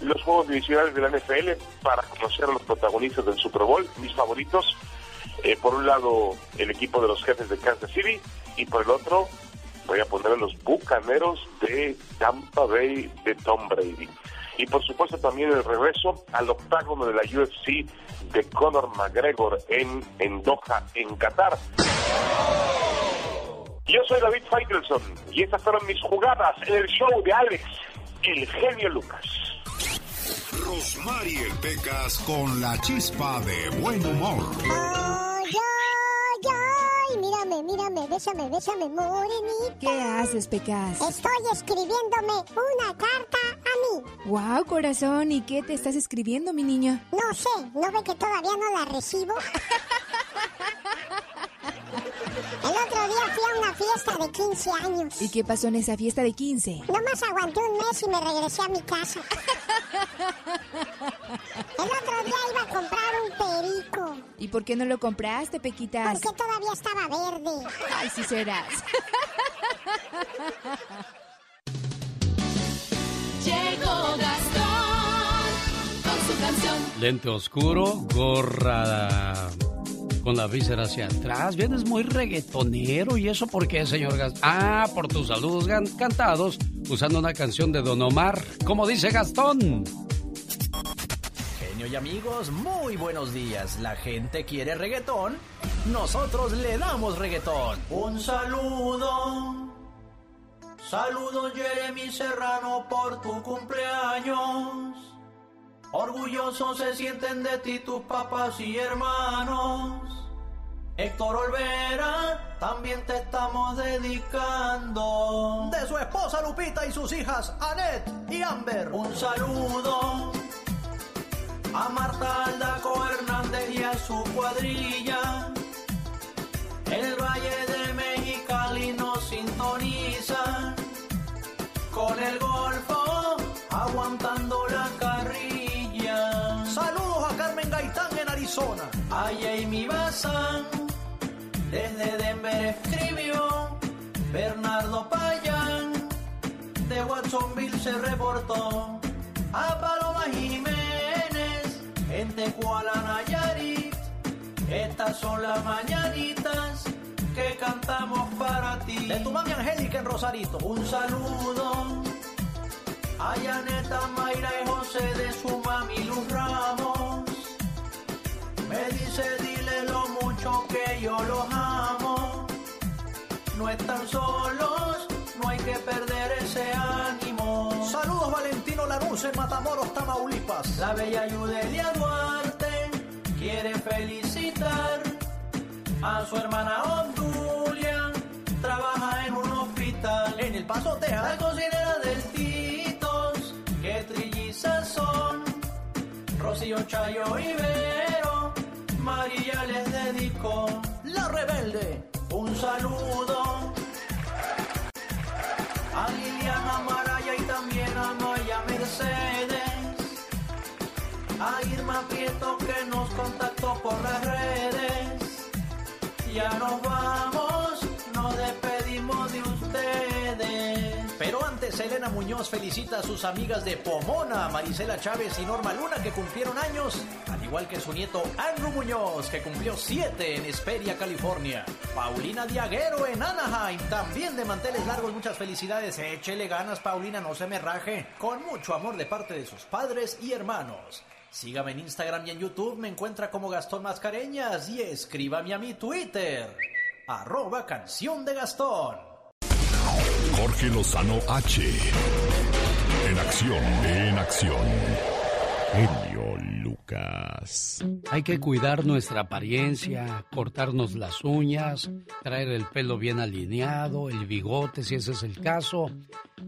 Speaker 38: los juegos divisionales de la NFL para conocer a los protagonistas del Super Bowl, mis favoritos. Eh, por un lado, el equipo de los jefes de Kansas City y por el otro, voy a poner a los bucaneros de Tampa Bay de Tom Brady. Y por supuesto también el regreso al octágono de la UFC de Conor McGregor en, en Doha, en Qatar. Yo soy David Faitelson y estas fueron mis jugadas en el show de Alex, el genio Lucas.
Speaker 3: Rosmarie Pecas con la chispa de buen humor.
Speaker 4: Ay, mírame, mírame, bésame, bésame, morenita.
Speaker 5: ¿Qué haces, Pecas?
Speaker 4: Estoy escribiéndome una carta a mí.
Speaker 5: Wow, corazón, ¿y qué te estás escribiendo, mi niña?
Speaker 4: No sé, ¿no ve que todavía no la recibo? El otro día fui a una fiesta de 15 años.
Speaker 5: ¿Y qué pasó en esa fiesta de 15?
Speaker 4: Nomás aguanté un mes y me regresé a mi casa. El otro día iba a comprar un perico.
Speaker 5: ¿Y por qué no lo compraste, Pequitas?
Speaker 4: Porque todavía estaba verde.
Speaker 5: Ay, sí serás.
Speaker 15: Llegó Gastón con su canción.
Speaker 2: Lente oscuro, gorra con la víscera hacia atrás. Vienes muy reggaetonero. ¿Y eso por qué, señor Gastón? Ah, por tus saludos cantados usando una canción de Don Omar. Como dice Gastón.
Speaker 13: Genio y amigos, muy buenos días. La gente quiere reggaetón, nosotros le damos reggaetón. Un saludo. Saludos Jeremy Serrano por tu cumpleaños. Orgullosos se sienten de ti tus papás y hermanos. Héctor Olvera, también te estamos dedicando. De su esposa Lupita y sus hijas Annette y Amber. Un saludo a Marta Aldaco Hernández y a su cuadrilla. El Valle de Mexicali nos sintoniza con el Golfo aguantando la Gaitán en Arizona. A Jamie Bazán desde Denver escribió. Bernardo Payán de Watsonville se reportó. A Paloma Jiménez en Tecuala, Nayarit. Estas son las mañanitas que cantamos para ti. De tu mami Angélica en Rosarito. Un saludo a Yaneta, Mayra y José de su mami Luz Ramos. Me dice, dile lo mucho que yo los amo. No están solos, no hay que perder ese ánimo. Saludos Valentino Lanús en Matamoros, Tamaulipas. La bella Yudelia Duarte quiere felicitar a su hermana Obdulia. Trabaja en un hospital. En El Paso, Texas. La cocinera del Titos, que trillizas son. Rocío Chayo y Vero, María les dedicó. La rebelde, un saludo. A Liliana Maraya y también a Maya Mercedes. A Irma Prieto que nos contactó por las redes. Ya nos vamos,
Speaker 39: Selena Muñoz felicita a sus amigas de Pomona, Marisela Chávez y Norma Luna, que cumplieron años, al igual que su nieto Andrew Muñoz, que cumplió siete en Esperia, California. Paulina Diaguero en Anaheim, también de manteles largos, muchas felicidades. Échele ganas, Paulina, no se me raje. Con mucho amor de parte de sus padres y hermanos. Sígame en Instagram y en YouTube, me encuentra como Gastón Mascareñas y escríbame a mi Twitter, arroba canción de Gastón.
Speaker 3: Jorge Lozano H. En acción, en acción. Genio Lucas.
Speaker 2: Hay que cuidar nuestra apariencia, cortarnos las uñas, traer el pelo bien alineado, el bigote si ese es el caso.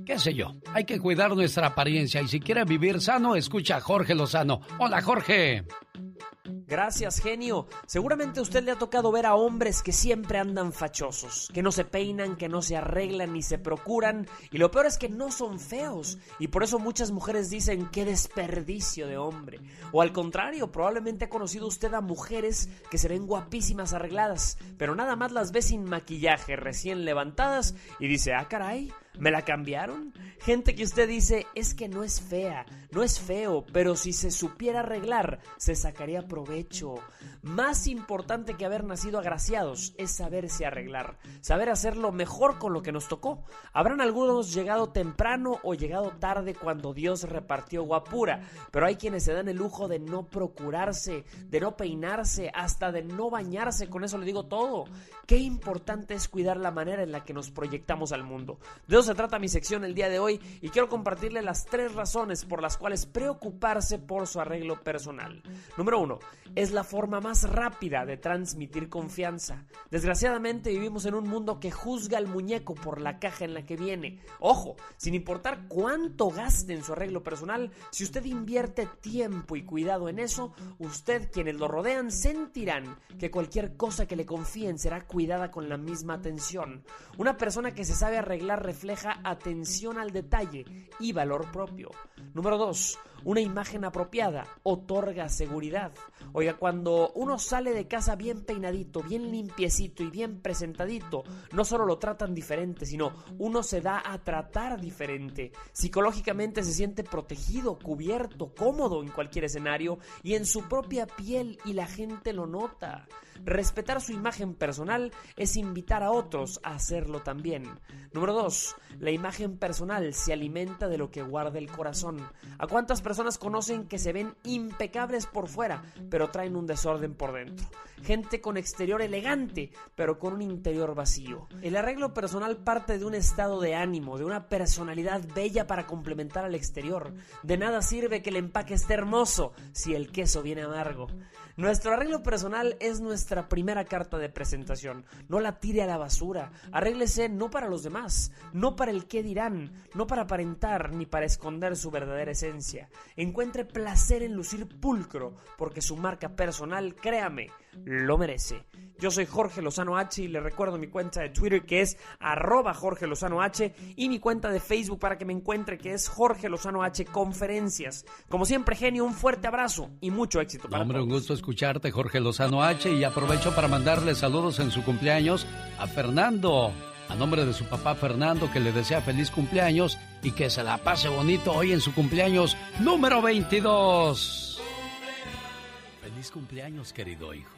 Speaker 2: ¿Qué sé yo? Hay que cuidar nuestra apariencia y si quiere vivir sano, escucha a Jorge Lozano. Hola Jorge.
Speaker 40: Gracias, genio. Seguramente a usted le ha tocado ver a hombres que siempre andan fachosos, que no se peinan, que no se arreglan ni se procuran, y lo peor es que no son feos, y por eso muchas mujeres dicen qué desperdicio de hombre. O al contrario, probablemente ha conocido usted a mujeres que se ven guapísimas arregladas, pero nada más las ve sin maquillaje, recién levantadas, y dice, ah, caray. ¿Me la cambiaron? Gente que usted dice es que no es fea, no es feo, pero si se supiera arreglar, se sacaría provecho. Más importante que haber nacido agraciados es saberse arreglar, saber hacerlo mejor con lo que nos tocó. Habrán algunos llegado temprano o llegado tarde cuando Dios repartió guapura, pero hay quienes se dan el lujo de no procurarse, de no peinarse, hasta de no bañarse, con eso le digo todo. Qué importante es cuidar la manera en la que nos proyectamos al mundo. Eso se trata mi sección el día de hoy y quiero compartirle las tres razones por las cuales preocuparse por su arreglo personal. Número uno, es la forma más rápida de transmitir confianza. Desgraciadamente vivimos en un mundo que juzga al muñeco por la caja en la que viene. Ojo, sin importar cuánto gaste en su arreglo personal, si usted invierte tiempo y cuidado en eso, usted, quienes lo rodean, sentirán que cualquier cosa que le confíen será cuidada con la misma atención. Una persona que se sabe arreglar refleja atención al detalle y valor propio. Número 2. Una imagen apropiada otorga seguridad. Oiga, cuando uno sale de casa bien peinadito, bien limpiecito y bien presentadito, no solo lo tratan diferente, sino uno se da a tratar diferente. Psicológicamente se siente protegido, cubierto, cómodo en cualquier escenario y en su propia piel y la gente lo nota. Respetar su imagen personal es invitar a otros a hacerlo también. Número 2. La imagen personal se alimenta de lo que guarda el corazón. ¿A cuántas personas conocen que se ven impecables por fuera, pero traen un desorden por dentro? Gente con exterior elegante, pero con un interior vacío. El arreglo personal parte de un estado de ánimo, de una personalidad bella para complementar al exterior. De nada sirve que el empaque esté hermoso si el queso viene amargo. Nuestro arreglo personal es nuestra primera carta de presentación. No la tire a la basura. Arréglese no para los demás, no para el qué dirán, no para aparentar ni para esconder su verdadera esencia. Encuentre placer en lucir pulcro, porque su marca personal, créame, lo merece. Yo soy Jorge Lozano H y le recuerdo mi cuenta de Twitter que es arroba Jorge Lozano H y mi cuenta de Facebook para que me encuentre que es Jorge Lozano H Conferencias. Como siempre, genio, un fuerte abrazo y mucho éxito para
Speaker 2: Hombre, un gusto escucharte, Jorge Lozano H. Y aprovecho para mandarle saludos en su cumpleaños a Fernando. A nombre de su papá Fernando, que le desea feliz cumpleaños y que se la pase bonito hoy en su cumpleaños número 22. Feliz cumpleaños, querido hijo.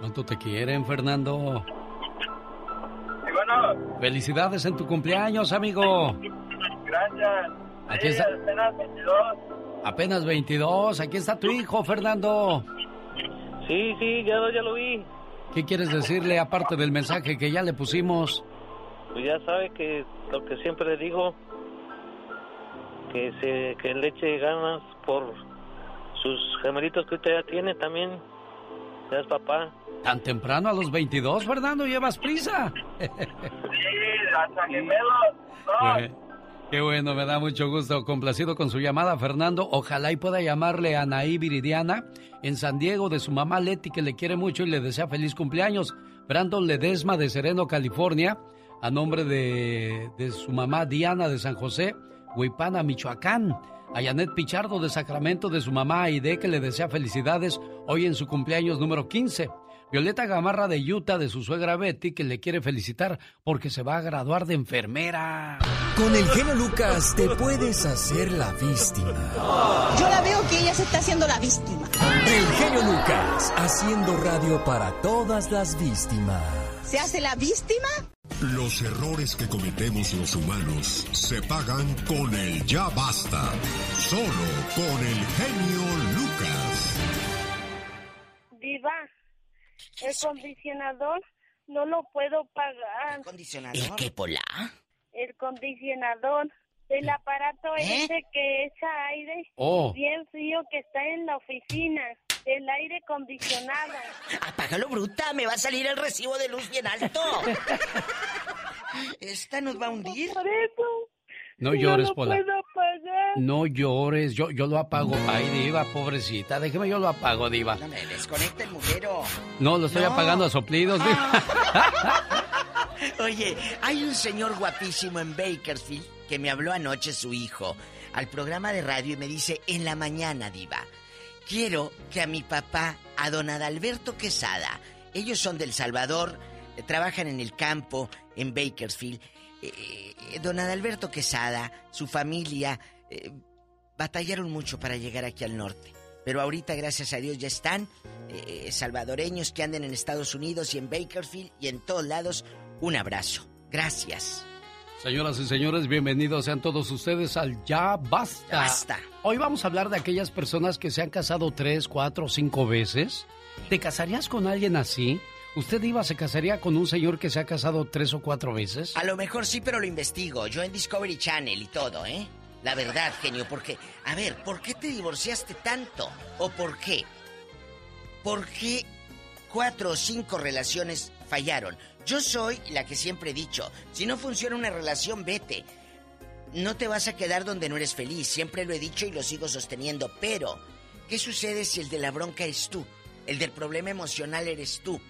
Speaker 2: ¿Cuánto te quieren, Fernando? Felicidades en tu cumpleaños, amigo.
Speaker 41: Gracias.
Speaker 2: Aquí
Speaker 41: Sí,
Speaker 2: está.
Speaker 41: apenas 22.
Speaker 2: Apenas 22. Aquí está tu hijo, Fernando.
Speaker 41: Sí, sí, ya, lo- ya lo vi.
Speaker 2: ¿Qué quieres decirle aparte del mensaje que ya le pusimos?
Speaker 41: Pues ya sabe que lo que siempre le digo, que se que le eche ganas por sus gemelitos que usted ya tiene también. Es papá.
Speaker 2: ¿Tan temprano a los 22, Fernando? ¿Llevas prisa?
Speaker 14: Sí, hasta. No.
Speaker 2: Pues, qué bueno, me da mucho gusto. Complacido con su llamada, Fernando. Ojalá y pueda llamarle a Anaí Viridiana en San Diego de su mamá Leti, que le quiere mucho y le desea feliz cumpleaños. Brandon Ledesma de Sereno, California, a nombre de, de su mamá Diana de San José, Huipana, Michoacán. A Janet Pichardo de Sacramento de su mamá Aide, que le desea felicidades hoy en su cumpleaños número 15. Violeta Gamarra de Utah de su suegra Betty, que le quiere felicitar porque se va a graduar de enfermera.
Speaker 32: Con el genio Lucas te puedes hacer la víctima.
Speaker 42: Yo la veo que ella se está haciendo la víctima.
Speaker 32: El genio Lucas, haciendo radio para todas las víctimas.
Speaker 42: ¿Se hace la víctima?
Speaker 43: Los errores que cometemos los humanos se pagan con el ya basta. Solo con el genio Lucas.
Speaker 33: Diva, el condicionador no lo puedo pagar.
Speaker 31: ¿El qué, Pola?
Speaker 33: El condicionador del aparato
Speaker 31: ¿Eh?
Speaker 33: ese que echa aire
Speaker 31: Oh.
Speaker 33: bien frío que está en la oficina. El aire acondicionado.
Speaker 31: Apágalo, bruta, me va a salir el recibo de luz bien alto. Esta nos va a hundir.
Speaker 33: Por eso.
Speaker 2: No llores,
Speaker 33: lo
Speaker 2: Pola.
Speaker 33: puedo.
Speaker 2: No llores, yo, yo lo apago. Ay, Diva, pobrecita, déjeme yo lo apago, Diva.
Speaker 31: No me desconecta el muguero.
Speaker 2: No, lo estoy
Speaker 31: No. Ah.
Speaker 2: apagando a soplidos, Diva.
Speaker 31: Oye, hay un señor guapísimo en Bakersfield que me habló anoche su hijo al programa de radio y me dice, en la mañana, diva, quiero que a mi papá, a don Adalberto Quesada, ellos son del Salvador, eh, trabajan en el campo, en Bakersfield, eh, eh, don Adalberto Quesada, su familia, batallaron mucho para llegar aquí al norte. Pero ahorita, gracias a Dios, ya están salvadoreños que anden en Estados Unidos y en Bakersfield y en todos lados. Un abrazo. Gracias.
Speaker 2: Señoras y señores, bienvenidos sean todos ustedes al Ya Basta.
Speaker 31: Basta.
Speaker 2: Hoy vamos a hablar de aquellas personas que se han casado tres, cuatro, cinco veces. ¿Te casarías con alguien así? ¿Usted iba, se casaría con un señor que se ha casado tres o cuatro veces?
Speaker 31: A lo mejor sí, pero lo investigo. Yo en Discovery Channel y todo, ¿eh? La verdad, genio, porque... A ver, ¿por qué te divorciaste tanto? ¿O por qué? ¿Por qué cuatro o cinco relaciones fallaron? Yo soy la que siempre he dicho, si no funciona una relación, vete. No te vas a quedar donde no eres feliz, siempre lo he dicho y lo sigo sosteniendo, pero ¿qué sucede si el de la bronca es tú? El del problema emocional eres tú.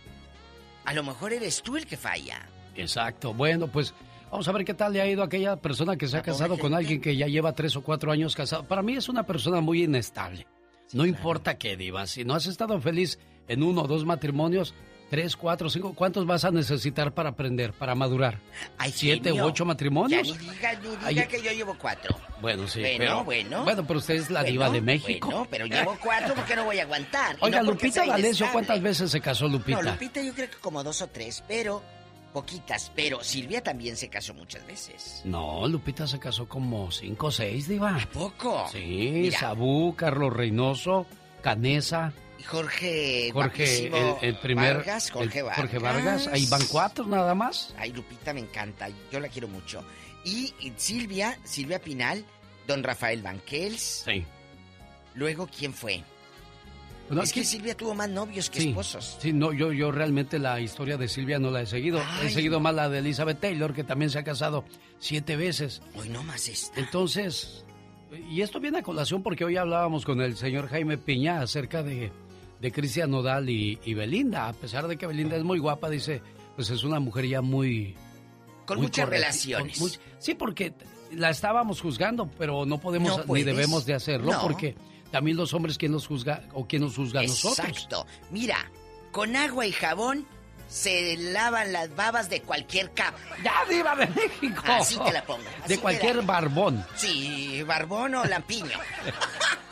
Speaker 31: A lo mejor eres tú el que falla.
Speaker 2: Exacto. Bueno, pues vamos a ver qué tal le ha ido a aquella persona que se ha casado con alguien que ya lleva tres o cuatro años casado. Para mí es una persona muy inestable. no importa qué, Diva. Si no has estado feliz en uno o dos matrimonios, tres, cuatro, cinco, ¿cuántos vas a necesitar para aprender, para madurar?
Speaker 31: Ay,
Speaker 2: ¿Siete u ocho matrimonios?
Speaker 31: Ya ni diga, ni diga
Speaker 2: Ay,
Speaker 31: que yo llevo cuatro.
Speaker 2: Bueno, sí,
Speaker 31: Bueno,
Speaker 2: pero...
Speaker 31: bueno.
Speaker 2: Bueno, pero usted es la diva de México.
Speaker 31: Bueno, pero llevo cuatro porque no voy a aguantar.
Speaker 2: Oiga,
Speaker 31: no
Speaker 2: Lupita D'Alessio. ¿cuántas veces se casó Lupita?
Speaker 31: No, Lupita yo creo que como dos o tres, pero poquitas. Pero Silvia también se casó muchas veces.
Speaker 2: No, Lupita se casó como cinco o seis, diva. ¿A
Speaker 31: poco?
Speaker 2: Sí,
Speaker 31: Mira.
Speaker 2: Sabú, Carlos Reynoso, Canesa.
Speaker 31: Jorge...
Speaker 2: El, el primer...
Speaker 31: Vargas, Jorge
Speaker 2: el-
Speaker 31: Vargas.
Speaker 2: Jorge Vargas. Ahí van cuatro nada más.
Speaker 31: Ay, Lupita me encanta, yo la quiero mucho. Y, y Silvia, Silvia Pinal, don Rafael Banquels.
Speaker 2: Sí.
Speaker 31: Luego, ¿quién fue? Es que Silvia tuvo más novios que
Speaker 2: Sí,
Speaker 31: esposos.
Speaker 2: Sí, no, yo, yo realmente la historia de Silvia no la he seguido.
Speaker 31: Ay.
Speaker 2: He seguido más la de Elizabeth Taylor, que también se ha casado siete veces.
Speaker 31: Hoy no más esta.
Speaker 2: Entonces, y esto viene a colación porque hoy hablábamos con el señor Jaime Piña acerca de, de Cristian Nodal y, y Belinda. A pesar de que Belinda es muy guapa, dice, pues es una mujer ya muy...
Speaker 31: Con
Speaker 2: muy
Speaker 31: muchas relaciones.
Speaker 2: con muy- sí, porque la estábamos juzgando, pero no podemos
Speaker 31: No
Speaker 2: ni debemos de hacerlo
Speaker 31: No.
Speaker 2: porque también los hombres, ¿quién los juzga o quién nos juzga a nosotros?
Speaker 31: Exacto. Mira, con agua y jabón se lavan las babas de cualquier capa.
Speaker 2: ¡Ya, diva de México!
Speaker 31: Así te la pongo. así
Speaker 2: De cualquier barbón.
Speaker 31: Sí, barbón o lampiño.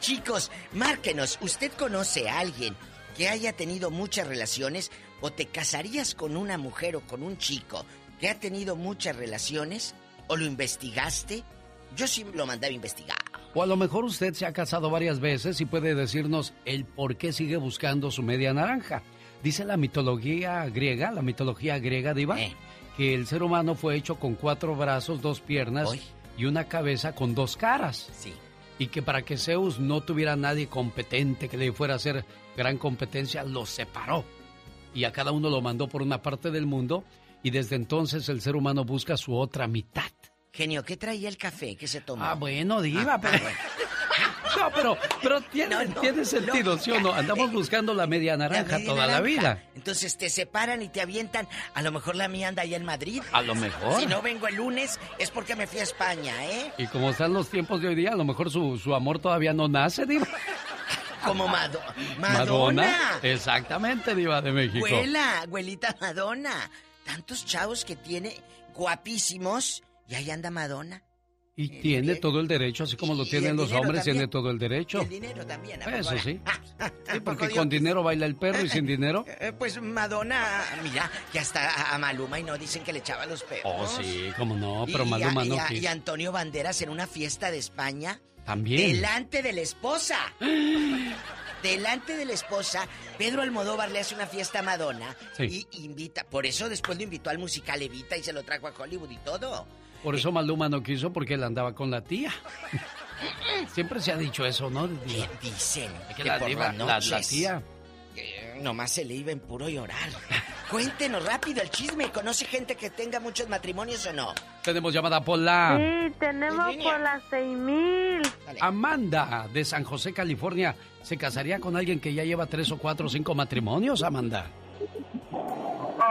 Speaker 31: Chicos, márquenos. ¿Usted conoce a alguien que haya tenido muchas relaciones o te casarías con una mujer o con un chico que ha tenido muchas relaciones o lo investigaste? Yo sí lo mandé a investigar.
Speaker 2: O a lo mejor usted se ha casado varias veces y puede decirnos el por qué sigue buscando su media naranja. Dice la mitología griega, la mitología griega, Diva,
Speaker 31: Eh.
Speaker 2: que el ser humano fue hecho con cuatro brazos, dos piernas y una cabeza con dos caras.
Speaker 31: Sí.
Speaker 2: Y que para que Zeus no tuviera nadie competente que le fuera a hacer gran competencia, los separó. Y a cada uno lo mandó por una parte del mundo y desde entonces el ser humano busca su otra mitad.
Speaker 31: Genio, ¿qué traía el café que se tomó?
Speaker 2: Ah, bueno, diva,
Speaker 31: Ah,
Speaker 2: pero...
Speaker 31: ah, bueno.
Speaker 2: No, pero, pero tiene,
Speaker 31: No, no,
Speaker 2: tiene sentido, ¿sí o no? Andamos buscando la media naranja
Speaker 31: La media
Speaker 2: toda la vida.
Speaker 31: Entonces te separan y te avientan. A lo mejor la mía anda allá en Madrid.
Speaker 2: A lo mejor.
Speaker 31: Si no vengo el lunes es porque me fui a España, ¿eh?
Speaker 2: Y como están los tiempos de hoy día, a lo mejor su, su amor todavía no nace, diva.
Speaker 31: Como Mado- Madonna.
Speaker 2: Exactamente, diva de México.
Speaker 31: Abuela, abuelita Madonna. Tantos chavos que tiene guapísimos y ahí anda Madonna.
Speaker 2: Y tiene todo el derecho, así como lo tienen los hombres,
Speaker 31: también.
Speaker 2: tiene todo el derecho.
Speaker 31: Y el dinero también. ¿a
Speaker 2: Eso
Speaker 31: no?
Speaker 2: sí.
Speaker 31: ¿A
Speaker 2: Sí, porque con dinero baila el perro y sin dinero.
Speaker 31: Eh, Pues Madonna, mira, ya está a Maluma y no dicen que le echaba los perros.
Speaker 2: Oh, sí, cómo no, pero
Speaker 31: Y a-
Speaker 2: Maluma
Speaker 31: y
Speaker 2: no
Speaker 31: a-
Speaker 2: quiso.
Speaker 31: y Antonio Banderas en una fiesta de España.
Speaker 2: También.
Speaker 31: Delante de la esposa. Delante de la esposa, Pedro Almodóvar le hace una fiesta a Madonna
Speaker 2: Sí.
Speaker 31: y invita. Por eso después lo invitó al musical Evita y se lo trajo a Hollywood y todo.
Speaker 2: Por eso Maluma no quiso porque él andaba con la tía. Siempre se ha dicho eso, ¿no? Diva?
Speaker 31: Dicen
Speaker 2: que
Speaker 31: que
Speaker 2: la,
Speaker 31: por
Speaker 2: diva-
Speaker 31: las
Speaker 2: la- la
Speaker 31: noches,
Speaker 2: tía.
Speaker 31: eh, nomás se le iba en puro llorar. Cuéntenos rápido el chisme. ¿Conoce gente que tenga muchos matrimonios o no?
Speaker 2: Tenemos llamada por la
Speaker 37: Sí, tenemos por las seis mil.
Speaker 2: Amanda de San José, California. ¿Se casaría con alguien que ya lleva tres o cuatro o cinco matrimonios, Amanda?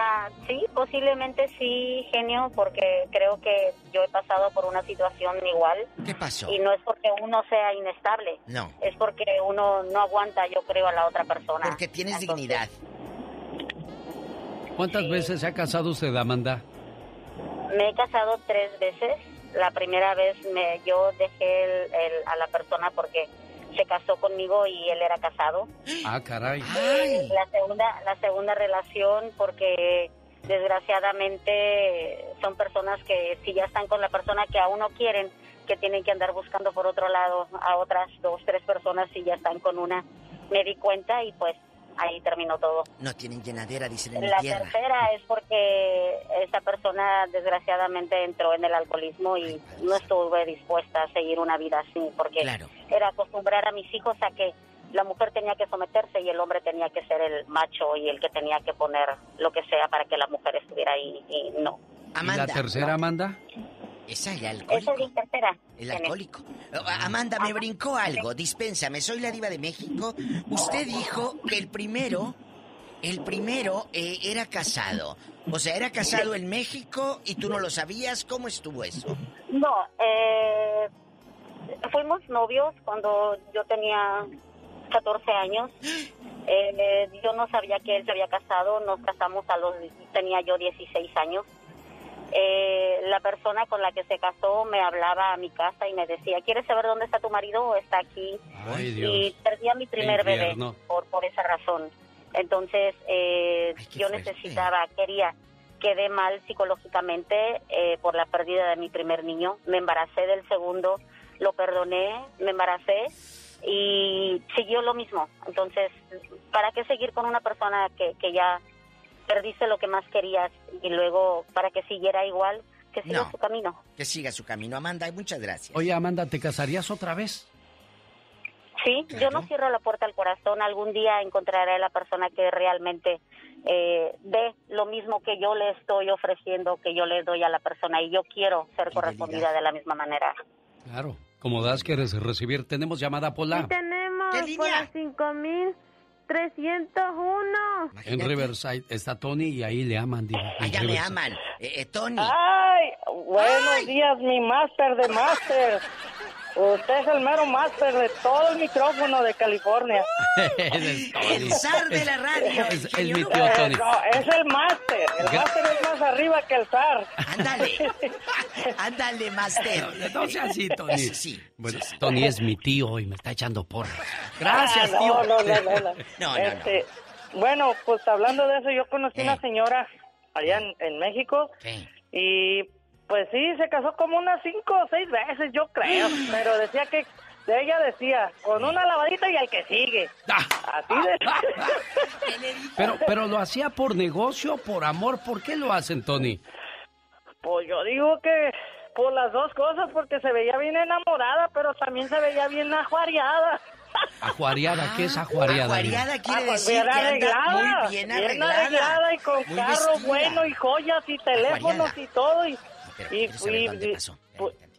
Speaker 44: Ah, sí, posiblemente sí, genio, porque creo que yo he pasado por una situación igual.
Speaker 31: ¿Qué pasó?
Speaker 44: Y no es porque uno sea inestable,
Speaker 31: No,
Speaker 44: es porque uno no aguanta, yo creo, a la otra persona.
Speaker 31: porque tienes dignidad.
Speaker 2: ¿Cuántas veces se ha casado usted, Amanda?
Speaker 44: Me he casado tres veces. La primera vez me, yo dejé el- el- a la persona porque se casó conmigo y él era casado.
Speaker 2: Ah, caray.
Speaker 44: La segunda, la segunda relación porque desgraciadamente son personas que si ya están con la persona que aún no quieren, que tienen que andar buscando por otro lado a otras dos, tres personas si ya están con una. Me di cuenta y pues ahí terminó todo.
Speaker 31: No tienen llenadera, dicen en mi
Speaker 44: La
Speaker 31: tierra.
Speaker 44: tercera es porque esta persona desgraciadamente entró en el alcoholismo y no estuve dispuesta a seguir una vida así porque era acostumbrar a mis hijos a que la mujer tenía que someterse y el hombre tenía que ser el macho y el que tenía que poner lo que sea para que la mujer estuviera ahí y no.
Speaker 2: ¿Y la tercera, Amanda?
Speaker 31: Esa el
Speaker 44: Esa
Speaker 31: alcohólico.
Speaker 44: es tercera.
Speaker 31: El alcohólico. Oh, Amanda, me brincó algo. Dispénsame, soy la diva de México. Usted dijo que el primero, el primero eh, era casado. O sea, era casado en México y tú no lo sabías. ¿Cómo estuvo eso?
Speaker 44: No, eh, fuimos novios cuando yo tenía 14 años. Eh, yo no sabía que él se había casado, nos casamos a los, tenía yo 16 años. Eh, la persona con la que se casó me hablaba a mi casa y me decía, ¿quieres saber dónde está tu marido? Está aquí.
Speaker 2: Ay,
Speaker 44: Y perdí a mi primer bebé por, por esa razón. Entonces, eh, yo necesitaba, quería, quedé mal psicológicamente eh, por la pérdida de mi primer niño. Me embaracé del segundo, lo perdoné, me embaracé y siguió lo mismo. Entonces, ¿para qué seguir con una persona que, que ya perdiste lo que más querías y luego para que siguiera igual, que siga
Speaker 31: No.
Speaker 44: su camino?
Speaker 31: Que siga su camino. Amanda, muchas gracias.
Speaker 2: Oye, Amanda, ¿te casarías otra vez?
Speaker 44: Sí, yo no cierro la puerta al corazón. Algún día encontraré a la persona que realmente eh, ve lo mismo que yo le estoy ofreciendo, que yo le doy a la persona y yo quiero ser correspondida de la misma manera.
Speaker 2: Claro. Como das, quieres recibir. Tenemos llamada Pola.
Speaker 37: Tenemos por las cinco mil trescientos uno.
Speaker 2: En Riverside está Tony y ahí le aman, diva. En
Speaker 31: Allá me
Speaker 2: Riverside.
Speaker 31: aman. Eh, eh, Tony.
Speaker 24: ¡Ay! Buenos días, mi máster de máster. Usted es el mero máster de todo el micrófono de California.
Speaker 2: el,
Speaker 31: El zar de la radio.
Speaker 2: Es, es mi tío Tony.
Speaker 24: Eh, no, es el máster. El
Speaker 2: Gra-
Speaker 24: máster es más arriba que el zar.
Speaker 31: Ándale. Ándale, máster.
Speaker 2: No sea así, Tony.
Speaker 31: Sí.
Speaker 2: Bueno, Tony es mi tío y me está echando porras. Gracias,
Speaker 24: Ah,
Speaker 2: tío.
Speaker 24: no, no, no, no, no.
Speaker 31: No, no,
Speaker 24: Este, Bueno, pues hablando de eso, yo conocí
Speaker 31: Eh.
Speaker 24: una señora allá en, en México y pues sí, se casó como unas cinco o seis veces, yo creo, pero decía que de ella decía, con una lavadita y al que sigue. Así de...
Speaker 2: Pero, pero lo hacía por negocio, por amor. ¿Por qué lo hacen, Tony?
Speaker 24: Pues yo digo que
Speaker 45: por las dos cosas, porque se veía bien enamorada, pero también se veía bien ajuareada.
Speaker 2: Ajuareada, ¿qué es ajuareada?
Speaker 31: Ajuareada quiere
Speaker 45: Ah, pues
Speaker 31: decir
Speaker 45: bien
Speaker 31: que anda
Speaker 45: arreglada,
Speaker 31: muy bien arreglada.
Speaker 45: y con
Speaker 31: muy
Speaker 45: carro
Speaker 31: vestida.
Speaker 45: bueno y joyas y teléfonos y todo y
Speaker 31: Pero
Speaker 45: y,
Speaker 31: saber
Speaker 45: y-
Speaker 31: dónde
Speaker 45: y-
Speaker 31: pasó.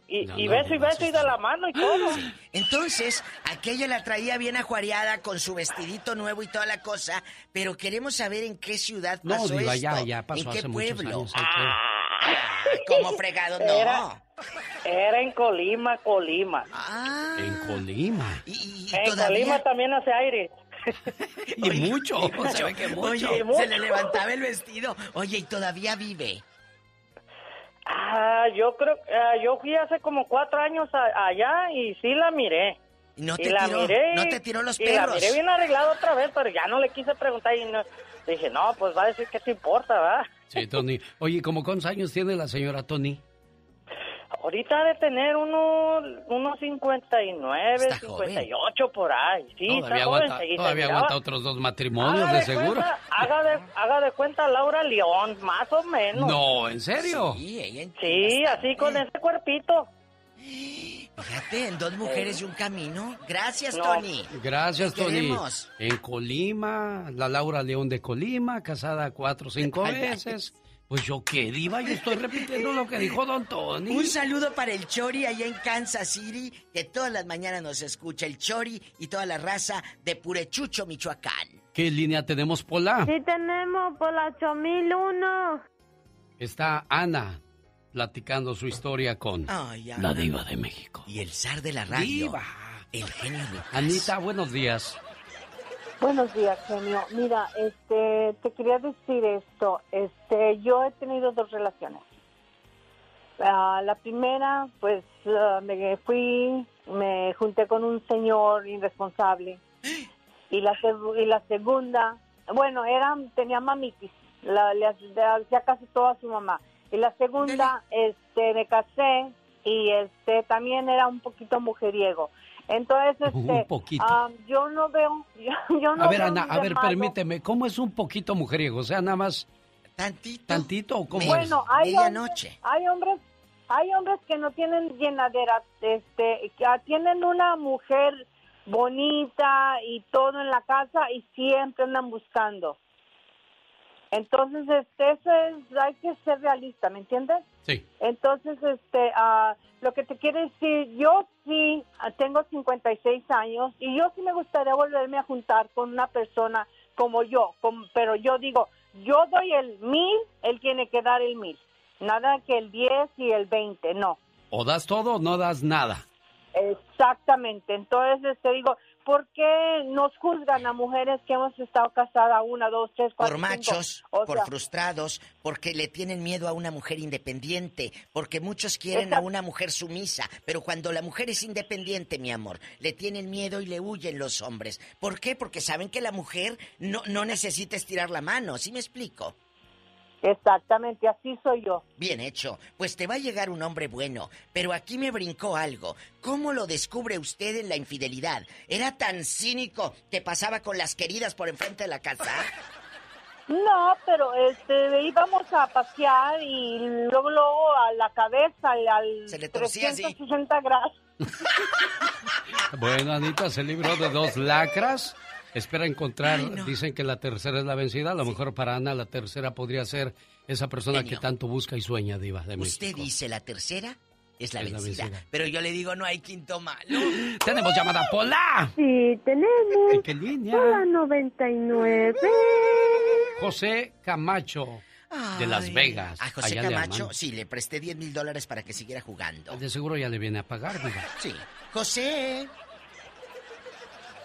Speaker 45: y-
Speaker 31: No,
Speaker 45: y
Speaker 31: no,
Speaker 45: beso y
Speaker 31: no,
Speaker 45: beso y de la mano y todo.
Speaker 31: Entonces, aquella la traía bien ajuareada con su vestidito nuevo y toda la cosa, pero queremos saber en qué ciudad
Speaker 2: No,
Speaker 31: pasó
Speaker 2: Diva,
Speaker 31: esto.
Speaker 2: ya, ya pasó
Speaker 31: ¿En qué
Speaker 2: hace
Speaker 31: pueblo?
Speaker 2: años. hay
Speaker 31: Ah, ¿Cómo fregado? No.
Speaker 45: Era, era en Colima, Colima.
Speaker 2: que- En Colima.
Speaker 45: en
Speaker 31: todavía-
Speaker 45: Colima también hace aire.
Speaker 2: Y mucho, mucho.
Speaker 31: Oye, se le levantaba el vestido. Oye, y todavía vive.
Speaker 45: Ah, yo creo, ah, yo fui hace como cuatro años a- allá y sí la miré.
Speaker 31: No
Speaker 45: y
Speaker 31: te
Speaker 45: la
Speaker 31: tiró,
Speaker 45: miré,
Speaker 31: no te tiró los
Speaker 45: y la
Speaker 31: perros.
Speaker 45: miré bien arreglada otra vez, pero ya no le quise preguntar y no, dije, no, pues va a decir que te importa, ¿verdad?
Speaker 2: Sí, Tony. Oye, ¿cómo cuántos años tiene la señora Tony?
Speaker 45: Ahorita ha de tener unos, unos 59,
Speaker 2: Está joven.
Speaker 45: 58 por ahí. Sí,
Speaker 2: Todavía
Speaker 45: está joven.
Speaker 2: aguanta, todavía
Speaker 45: miraba-
Speaker 2: aguanta otros dos matrimonios,
Speaker 45: Haga
Speaker 2: de
Speaker 45: de
Speaker 2: seguro.
Speaker 45: cuenta- haga, de, haga de cuenta Laura León, más o menos.
Speaker 2: No, ¿en serio?
Speaker 45: Sí, así con ese cuerpito.
Speaker 31: Fíjate, en dos mujeres y un camino. Gracias,
Speaker 45: No.
Speaker 31: Tony.
Speaker 2: Gracias, Tony.
Speaker 31: queremos.
Speaker 2: En Colima, la Laura León de Colima, casada cuatro o cinco veces. Pues yo qué diva, yo estoy repitiendo lo que dijo Don Tony.
Speaker 31: Un saludo para el Chori allá en Kansas City, que todas las mañanas nos escucha el Chori y toda la raza de Purechucho, Michoacán.
Speaker 2: ¿Qué línea tenemos, Pola?
Speaker 33: Sí tenemos por la 8001.
Speaker 2: Está Ana platicando su historia con
Speaker 31: Ay,
Speaker 2: la diva de México.
Speaker 31: Y el zar de la radio.
Speaker 2: Diva.
Speaker 31: El genio Lucas.
Speaker 2: Anita, buenos días.
Speaker 46: Buenos días, genio. Mira, este, te quería decir esto. Este, yo he tenido dos relaciones. Ah, la primera, pues, ah, me fui, me junté con un señor irresponsable. Y la, y la segunda, bueno, era, tenía mamitis. La, le hac- le hacía casi todo a su mamá. Y la segunda, este, me casé y este, también era un poquito mujeriego. Entonces,
Speaker 2: Un
Speaker 46: este,
Speaker 2: poquito.
Speaker 46: ah, yo no veo, yo, yo no
Speaker 2: a ver,
Speaker 46: veo
Speaker 2: Ana, a ver, permíteme, ¿cómo es un poquito mujeriego? O sea, nada más...
Speaker 31: ¿Tantito?
Speaker 2: ¿Tantito o cómo
Speaker 46: Bueno,
Speaker 2: es?
Speaker 46: hay hombres, hay hombres, hay hombres que no tienen llenadera, este, que tienen una mujer bonita y todo en la casa y siempre andan buscando. Entonces, este, eso es, hay que ser realista, ¿me entiendes?
Speaker 2: Sí.
Speaker 46: Entonces, este, ah, lo que te quiero decir, yo sí ah, tengo 56 años y yo sí me gustaría volverme a juntar con una persona como yo, pero yo digo, yo doy el mil, él tiene que dar el mil. Nada que el 10 y el 20, no.
Speaker 2: O das todo o no das nada.
Speaker 46: Exactamente. Entonces, te digo, ¿por qué nos juzgan a mujeres que hemos estado casadas una, dos, tres, cuatro,
Speaker 31: Por
Speaker 46: cinco?
Speaker 31: machos,
Speaker 46: O
Speaker 31: por
Speaker 46: sea,
Speaker 31: frustrados, porque le tienen miedo a una mujer independiente, porque muchos quieren a una mujer sumisa, pero cuando la mujer es independiente, mi amor, le tienen miedo y le huyen los hombres. ¿Por qué? Porque saben que la mujer no, no necesita estirar la mano, ¿sí me explico?
Speaker 46: Exactamente, así soy yo.
Speaker 31: Bien hecho, pues te va a llegar un hombre bueno, pero aquí me brincó algo. ¿Cómo lo descubre usted en la infidelidad? ¿Era tan cínico que pasaba con las queridas por enfrente de la casa?
Speaker 46: No, pero este íbamos a pasear y luego luego a la cabeza al, al
Speaker 31: Se le torcía así.
Speaker 46: 360 grados.
Speaker 2: Bueno, Anita se libró de dos lacras. Espera encontrar, dicen que la tercera es la vencida. A lo mejor para Ana la tercera podría ser esa persona que tanto busca y sueña, Diva de México.
Speaker 31: Usted dice la tercera es la
Speaker 2: Es la
Speaker 31: vencida, pero yo le digo no hay quinto malo.
Speaker 2: Tenemos llamada Pola.
Speaker 33: Sí, tenemos.
Speaker 2: ¿En qué línea?
Speaker 33: Hola 99.
Speaker 2: José Camacho de Las
Speaker 31: Ay.
Speaker 2: Vegas.
Speaker 31: A José Camacho, sí, le presté 10 mil dólares para que siguiera jugando.
Speaker 2: De seguro ya le viene a pagar, Diva.
Speaker 31: Sí. José.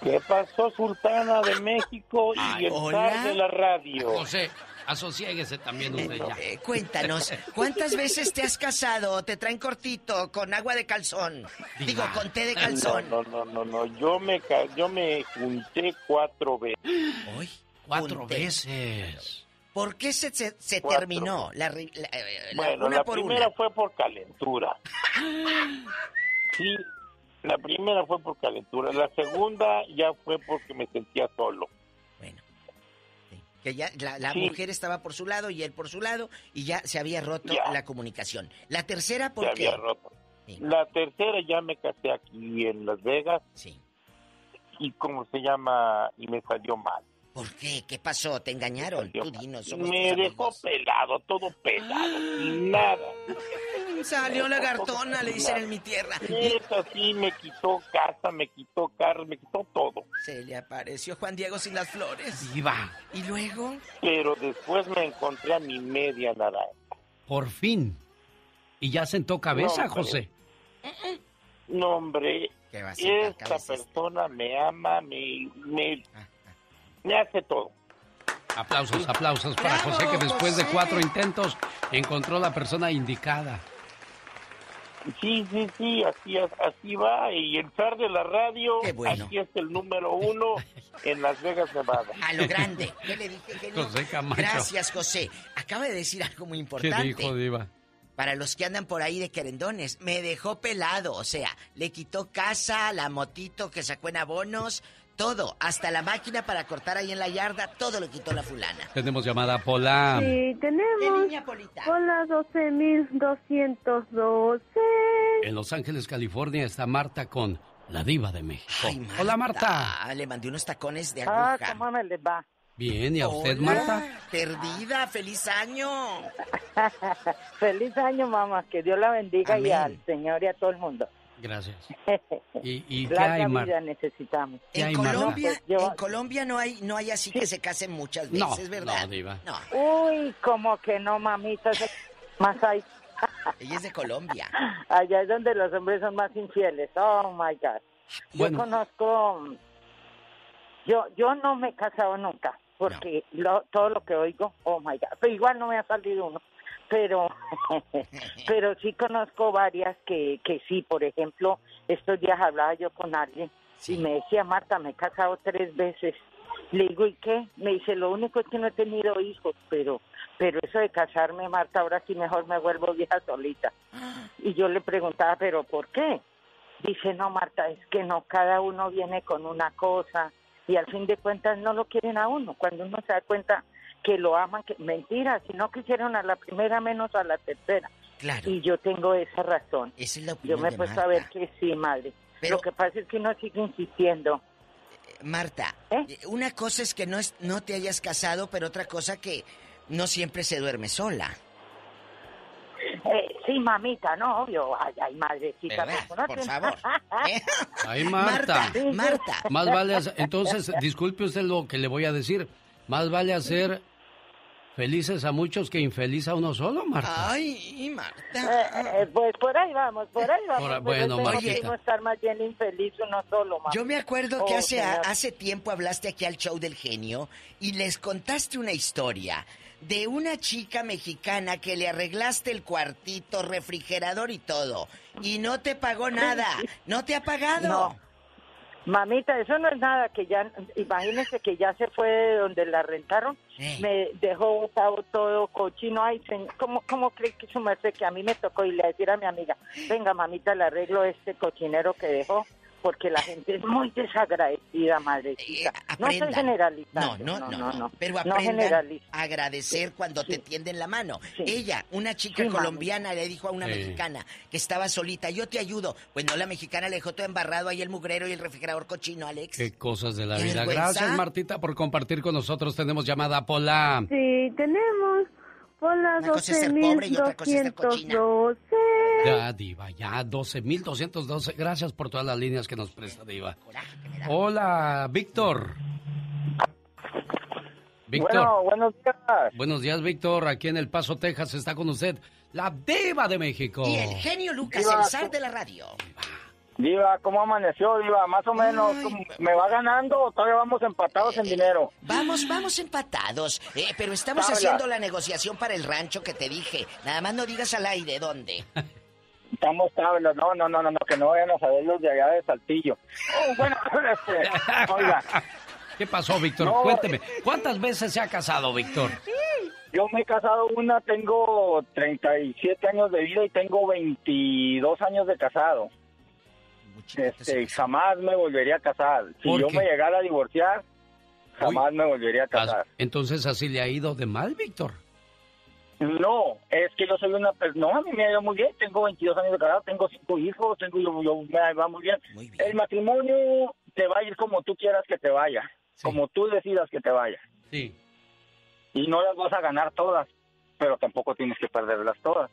Speaker 47: ¿Qué pasó, Sultana de México y
Speaker 2: Ay,
Speaker 47: el
Speaker 2: hola.
Speaker 47: de la radio?
Speaker 2: José, asociéguese también usted ya.
Speaker 31: Eh, cuéntanos, ¿cuántas veces te has casado? ¿Te traen cortito con agua de calzón? Digo, con té de calzón.
Speaker 47: No, no, no, no, no. Yo me, ca- yo me junté cuatro veces.
Speaker 2: Cuatro
Speaker 31: Junté.
Speaker 2: veces.
Speaker 31: ¿Por qué se, se, se
Speaker 47: Cuatro.
Speaker 31: terminó la, la- eh, la-
Speaker 47: Bueno,
Speaker 31: una
Speaker 47: la
Speaker 31: por
Speaker 47: primera
Speaker 31: una?
Speaker 47: fue por calentura. Sí, la primera fue por calentura. La segunda ya fue porque me sentía solo.
Speaker 31: Que ya la, la
Speaker 47: Sí.
Speaker 31: mujer estaba por su lado y él por su lado y ya se había roto
Speaker 47: Ya.
Speaker 31: la comunicación. La tercera, ¿por
Speaker 47: Se había roto. La tercera ya me casé aquí en Las Vegas.
Speaker 31: Sí.
Speaker 47: Y como se llama, y me salió mal.
Speaker 31: ¿Por qué? ¿Qué pasó? ¿Te engañaron? Tú dinos, somos
Speaker 47: Me
Speaker 31: tus
Speaker 47: dejó pelado, todo pelado, nada.
Speaker 31: Salió lagartona, le dicen en mi tierra.
Speaker 47: Eso sí, me quitó casa, me quitó carro, me quitó todo.
Speaker 31: Se le apareció Juan Diego sin las flores.
Speaker 2: Iba.
Speaker 31: ¿Y luego?
Speaker 47: Pero después me encontré a mi media naranja.
Speaker 2: Por fin. ¿Y ya sentó cabeza,
Speaker 47: No.
Speaker 2: José?
Speaker 47: No, hombre,
Speaker 31: ¿Qué va a sentar
Speaker 47: esta
Speaker 31: cabeza
Speaker 47: persona me ama, me, me,
Speaker 31: Ah,
Speaker 47: me hace todo.
Speaker 2: Aplausos, aplausos para
Speaker 47: ¡Bravo,
Speaker 2: José, que después de cuatro intentos encontró la persona indicada.
Speaker 47: Sí, sí, sí, así, así va. Y el zar de la radio,
Speaker 31: bueno.
Speaker 47: aquí es el número uno en Las Vegas, Nevada.
Speaker 31: A lo grande. ¿Qué le dije, genio?
Speaker 2: José Camacho.
Speaker 31: Gracias, José. Acaba de decir algo muy
Speaker 2: ¿Qué
Speaker 31: importante.
Speaker 2: dijo, Diva?
Speaker 31: Para los que andan por ahí de querendones, me dejó pelado. O sea, le quitó casa, la motito que sacó en abonos, todo. Hasta la máquina para cortar ahí en la yarda, todo lo quitó la fulana.
Speaker 2: Tenemos llamada Pola.
Speaker 33: Sí, tenemos. Hola, 12.212.
Speaker 2: En Los Ángeles, California, está Marta con la diva de México. Hola, Marta.
Speaker 31: Ah, le mandé unos tacones de
Speaker 48: Ah,
Speaker 31: aguja.
Speaker 48: ¿cómo me les va?
Speaker 2: Bien, ¿y a usted,
Speaker 31: Hola,
Speaker 2: Marta?
Speaker 31: Perdida, feliz año.
Speaker 48: Feliz año, mamá. Que Dios la bendiga y al Señor y a todo el mundo.
Speaker 2: Gracias. ¿Y, y qué hay,
Speaker 48: vida
Speaker 2: Marta?
Speaker 48: necesitamos.
Speaker 2: ¿Qué
Speaker 31: En? Colombia,
Speaker 48: Pues yo-
Speaker 31: en Colombia no hay, no hay así que se casen muchas
Speaker 2: No,
Speaker 31: veces, ¿verdad?
Speaker 2: no, diva.
Speaker 31: No,
Speaker 48: Uy, como que no, mamita. Más hay.
Speaker 31: ella es de Colombia.
Speaker 48: Allá es donde los hombres son más infieles. Oh, my God. Yo conozco... Yo, yo no me he casado nunca, porque lo- todo lo que oigo, oh, my God. Pero igual no me ha salido uno. Pero, pero sí conozco varias que, que sí, por ejemplo, estos días hablaba yo con alguien y me decía, Marta, me he casado tres veces. Le digo, ¿y qué? Me dice, lo único es que no he tenido hijos, pero pero eso de casarme, Marta, ahora sí mejor me vuelvo vieja solita. Y yo le preguntaba, ¿pero por qué? Dice, no, Marta, es que no, cada uno viene con una cosa y al fin de cuentas no lo quieren a uno. Cuando uno se da cuenta que lo aman, que mentira, si no quisieron a la primera menos a la tercera.
Speaker 31: Claro.
Speaker 48: Y yo tengo esa razón.
Speaker 31: Esa es la
Speaker 48: Yo
Speaker 31: opinión
Speaker 48: me he
Speaker 31: de
Speaker 48: puesto a ver
Speaker 31: Marta.
Speaker 48: que sí, madre.
Speaker 31: Pero-
Speaker 48: Lo que pasa es que uno sigue insistiendo.
Speaker 31: Marta,
Speaker 48: ¿Eh?
Speaker 31: una cosa es que no, es, no te hayas casado, pero otra cosa que no siempre se duerme sola.
Speaker 48: Eh, sí, mamita, no, obvio. Ay, ay, madrecita.
Speaker 31: ¿Verdad?
Speaker 48: pues, no
Speaker 31: Por favor. ¿Eh?
Speaker 2: Ay, Marta.
Speaker 31: Marta, Marta.
Speaker 2: Más vale hacer- entonces, disculpe usted lo que le voy a decir. Más vale hacer felices a muchos que infeliz a uno solo, Marta.
Speaker 31: Ay, Marta.
Speaker 48: Eh, eh, pues por ahí vamos, por ahí vamos.
Speaker 2: Por- bueno, Marquita.
Speaker 48: estar más bien infeliz uno solo.
Speaker 31: Yo me acuerdo que
Speaker 48: Oh,
Speaker 31: hace,
Speaker 48: señor.
Speaker 31: hace tiempo hablaste aquí al show del genio y les contaste una historia de una chica mexicana que le arreglaste el cuartito, refrigerador y todo. Y no te pagó nada. ¿No te ha pagado?
Speaker 48: No. Mamita, eso no es nada, que ya, imagínese que ya se fue de donde la rentaron, me dejó botado todo cochino, ay, ¿cómo, ¿cómo cree que su merced que a mí me tocó y le decir a mi amiga, venga mamita, le arreglo este cochinero que dejó? Porque la gente es muy desagradecida, madrecita. no estoy
Speaker 31: Eh, aprendan.
Speaker 48: generalizando.
Speaker 31: No, no, no, no. Pero
Speaker 48: no
Speaker 31: aprendan
Speaker 48: generalizo.
Speaker 31: a agradecer cuando te tienden la mano. Ella, una chica
Speaker 48: Sí, mami.
Speaker 31: colombiana, le dijo a una
Speaker 2: Sí.
Speaker 31: mexicana que estaba solita, yo te ayudo. Pues no, la mexicana le dejó todo embarrado ahí el mugrero y el refrigerador cochino, Alex.
Speaker 2: Qué cosas de la
Speaker 31: ¿Qué
Speaker 2: vida.
Speaker 31: vergüenza?
Speaker 2: Gracias, Martita, por compartir con nosotros. Tenemos llamada Pola.
Speaker 33: Sí, tenemos. Hola,
Speaker 31: Una cosa es ser pobre y otra cosa es ser cochina.
Speaker 33: 12.212.
Speaker 2: Ya, Diva, ya, 12.212. Gracias por todas las líneas que nos presta, Diva. Hola, Víctor. Víctor.
Speaker 47: Bueno, buenos días.
Speaker 2: Buenos días, Víctor. Aquí en El Paso, Texas, está con usted la Diva de México.
Speaker 31: Y el genio Lucas,
Speaker 47: Diva,
Speaker 31: el zar de la radio.
Speaker 47: Diva, ¿cómo amaneció, Diva? Más o menos, ¿cómo- ¿me va ganando o todavía vamos empatados en dinero?
Speaker 31: Vamos, vamos empatados. Eh, pero estamos
Speaker 47: Habla.
Speaker 31: haciendo la negociación para el rancho que te dije. Nada más no digas al aire dónde.
Speaker 47: Estamos tablas, no, no, no, no, no, que no vayan a saber los de allá de Saltillo. Oh, bueno, este, oiga,
Speaker 2: ¿Qué pasó, Víctor?
Speaker 47: No.
Speaker 2: Cuénteme. ¿Cuántas veces se ha casado, Víctor?
Speaker 47: yo me he casado una, tengo 37 años de vida y tengo 22 años de casado. Este, jamás me volvería a casar. Si
Speaker 2: ¿Por
Speaker 47: yo
Speaker 2: qué?
Speaker 47: me llegara a divorciar, Jamás me volvería a casar.
Speaker 2: Entonces así le ha ido de mal, Víctor.
Speaker 47: No, es que yo soy una persona, no, a mí me ha ido muy bien, tengo 22 años de casado, tengo cinco hijos, tengo yo, yo- me va muy bien. El matrimonio te va a ir como tú quieras que te vaya, como tú decidas que te vaya.
Speaker 2: Sí.
Speaker 47: Y no las vas a ganar todas, pero tampoco tienes que perderlas todas.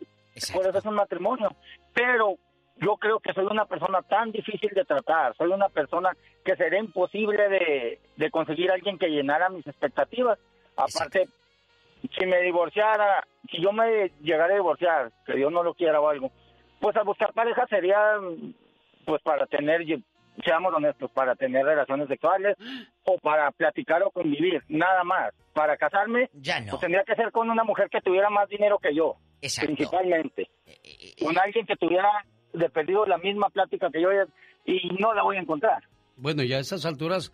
Speaker 47: Por eso es un matrimonio. Pero yo creo que soy una persona tan difícil de tratar, soy una persona que sería imposible de, de conseguir a alguien que llenara mis expectativas. Aparte, si me divorciara, si yo me llegara a divorciar, que Dios no lo quiera o algo, pues a buscar pareja sería, pues para tener, seamos honestos, para tener relaciones sexuales o para platicar o convivir, nada más. Para casarme, pues tendría que ser con una mujer que tuviera más dinero que yo, principalmente. Con alguien que tuviera de perdido la misma plática que yo y no la voy a encontrar.
Speaker 2: Bueno, ya a esas alturas,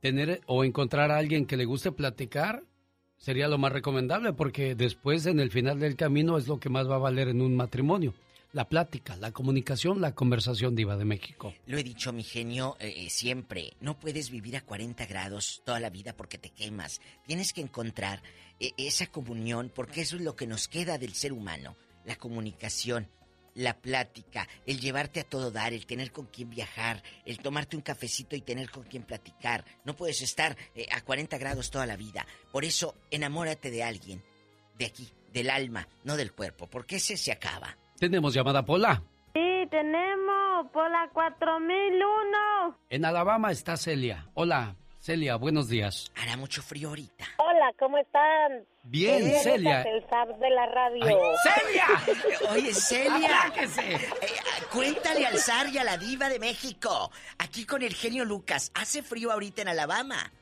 Speaker 2: tener o encontrar a alguien que le guste platicar sería lo más recomendable porque después en el final del camino es lo que más va a valer en un matrimonio. La plática, la comunicación, la conversación diva de México.
Speaker 31: Lo he dicho, mi genio, eh, eh, siempre. No puedes vivir a 40 grados toda la vida porque te quemas. Tienes que encontrar eh, esa comunión porque eso es lo que nos queda del ser humano. La comunicación, la plática, el llevarte a todo dar, el tener con quien viajar, el tomarte un cafecito y tener con quien platicar. No puedes estar eh, a 40 grados toda la vida. Por eso, enamórate de alguien, de aquí, del alma, no del cuerpo, porque ese se acaba.
Speaker 2: Tenemos llamada Pola.
Speaker 37: Sí, tenemos por la 4001.
Speaker 2: En Alabama está Celia. Hola, Celia, buenos días.
Speaker 31: Hará mucho frío ahorita.
Speaker 49: Hola, ¿cómo están?
Speaker 2: Bien, Celia.
Speaker 49: El Zap de la radio.
Speaker 31: Ay, ¡Celia! Oye, Celia. Eh, cuéntale al zar y a la diva de México. Aquí con el genio Lucas. ¿Hace frío ahorita en Alabama?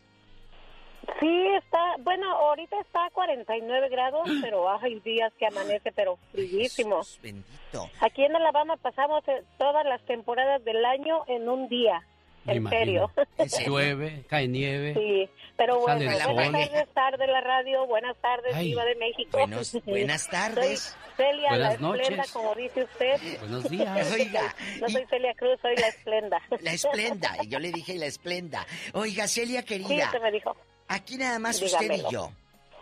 Speaker 49: Sí, está, bueno, ahorita está a 49 grados, pero hay días que amanece, pero fríísimo.
Speaker 31: Bendito.
Speaker 49: Aquí en Alabama pasamos eh, todas las temporadas del año en un día.
Speaker 2: Me
Speaker 49: En serio.
Speaker 2: imagino. Llueve, cae nieve.
Speaker 49: Sí, pero bueno, buenas
Speaker 2: sol.
Speaker 49: tardes, tarde la radio, buenas tardes,
Speaker 2: Ay.
Speaker 49: Viva de México.
Speaker 31: Buenos- buenas tardes.
Speaker 49: Soy Celia,
Speaker 2: Buenas
Speaker 49: la esplenda,
Speaker 2: noches.
Speaker 49: como dice usted.
Speaker 2: Buenos días.
Speaker 31: Oiga,
Speaker 49: No soy Celia Cruz, soy la esplenda.
Speaker 31: La esplenda. Y yo le dije la esplenda. Oiga, Celia
Speaker 49: Sí,
Speaker 31: querida.
Speaker 49: se me dijo.
Speaker 31: Aquí nada más usted y yo.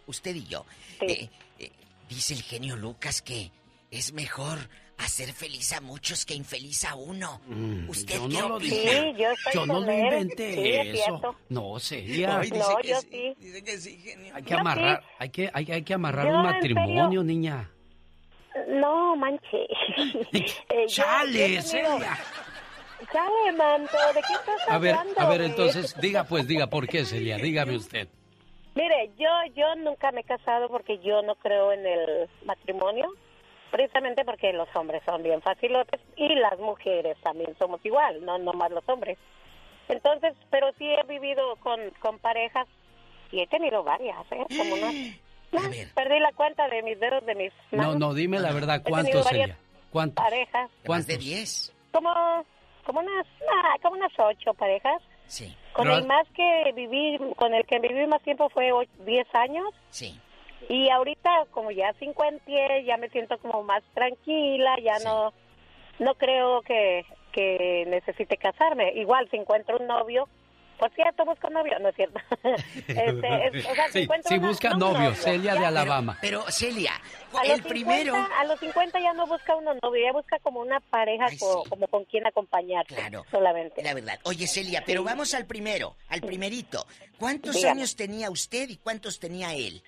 Speaker 31: Usted y yo. Eh, eh, dice el genio Lucas que es mejor hacer feliz a muchos que infeliz a uno. ¿Usted
Speaker 2: Mm, yo
Speaker 31: qué
Speaker 2: no lo
Speaker 31: opina?
Speaker 2: dije.
Speaker 49: Sí, yo
Speaker 2: Yo no lo inventé
Speaker 49: Sí, es
Speaker 2: eso.
Speaker 49: cierto.
Speaker 2: No, Celia.
Speaker 31: Ay, dice
Speaker 49: No,
Speaker 31: que
Speaker 49: yo
Speaker 31: sí.
Speaker 49: sí.
Speaker 31: Dice que sí, genio.
Speaker 2: Hay que
Speaker 49: Yo
Speaker 2: amarrar,
Speaker 49: sí.
Speaker 2: hay que, hay, hay que amarrar
Speaker 49: Yo,
Speaker 2: un matrimonio, niña.
Speaker 49: No, manche. Eh, yo-
Speaker 2: Chale,
Speaker 49: yo
Speaker 2: Celia.
Speaker 49: Chale, manto, ¿de qué estás
Speaker 2: A ver,
Speaker 49: hablando?
Speaker 2: a ver, entonces, diga pues, diga por qué, Celia, dígame usted.
Speaker 49: Mire, yo, yo nunca me he casado porque yo no creo en el matrimonio, precisamente porque los hombres son bien facilotes y las mujeres también somos igual, no nomás los hombres. Entonces, pero sí he vivido con, con parejas y he tenido varias, ¿eh? Como unas... No, perdí la cuenta de mis dedos de mis
Speaker 2: No,
Speaker 49: manos.
Speaker 2: no, dime la verdad, ¿cuántos, Celia? ¿Cuántos?
Speaker 49: parejas,
Speaker 2: ¿Cuántos?
Speaker 31: de 10.
Speaker 49: como, como unas, ah, como unas ocho parejas.
Speaker 31: Sí.
Speaker 49: Con el más que viví, con el que viví más tiempo fue o- 10 años.
Speaker 31: Sí.
Speaker 49: Y ahorita, como ya 50, ya me siento como más tranquila, ya no no creo que, que necesite casarme. Igual, si encuentro un novio, por cierto, busco novio, no es cierto. Este, es- o sea, si
Speaker 2: Sí,
Speaker 49: una-
Speaker 2: busca
Speaker 49: no,
Speaker 2: novio,
Speaker 49: novio,
Speaker 2: Celia
Speaker 49: ya.
Speaker 2: de Alabama.
Speaker 31: Pero, Celia,
Speaker 49: A
Speaker 31: el
Speaker 49: los 50,
Speaker 31: primero...
Speaker 49: a los 50 ya no busca uno novio, ya busca como una pareja co- como con quien acompañar
Speaker 31: Claro.
Speaker 49: solamente.
Speaker 31: La verdad. Oye, Celia, pero vamos al primero, al primerito. ¿Cuántos
Speaker 49: Dígame.
Speaker 31: años tenía usted y cuántos tenía él?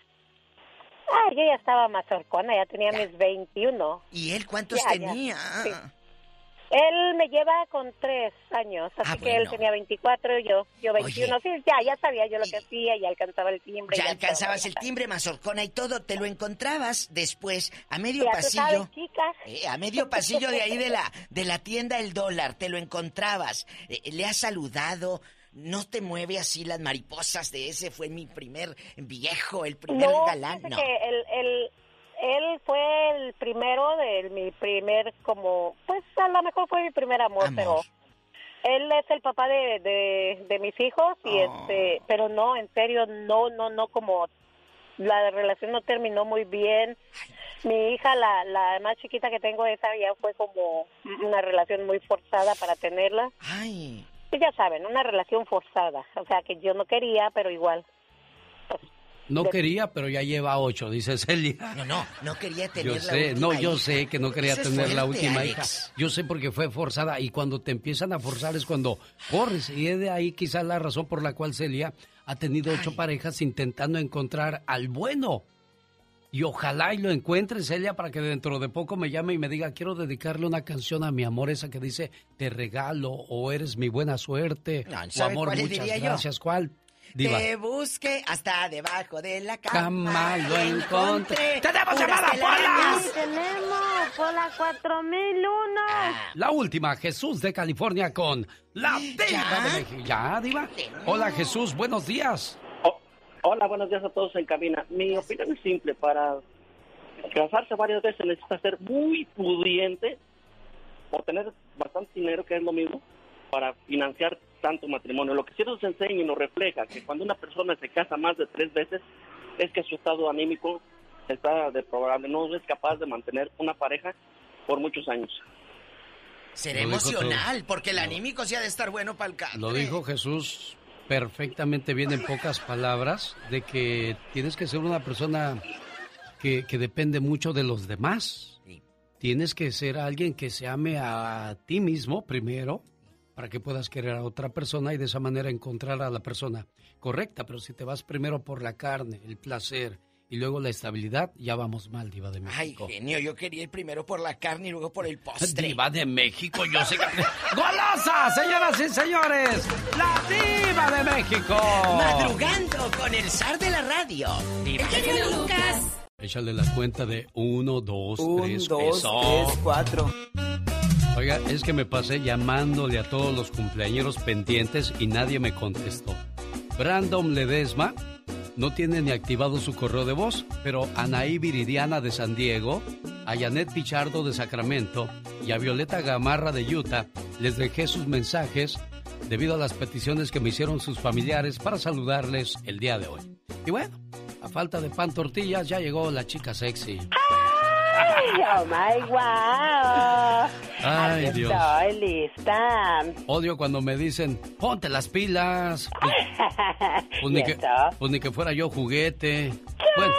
Speaker 49: Ah, yo ya estaba más horcona, ya tenía mis 21.
Speaker 31: ¿Y él cuántos
Speaker 49: Ya, ya.
Speaker 31: tenía?
Speaker 49: Sí. Él me lleva con tres años, así
Speaker 31: Ah,
Speaker 49: que él
Speaker 31: bueno.
Speaker 49: tenía 24 y yo, yo 21. Sí, ya, ya sabía yo lo que hacía, ya alcanzaba el timbre.
Speaker 31: Ya
Speaker 49: ya
Speaker 31: alcanzabas
Speaker 49: todo.
Speaker 31: el timbre, mazorcona y todo, te lo encontrabas después a medio
Speaker 49: Ya
Speaker 31: pasillo.
Speaker 49: sabes, chica.
Speaker 31: Eh, a medio pasillo de ahí de la de la tienda El Dólar, te lo encontrabas. Eh, le has saludado, no te mueve así las mariposas de ese fue mi primer viejo, el primer
Speaker 49: No,
Speaker 31: galán, no.
Speaker 49: que él, él, él fue el primero de mi primer, como, pues a lo mejor fue mi primer amor, pero él es el papá de, de, de mis hijos y
Speaker 31: Oh.
Speaker 49: este, pero no, en serio, no, no, no, como la relación no terminó muy bien. Mi hija, la, la más chiquita que tengo, esa ya fue como una relación muy forzada para tenerla.
Speaker 31: Ay.
Speaker 49: Pues ya saben, una relación forzada. O sea, que yo no quería, pero igual.
Speaker 2: No quería, pero ya lleva ocho, dice Celia.
Speaker 31: No, no, no quería tener
Speaker 2: Yo
Speaker 31: la
Speaker 2: sé,
Speaker 31: última
Speaker 2: no, yo
Speaker 31: hija.
Speaker 2: sé que no quería tener la última
Speaker 31: Alex.
Speaker 2: hija. Yo sé porque fue forzada y cuando te empiezan a forzar es cuando corres y es de ahí quizás la razón por la cual Celia ha tenido ocho parejas intentando encontrar al bueno. Y ojalá y lo encuentre Celia para que dentro de poco me llame y me diga quiero dedicarle una canción a mi amor esa que dice te regalo o eres mi buena suerte
Speaker 31: No,
Speaker 2: o
Speaker 31: ¿sabe
Speaker 2: amor muchas
Speaker 31: yo?
Speaker 2: gracias. ¿Cuál? Diva.
Speaker 31: Te busqué hasta debajo de la cama.
Speaker 2: Cama lo encontré.
Speaker 31: ¡Tenemos
Speaker 2: llamada, Pola!
Speaker 37: Tenemos Pola 4001.
Speaker 2: La última, Jesús de California con la Diva de México. ¿Ya, Diva? Hola, Jesús, buenos días.
Speaker 50: Hola, buenos días a todos en cabina. Mi opinión es simple. Para casarse varias veces necesita ser muy pudiente o tener bastante dinero, que es lo mismo, para financiar tanto matrimonio. Lo que sí nos enseña y nos refleja que cuando una persona se casa más de tres veces es que su estado anímico está deplorable. No es capaz de mantener una pareja por muchos años.
Speaker 31: Será emocional, porque el anímico sí ha de estar bueno para el catre.
Speaker 2: Lo dijo Jesús perfectamente bien en pocas palabras, de que tienes que ser una persona que, que depende mucho de los demás. Tienes que ser alguien que se ame a ti mismo primero para que puedas querer a otra persona y de esa manera encontrar a la persona correcta. Pero si te vas primero por la carne, el placer y luego la estabilidad, ya vamos mal, Diva de
Speaker 31: Ay,
Speaker 2: México.
Speaker 31: genio, yo quería ir primero por la carne y luego por el postre.
Speaker 2: Diva de México, yo sé que... ¡Golosa, señoras y señores! ¡La Diva de México!
Speaker 31: Madrugando con el zar de la radio.
Speaker 34: El genio Lucas.
Speaker 2: Échale la cuenta de uno, dos,
Speaker 51: Un,
Speaker 2: tres,
Speaker 51: dos,
Speaker 2: eso.
Speaker 51: tres, cuatro.
Speaker 2: Oiga, es que me pasé llamándole a todos los cumpleañeros pendientes y nadie me contestó. Brandon Ledesma no tiene ni activado su correo de voz, pero Anaí Viridiana de San Diego, a Janet Pichardo de Sacramento y a Violeta Gamarra de Utah les dejé sus mensajes debido a las peticiones que me hicieron sus familiares para saludarles el día de hoy. Y bueno, a falta de pan tortillas ya llegó la chica sexy.
Speaker 49: ¡Ay, oh my wow!
Speaker 2: Ay,
Speaker 49: Aquí
Speaker 2: Dios.
Speaker 49: Estoy lista.
Speaker 2: Odio cuando me dicen, ponte las pilas. Pues, pues ni,
Speaker 49: ¿Y
Speaker 2: que, pues ni que fuera yo juguete. Bueno,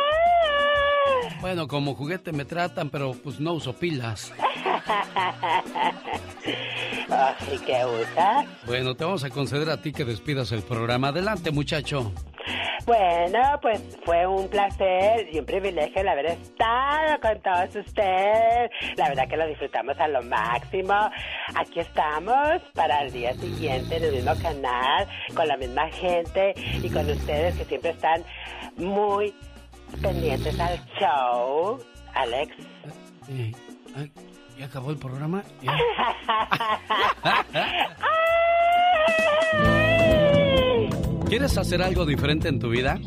Speaker 2: bueno, como juguete me tratan, pero pues no uso pilas.
Speaker 49: Ay, ¿qué usas?
Speaker 2: Bueno, te vamos a conceder a ti que despidas el programa. Adelante, muchacho.
Speaker 49: Bueno, pues fue un placer y un privilegio el haber estado con todos ustedes. La verdad que lo disfrutamos a lo máximo. Aquí estamos para el día siguiente en el mismo canal, con la misma gente y con ustedes que siempre están muy pendientes al show. Alex.
Speaker 2: Eh, ay, ¿Ya acabó el programa? ¿Ya? ¿Quieres hacer algo diferente en tu vida?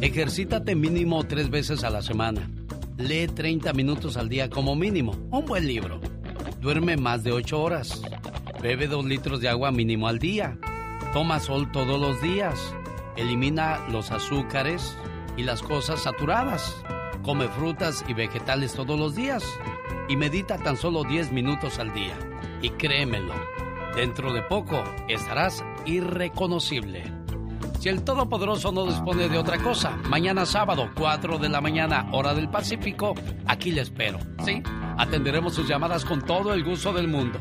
Speaker 2: Ejercítate mínimo tres veces a la semana. Lee 30 minutos al día como mínimo. Un buen libro. Duerme más de 8 horas. Bebe 2 litros de agua mínimo al día. Toma sol todos los días. Elimina los azúcares y las cosas saturadas. Come frutas y vegetales todos los días. Y medita tan solo 10 minutos al día. Y créemelo, dentro de poco estarás irreconocible. Si el Todopoderoso no dispone de otra cosa, mañana sábado, 4 de la mañana, hora del Pacífico, aquí le espero. ¿Sí? Atenderemos sus llamadas con todo el gusto del mundo.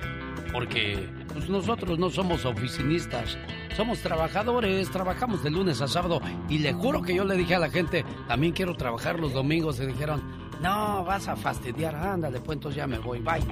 Speaker 2: Porque pues, nosotros no somos oficinistas, somos trabajadores, trabajamos de lunes a sábado. Y le juro que yo le dije a la gente, también quiero trabajar los domingos. Y dijeron, no, vas a fastidiar, ándale, pues entonces ya me voy, bye.